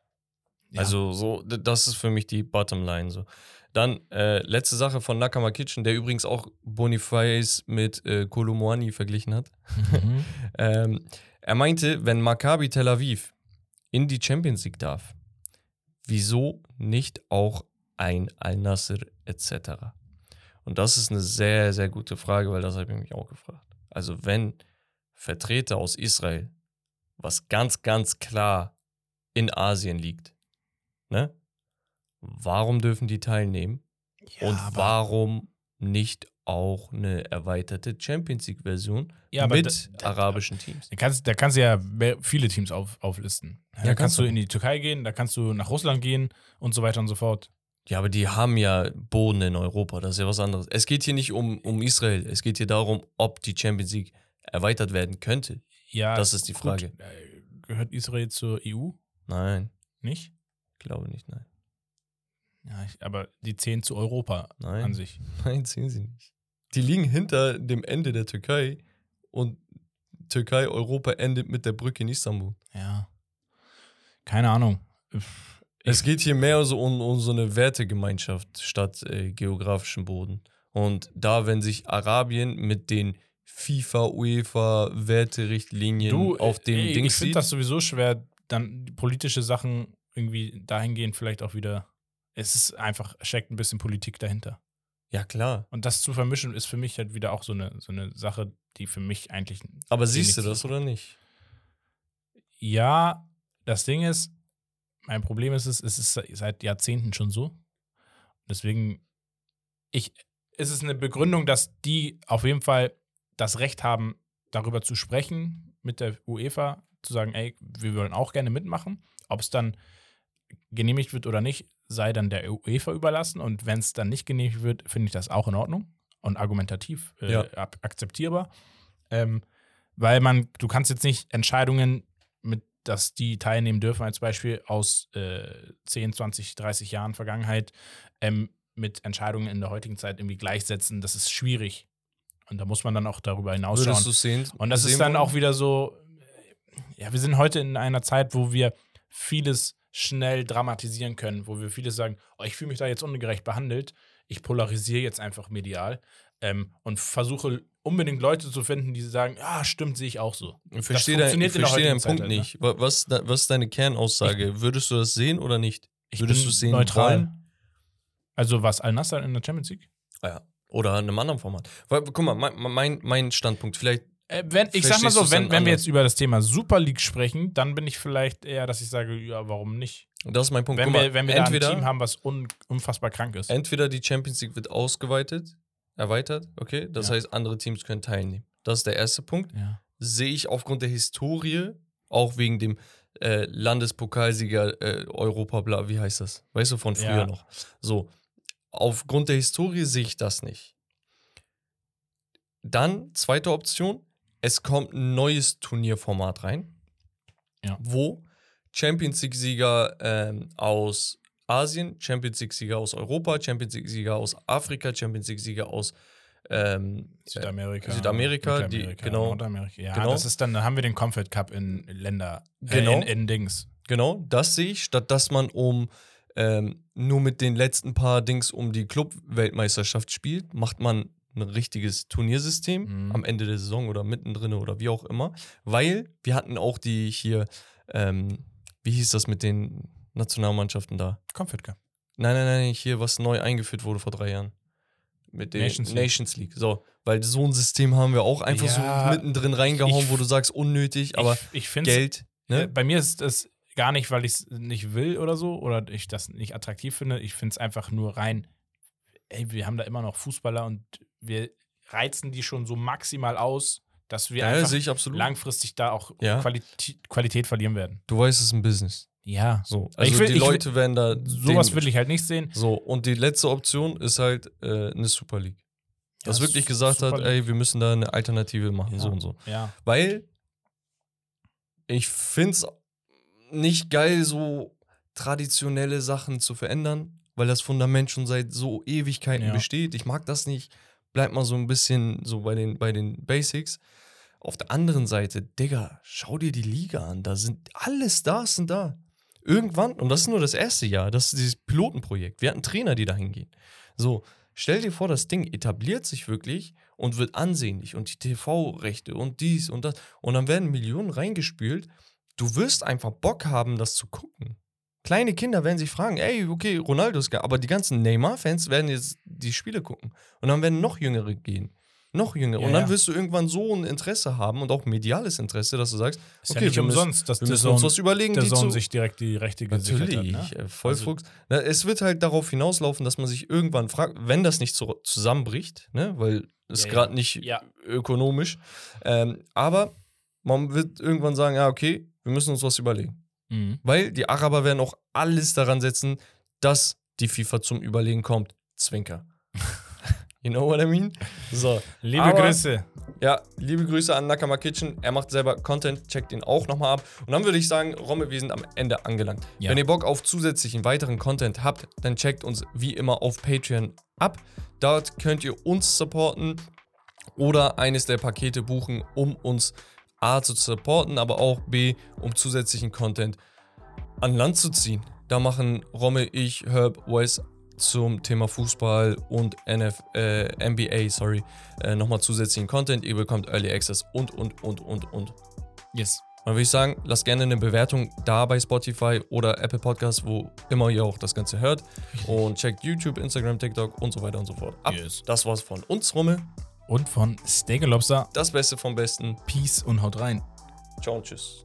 Ja. Also so, das ist für mich die Bottomline so. Dann äh, letzte Sache von Nakama Kitchen, der übrigens auch Boniface mit äh, Kolomouani verglichen hat. Mhm. Ähm, er meinte, wenn Maccabi Tel Aviv in die Champions League darf, wieso nicht auch ein Al-Nasser etc.? Und das ist eine sehr, sehr gute Frage, weil das habe ich mich auch gefragt. Also wenn Vertreter aus Israel, was ganz, ganz klar in Asien liegt, ne? Warum dürfen die teilnehmen? Ja, Und warum nicht auch eine erweiterte Champions League-Version Ja, mit da- arabischen Teams? Da kannst, da kannst du ja viele Teams auf, auflisten. Ja, da kannst kannst du in die Türkei gehen, da kannst du nach Russland gehen und so weiter und so fort. Ja, aber die haben ja Boden in Europa, das ist ja was anderes. Es geht hier nicht um, um Israel, es geht hier darum, ob die Champions League erweitert werden könnte. Ja, Das ist die gut, Frage. äh, Gehört Israel zur EU? Nein, Nicht? glaube nicht, nein. Ja, ich, aber die zählen zu Europa Nein. an sich. Nein, sehen sie nicht. Die liegen hinter dem Ende der Türkei und Türkei, Europa endet mit der Brücke in Istanbul. Ja. Keine Ahnung. Es geht hier mehr so um, um so eine Wertegemeinschaft statt äh, geografischem Boden. Und da, wenn sich Arabien mit den FIFA, UEFA, Werterichtlinien auf dem ey, Ding ich finde das sowieso schwer, dann politische Sachen irgendwie dahingehend vielleicht auch wieder. Es ist einfach, steckt ein bisschen Politik dahinter. Ja, klar. Und das zu vermischen ist für mich halt wieder auch so eine, so eine Sache, die für mich eigentlich. Aber siehst du das oder nicht? Ja, das Ding ist, mein Problem ist es, es ist seit Jahrzehnten schon so. Deswegen, ich, ist es eine Begründung, dass die auf jeden Fall das Recht haben, darüber zu sprechen mit der UEFA, zu sagen, ey, wir wollen auch gerne mitmachen. Ob es dann genehmigt wird oder nicht, sei dann der UEFA überlassen. Und wenn es dann nicht genehmigt wird, finde ich das auch in Ordnung und argumentativ äh, Ja. ab- akzeptierbar. Ähm, weil man, du kannst jetzt nicht Entscheidungen mit, dass die teilnehmen dürfen, als Beispiel aus äh, 10, 20, 30 Jahren Vergangenheit, ähm, mit Entscheidungen in der heutigen Zeit irgendwie gleichsetzen. Das ist schwierig. Und da muss man dann auch darüber hinausschauen. Würdest du sehen? Und das sehen ist dann wollen? auch wieder so, äh, ja, wir sind heute in einer Zeit, wo wir vieles schnell dramatisieren können, wo wir vieles sagen, oh, ich fühle mich da jetzt ungerecht behandelt, ich polarisiere jetzt einfach medial ähm, und versuche unbedingt Leute zu finden, die sagen, ja, stimmt, sehe ich auch so. Ich verstehe, dein, ich verstehe deinen Punkt Zeit halt, ne? nicht. Wa- Was, was ist deine Kernaussage? Würdest du das sehen oder nicht? Ich Würdest du es sehen neutral. wollen? Also was Al-Nassr in der Champions League? Ah Ja. Oder in einem anderen Format. Weil, guck mal, mein, mein, mein Standpunkt, vielleicht, Äh, wenn, ich sag mal Verstehst so, wenn, wenn wir jetzt über das Thema Super League sprechen, dann bin ich vielleicht eher, dass ich sage, ja, warum nicht? das ist mein Punkt. Wenn mal, wir, wenn wir entweder, ein Team haben, was un, unfassbar krank ist. entweder die Champions League wird ausgeweitet, erweitert, okay, das Ja. heißt, andere Teams können teilnehmen. Das ist der erste Punkt. ja. Sehe ich aufgrund der Historie, auch wegen dem äh, Landespokalsieger äh, Europa, bla, wie heißt das? Weißt du, von früher Ja. noch. So, aufgrund der Historie sehe ich das nicht. Dann, zweite Option, es kommt ein neues Turnierformat rein, Ja. wo Champions League-Sieger ähm, aus Asien, Champions League-Sieger aus Europa, Champions League-Sieger aus Afrika, Champions League-Sieger aus ähm, Südamerika. Südamerika, die- genau. Nordamerika. Ja, Genau. das ist dann, dann haben wir den Comfort Cup in Länder. Genau. Äh, in, in Dings. Genau, das sehe ich, statt dass man um ähm, nur mit den letzten paar Dings um die Club-Weltmeisterschaft spielt, macht man ein richtiges Turniersystem Mhm. am Ende der Saison oder mittendrin oder wie auch immer. Weil wir hatten auch die hier, ähm, wie hieß das mit den Nationalmannschaften da? Comfort Cup. Nein, nein, nein, hier, was neu eingeführt wurde vor drei Jahren. Mit der Nations Nations League. League. So, weil so ein System haben wir auch einfach Ja, so mittendrin reingehauen, ich- wo du sagst, unnötig, aber ich, Geld. Ne? Äh, Bei mir ist es gar nicht, weil ich es nicht will oder so oder ich das nicht attraktiv finde. Ich finde es einfach nur rein, ey, wir haben da immer noch Fußballer und wir reizen die schon so maximal aus, dass wir Ja, einfach langfristig da auch Ja. Qualität, Qualität verlieren werden. Du weißt, es ist ein Business. Ja. So, also will- die ich will- Leute werden da. Sowas will ich halt nicht sehen. So, und die letzte Option ist halt äh, eine Super League. Was Ja, wirklich gesagt Super hat, League. ey, wir müssen da eine Alternative machen, so Ja. und so. Ja. Weil ich finde es nicht geil, so traditionelle Sachen zu verändern, weil das Fundament schon seit so Ewigkeiten Ja. besteht. Ich mag das nicht. Bleibt mal so ein bisschen so bei den, bei den Basics. Auf der anderen Seite, Digga, schau dir die Liga an. Da sind alle Stars sind da. Irgendwann, und das ist nur das erste Jahr, das ist dieses Pilotenprojekt. Wir hatten Trainer, die da hingehen. So, stell dir vor, das Ding etabliert sich wirklich und wird ansehnlich und die TV-Rechte und dies und das. Und dann werden Millionen reingespült. Du wirst einfach Bock haben, das zu gucken. Kleine Kinder werden sich fragen, ey, okay, Ronaldo ist geil, aber die ganzen Neymar-Fans werden jetzt die Spiele gucken. Und dann werden noch Jüngere gehen. noch jünger. Ja, und dann ja. wirst du irgendwann so ein Interesse haben und auch mediales Interesse, dass du sagst, Ist okay, ja nicht wir müssen, umsonst, dass wir müssen uns Zone, was überlegen, der die zu, sich direkt die Rechte gesichert Natürlich, hat. Ne? äh, Vollfuchs. Na, es wird halt darauf hinauslaufen, dass man sich irgendwann fragt, wenn das nicht so zusammenbricht, ne, weil es Ja, gerade nicht ökonomisch, ähm, aber man wird irgendwann sagen, ja, okay, wir müssen uns was überlegen. Mhm. Weil die Araber werden auch alles daran setzen, dass die FIFA zum Überlegen kommt. Zwinker. you know what I mean? So. Liebe Aber- Grüße. Ja, liebe Grüße an Nakama Kitchen. Er macht selber Content, checkt ihn auch nochmal ab. Und dann würde ich sagen, Romme, wir sind am Ende angelangt. Ja. Wenn ihr Bock auf zusätzlichen weiteren Content habt, dann checkt uns wie immer auf Patreon ab. Dort könnt ihr uns supporten oder eines der Pakete buchen, um uns A zu supporten, aber auch B, um zusätzlichen Content an Land zu ziehen. Da machen Romme, ich, Herb, Wes zum Thema Fußball und NF, äh, NBA, sorry, äh, nochmal zusätzlichen Content. Ihr bekommt Early Access und, und, und, und, und. Yes. Dann würde ich sagen, lasst gerne eine Bewertung da bei Spotify oder Apple Podcasts, wo immer ihr auch das Ganze hört. Und checkt YouTube, Instagram, TikTok und so weiter und so fort ab. Yes. Das war's von uns, Romme. Und von Steak Lobster. Das Beste vom Besten. Peace und haut rein. Ciao und tschüss.